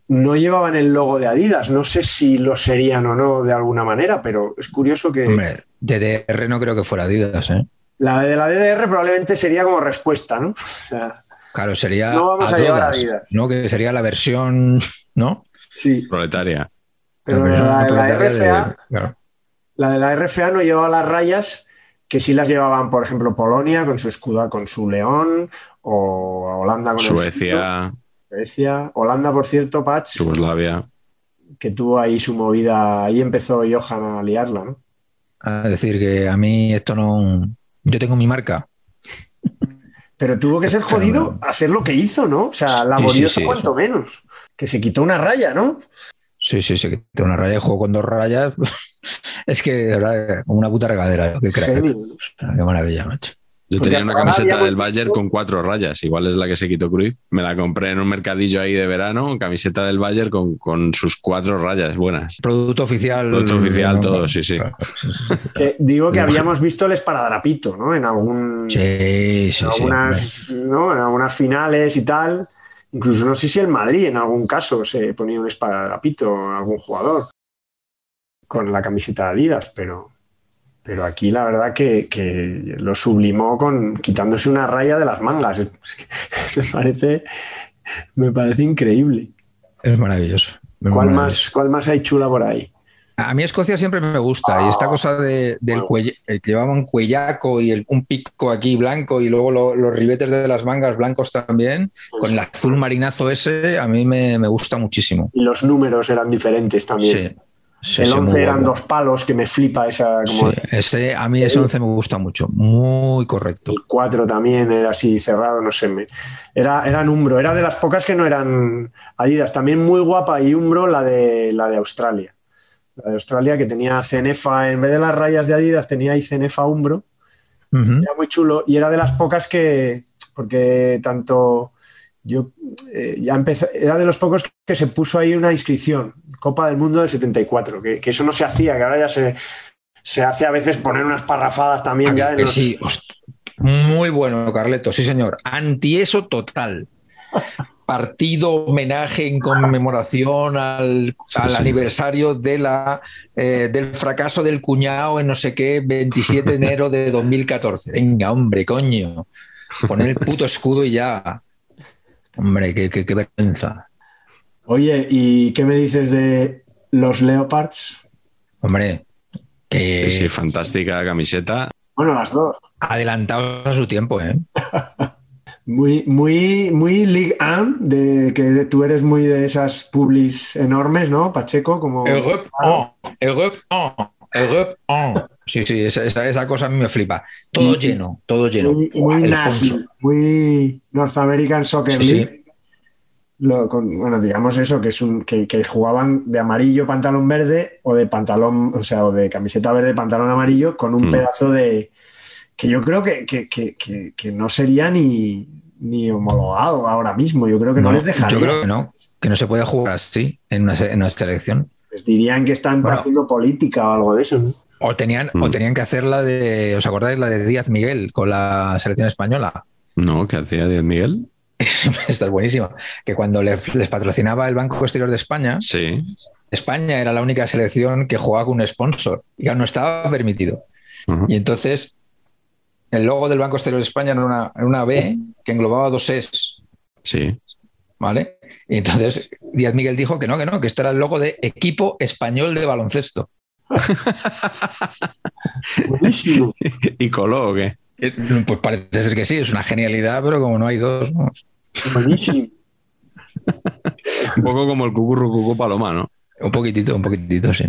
no llevaban el logo de Adidas. No sé si lo serían o no de alguna manera, pero es curioso que Hombre, DDR no creo que fuera Adidas, ¿eh? La de la DDR probablemente sería como respuesta, ¿no? O sea, Claro, sería. No vamos a llevar Adidas, Adidas. ¿no? Que sería la versión, ¿no? sí, Proletaria. pero la de la de- RFA claro. La de la RFA no llevaba las rayas que sí las llevaban, por ejemplo, Polonia con su escudo, con su león, o Holanda con el suyo. Suecia, Suecia. Holanda, por cierto, Patch, Yugoslavia. que tuvo ahí su movida, ahí empezó Johan a liarla, ¿no? A decir que a mí esto no. Yo tengo mi marca. Pero tuvo que ser jodido hacer lo que hizo, ¿no? O sea, laborioso sí. cuanto menos. Que se quitó una raya, ¿no? Sí, sí, que tengo una raya de juego con dos rayas. es que, de verdad, como una puta regadera. Qué crack. Qué maravilla, macho. Yo tenía una camiseta del Bayern con cuatro rayas, igual es la que se quitó Cruyff. Me la compré en un mercadillo ahí de verano, camiseta del Bayern con, con sus cuatro rayas buenas. Producto oficial. Producto oficial, No, todo, sí, sí. Que digo que habíamos visto el esparadrapito, ¿no? En algún. Sí, sí, en sí. algunas, ¿no? en algunas finales y tal. Incluso no sé si el Madrid en algún caso se ponía un esparadrapito a algún jugador con la camiseta de Adidas, pero, pero aquí la verdad que, que lo sublimó con quitándose una raya de las mangas. Me parece, me parece increíble. Es maravilloso. Es ¿Cuál maravilloso. más, ¿Cuál más hay chula por ahí? A mí Escocia siempre me gusta y esta cosa de, del Bueno. cuelle- el que llevaba un cuellaco y el- un pico aquí blanco y luego lo- los ribetes de las mangas blancos también, con el azul marinazo ese, a mí me, me gusta muchísimo. Y los números eran diferentes también. Sí, sí, el sí, muy 11 eran dos palos, que me flipa esa. Como Sí, ese, a mí ese 11 me gusta mucho, muy correcto. El 4 también era así cerrado, no sé. Me, era, eran Umbro, era de las pocas que no eran Adidas. También muy guapa y Umbro la de, la de Australia. La de Australia que tenía Cenefa, en vez de las rayas de Adidas, tenía ahí Cenefa Umbro. Era muy chulo y era de las pocas que, porque tanto yo eh, ya empecé, era de los pocos que se puso ahí una inscripción, Copa del Mundo del 74, que, que eso no se hacía, que ahora ya se, se hace a veces poner unas parrafadas también Ah, ya en que los- sí, muy bueno, Carleto, sí señor. Anti eso total. Partido, homenaje en conmemoración al, Sí, al sí. aniversario de la, eh, del fracaso del cuñado en no sé qué, 27 de enero de 2014. Venga, hombre, coño. Poner el puto escudo y ya. Hombre, qué, qué- qué vergüenza. Oye, ¿y qué me dices de los Leopards? Hombre, que Sí, fantástica camiseta. Bueno, las dos. adelantados a su tiempo, ¿eh? Muy, muy, muy League One, de que tú eres muy de esas publis enormes, ¿no, Pacheco? Como... Europe 1, Europe 1, Europe 1. Sí, sí, esa, esa- esa cosa a mí me flipa. Todo Y- lleno, todo lleno. Muy, muy El nazi, muy North American Soccer Sí, sí. League. lo- con- bueno, digamos eso, que es un que, que jugaban de amarillo pantalón verde o de pantalón, o sea, o de camiseta verde pantalón amarillo con un Mm. pedazo de que yo creo que, que- que- que- que no sería ni, ni homologado ahora mismo. Yo creo que no, les dejaría. Yo creo que no, que no se puede jugar así en una, en una selección. Les dirían que están Bueno. haciendo política o algo de eso. ¿no? O tenían, Mm. o tenían que hacer la de, ¿os acordáis la de Díaz Miguel con la selección española? No, ¿qué hacía Díaz Miguel? Esta es buenísima. Que cuando le- les patrocinaba el Banco Exterior de España, Sí. España era la única selección que jugaba con un sponsor y ya no estaba permitido. Y entonces el logo del Banco Exterior de España era una, era una B que englobaba dos Es, Sí. ¿vale? Y entonces Díaz Miguel dijo que no, que no, que este era el logo de Equipo Español de Baloncesto. Buenísimo. ¿Y coló o qué? Eh, Pues parece ser que sí, es una genialidad, pero como no hay dos, ¿no? Buenísimo. Un poco como el cucurru cucú paloma, ¿no? un poquitito, un poquitito, sí.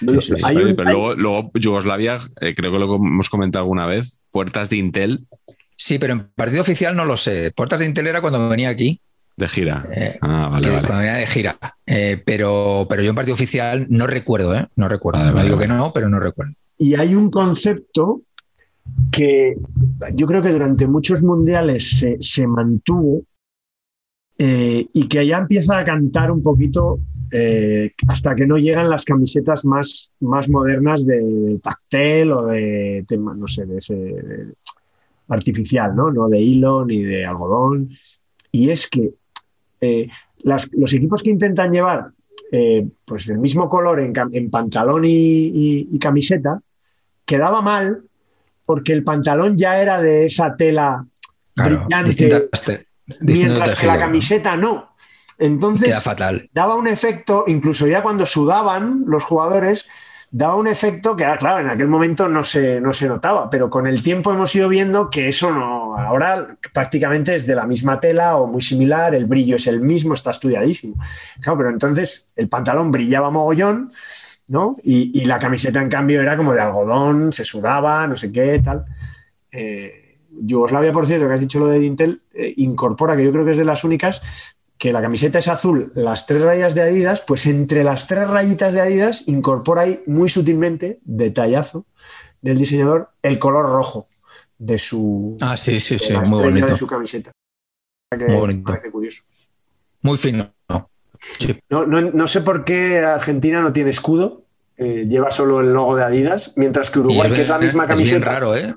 Sí, sí, sí. Hay Pero, un- pero hay- luego, luego Yugoslavia, eh, creo que lo hemos comentado alguna vez, puertas de Intel Sí, pero en partido oficial no lo sé. Puertas de Intel era cuando venía aquí, de gira. eh, Ah, vale, que- vale. cuando venía de gira. Eh, pero, pero yo en partido oficial no recuerdo, ¿eh? No recuerdo. Vale, no vale, digo vale. que no, pero no recuerdo. Y hay un concepto que yo creo que durante muchos mundiales se, se mantuvo eh, y que ya empieza a cantar un poquito eh, hasta que no llegan las camisetas más, más modernas de tactel o de tema, no sé, de ese de- artificial, ¿no? No de hilo ni de algodón. Y es que eh, las- los equipos que intentan llevar eh, pues el mismo color en, pantalón y, y- y camiseta, quedaba mal porque el pantalón ya era de esa tela Claro, brillante, distintas te- distinto mientras que la camiseta no. Entonces fatal. daba un efecto, incluso ya cuando sudaban los jugadores, daba un efecto que, claro, en aquel momento no se, no se notaba, pero con el tiempo hemos ido viendo que eso no, ahora prácticamente es de la misma tela o muy similar, el brillo es el mismo, está estudiadísimo. Claro, pero entonces el pantalón brillaba mogollón, ¿no? Y, y la camiseta, en cambio, era como de algodón, se sudaba, no sé qué, tal. Eh, Yugoslavia, por cierto, que has dicho lo de Intel, eh, incorpora, que yo creo que es de las únicas, que la camiseta es azul, las tres rayas de Adidas, pues entre las tres rayitas de Adidas incorpora ahí muy sutilmente, detallazo del diseñador, el color rojo de su, Ah, sí, sí, sí, muy bonito. de su camiseta. Que Muy bonito. Parece curioso. Muy fino. No, no, no sé por qué Argentina no tiene escudo, eh, lleva solo el logo de Adidas, mientras que Uruguay, que es la misma Es camiseta, bien raro, ¿eh?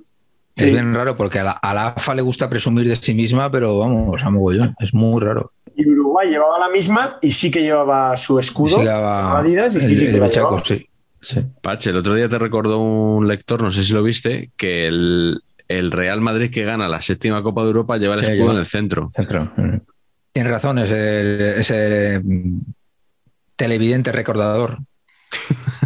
Sí. Es bien raro porque a la, a la AFA le gusta presumir de sí misma, pero vamos, a mogollón. Es muy raro. y Uruguay llevaba la misma y sí que llevaba su escudo, Sí, va- Adidas, y sí, el, sí que el bechaco, llevaba. sí. sí. Pache, el otro día te recordó un lector, no sé si lo viste, que el, el Real Madrid que gana la séptima Copa de Europa lleva el Sí, escudo lleva. en el centro. Centro. Tienes razón, ese, ese mm, televidente recordador.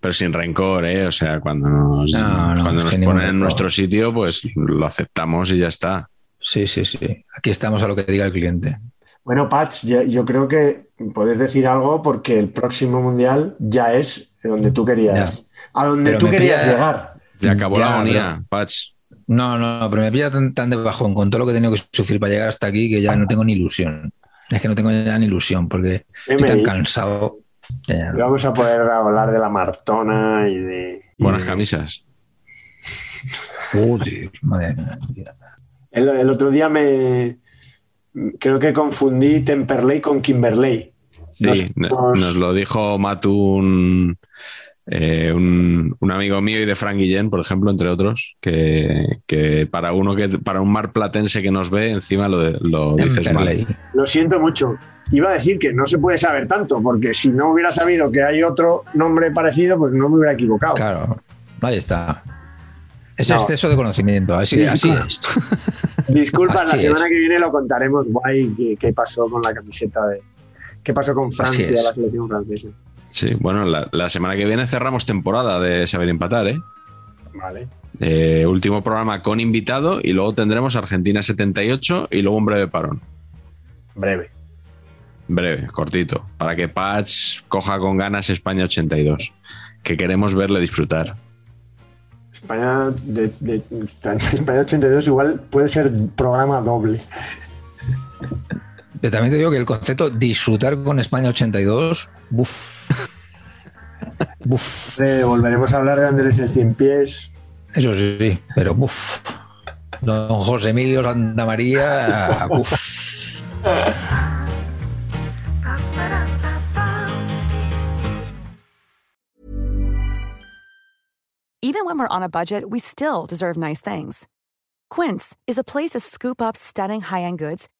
Pero sin rencor, ¿eh? O sea, cuando nos, No, no, cuando nos ponen en nuestro sitio, pues lo aceptamos y ya está. Sí, sí, sí. Aquí estamos a lo que diga el cliente. Bueno, Patch, yo, yo creo que puedes decir algo porque el próximo mundial ya es donde tú querías, Ya. a donde Pero tú querías pilla- llegar. Ya acabó Ya, la agonía, Patch. No, no, pero me pilla tan, tan de bajón con todo lo que he tenido que sufrir para llegar hasta aquí que ya no tengo ni ilusión. Es que no tengo ya ni ilusión porque estoy tan cansado. Ya, ya Vamos a poder hablar de la Martona y de. y Buenas de- camisas. Joder, madre mía. El, el otro día me. Creo que confundí Temperley con Kimberley. Sí, Nos- no- nos- nos lo dijo Matu, un, eh, un, un amigo mío y de Frank Guillén, por ejemplo, entre otros, que, que para uno que para un mar platense que nos ve, encima lo, de- lo dices mal. Lo siento mucho. Iba a decir que no se puede saber tanto, porque si no hubiera sabido que hay otro nombre parecido, pues no me hubiera equivocado. Claro, ahí está. Es No. exceso de conocimiento, así, así es. Disculpa, la es. semana que viene lo contaremos guay qué, qué pasó con la camiseta de. ¿Qué pasó con Francia, la selección francesa? Sí, bueno, la, la semana que viene cerramos temporada de Saber Empatar, ¿eh? Vale. Eh, último programa con invitado y luego tendremos Argentina 78 y luego un breve parón. Breve. Breve, cortito, para que Patch coja con ganas España 82, que queremos verle disfrutar. España, de, de- España 82 igual puede ser programa doble. Pero también te digo que el concepto disfrutar con España 82, buf. buf. Eh, volveremos a hablar de Andrés el Cien Pies. Eso sí, pero buf. Don José Emilio Santa María, buf. Even when we're on a budget, we still deserve nice things. Quince is a place to scoop up stunning high-end goods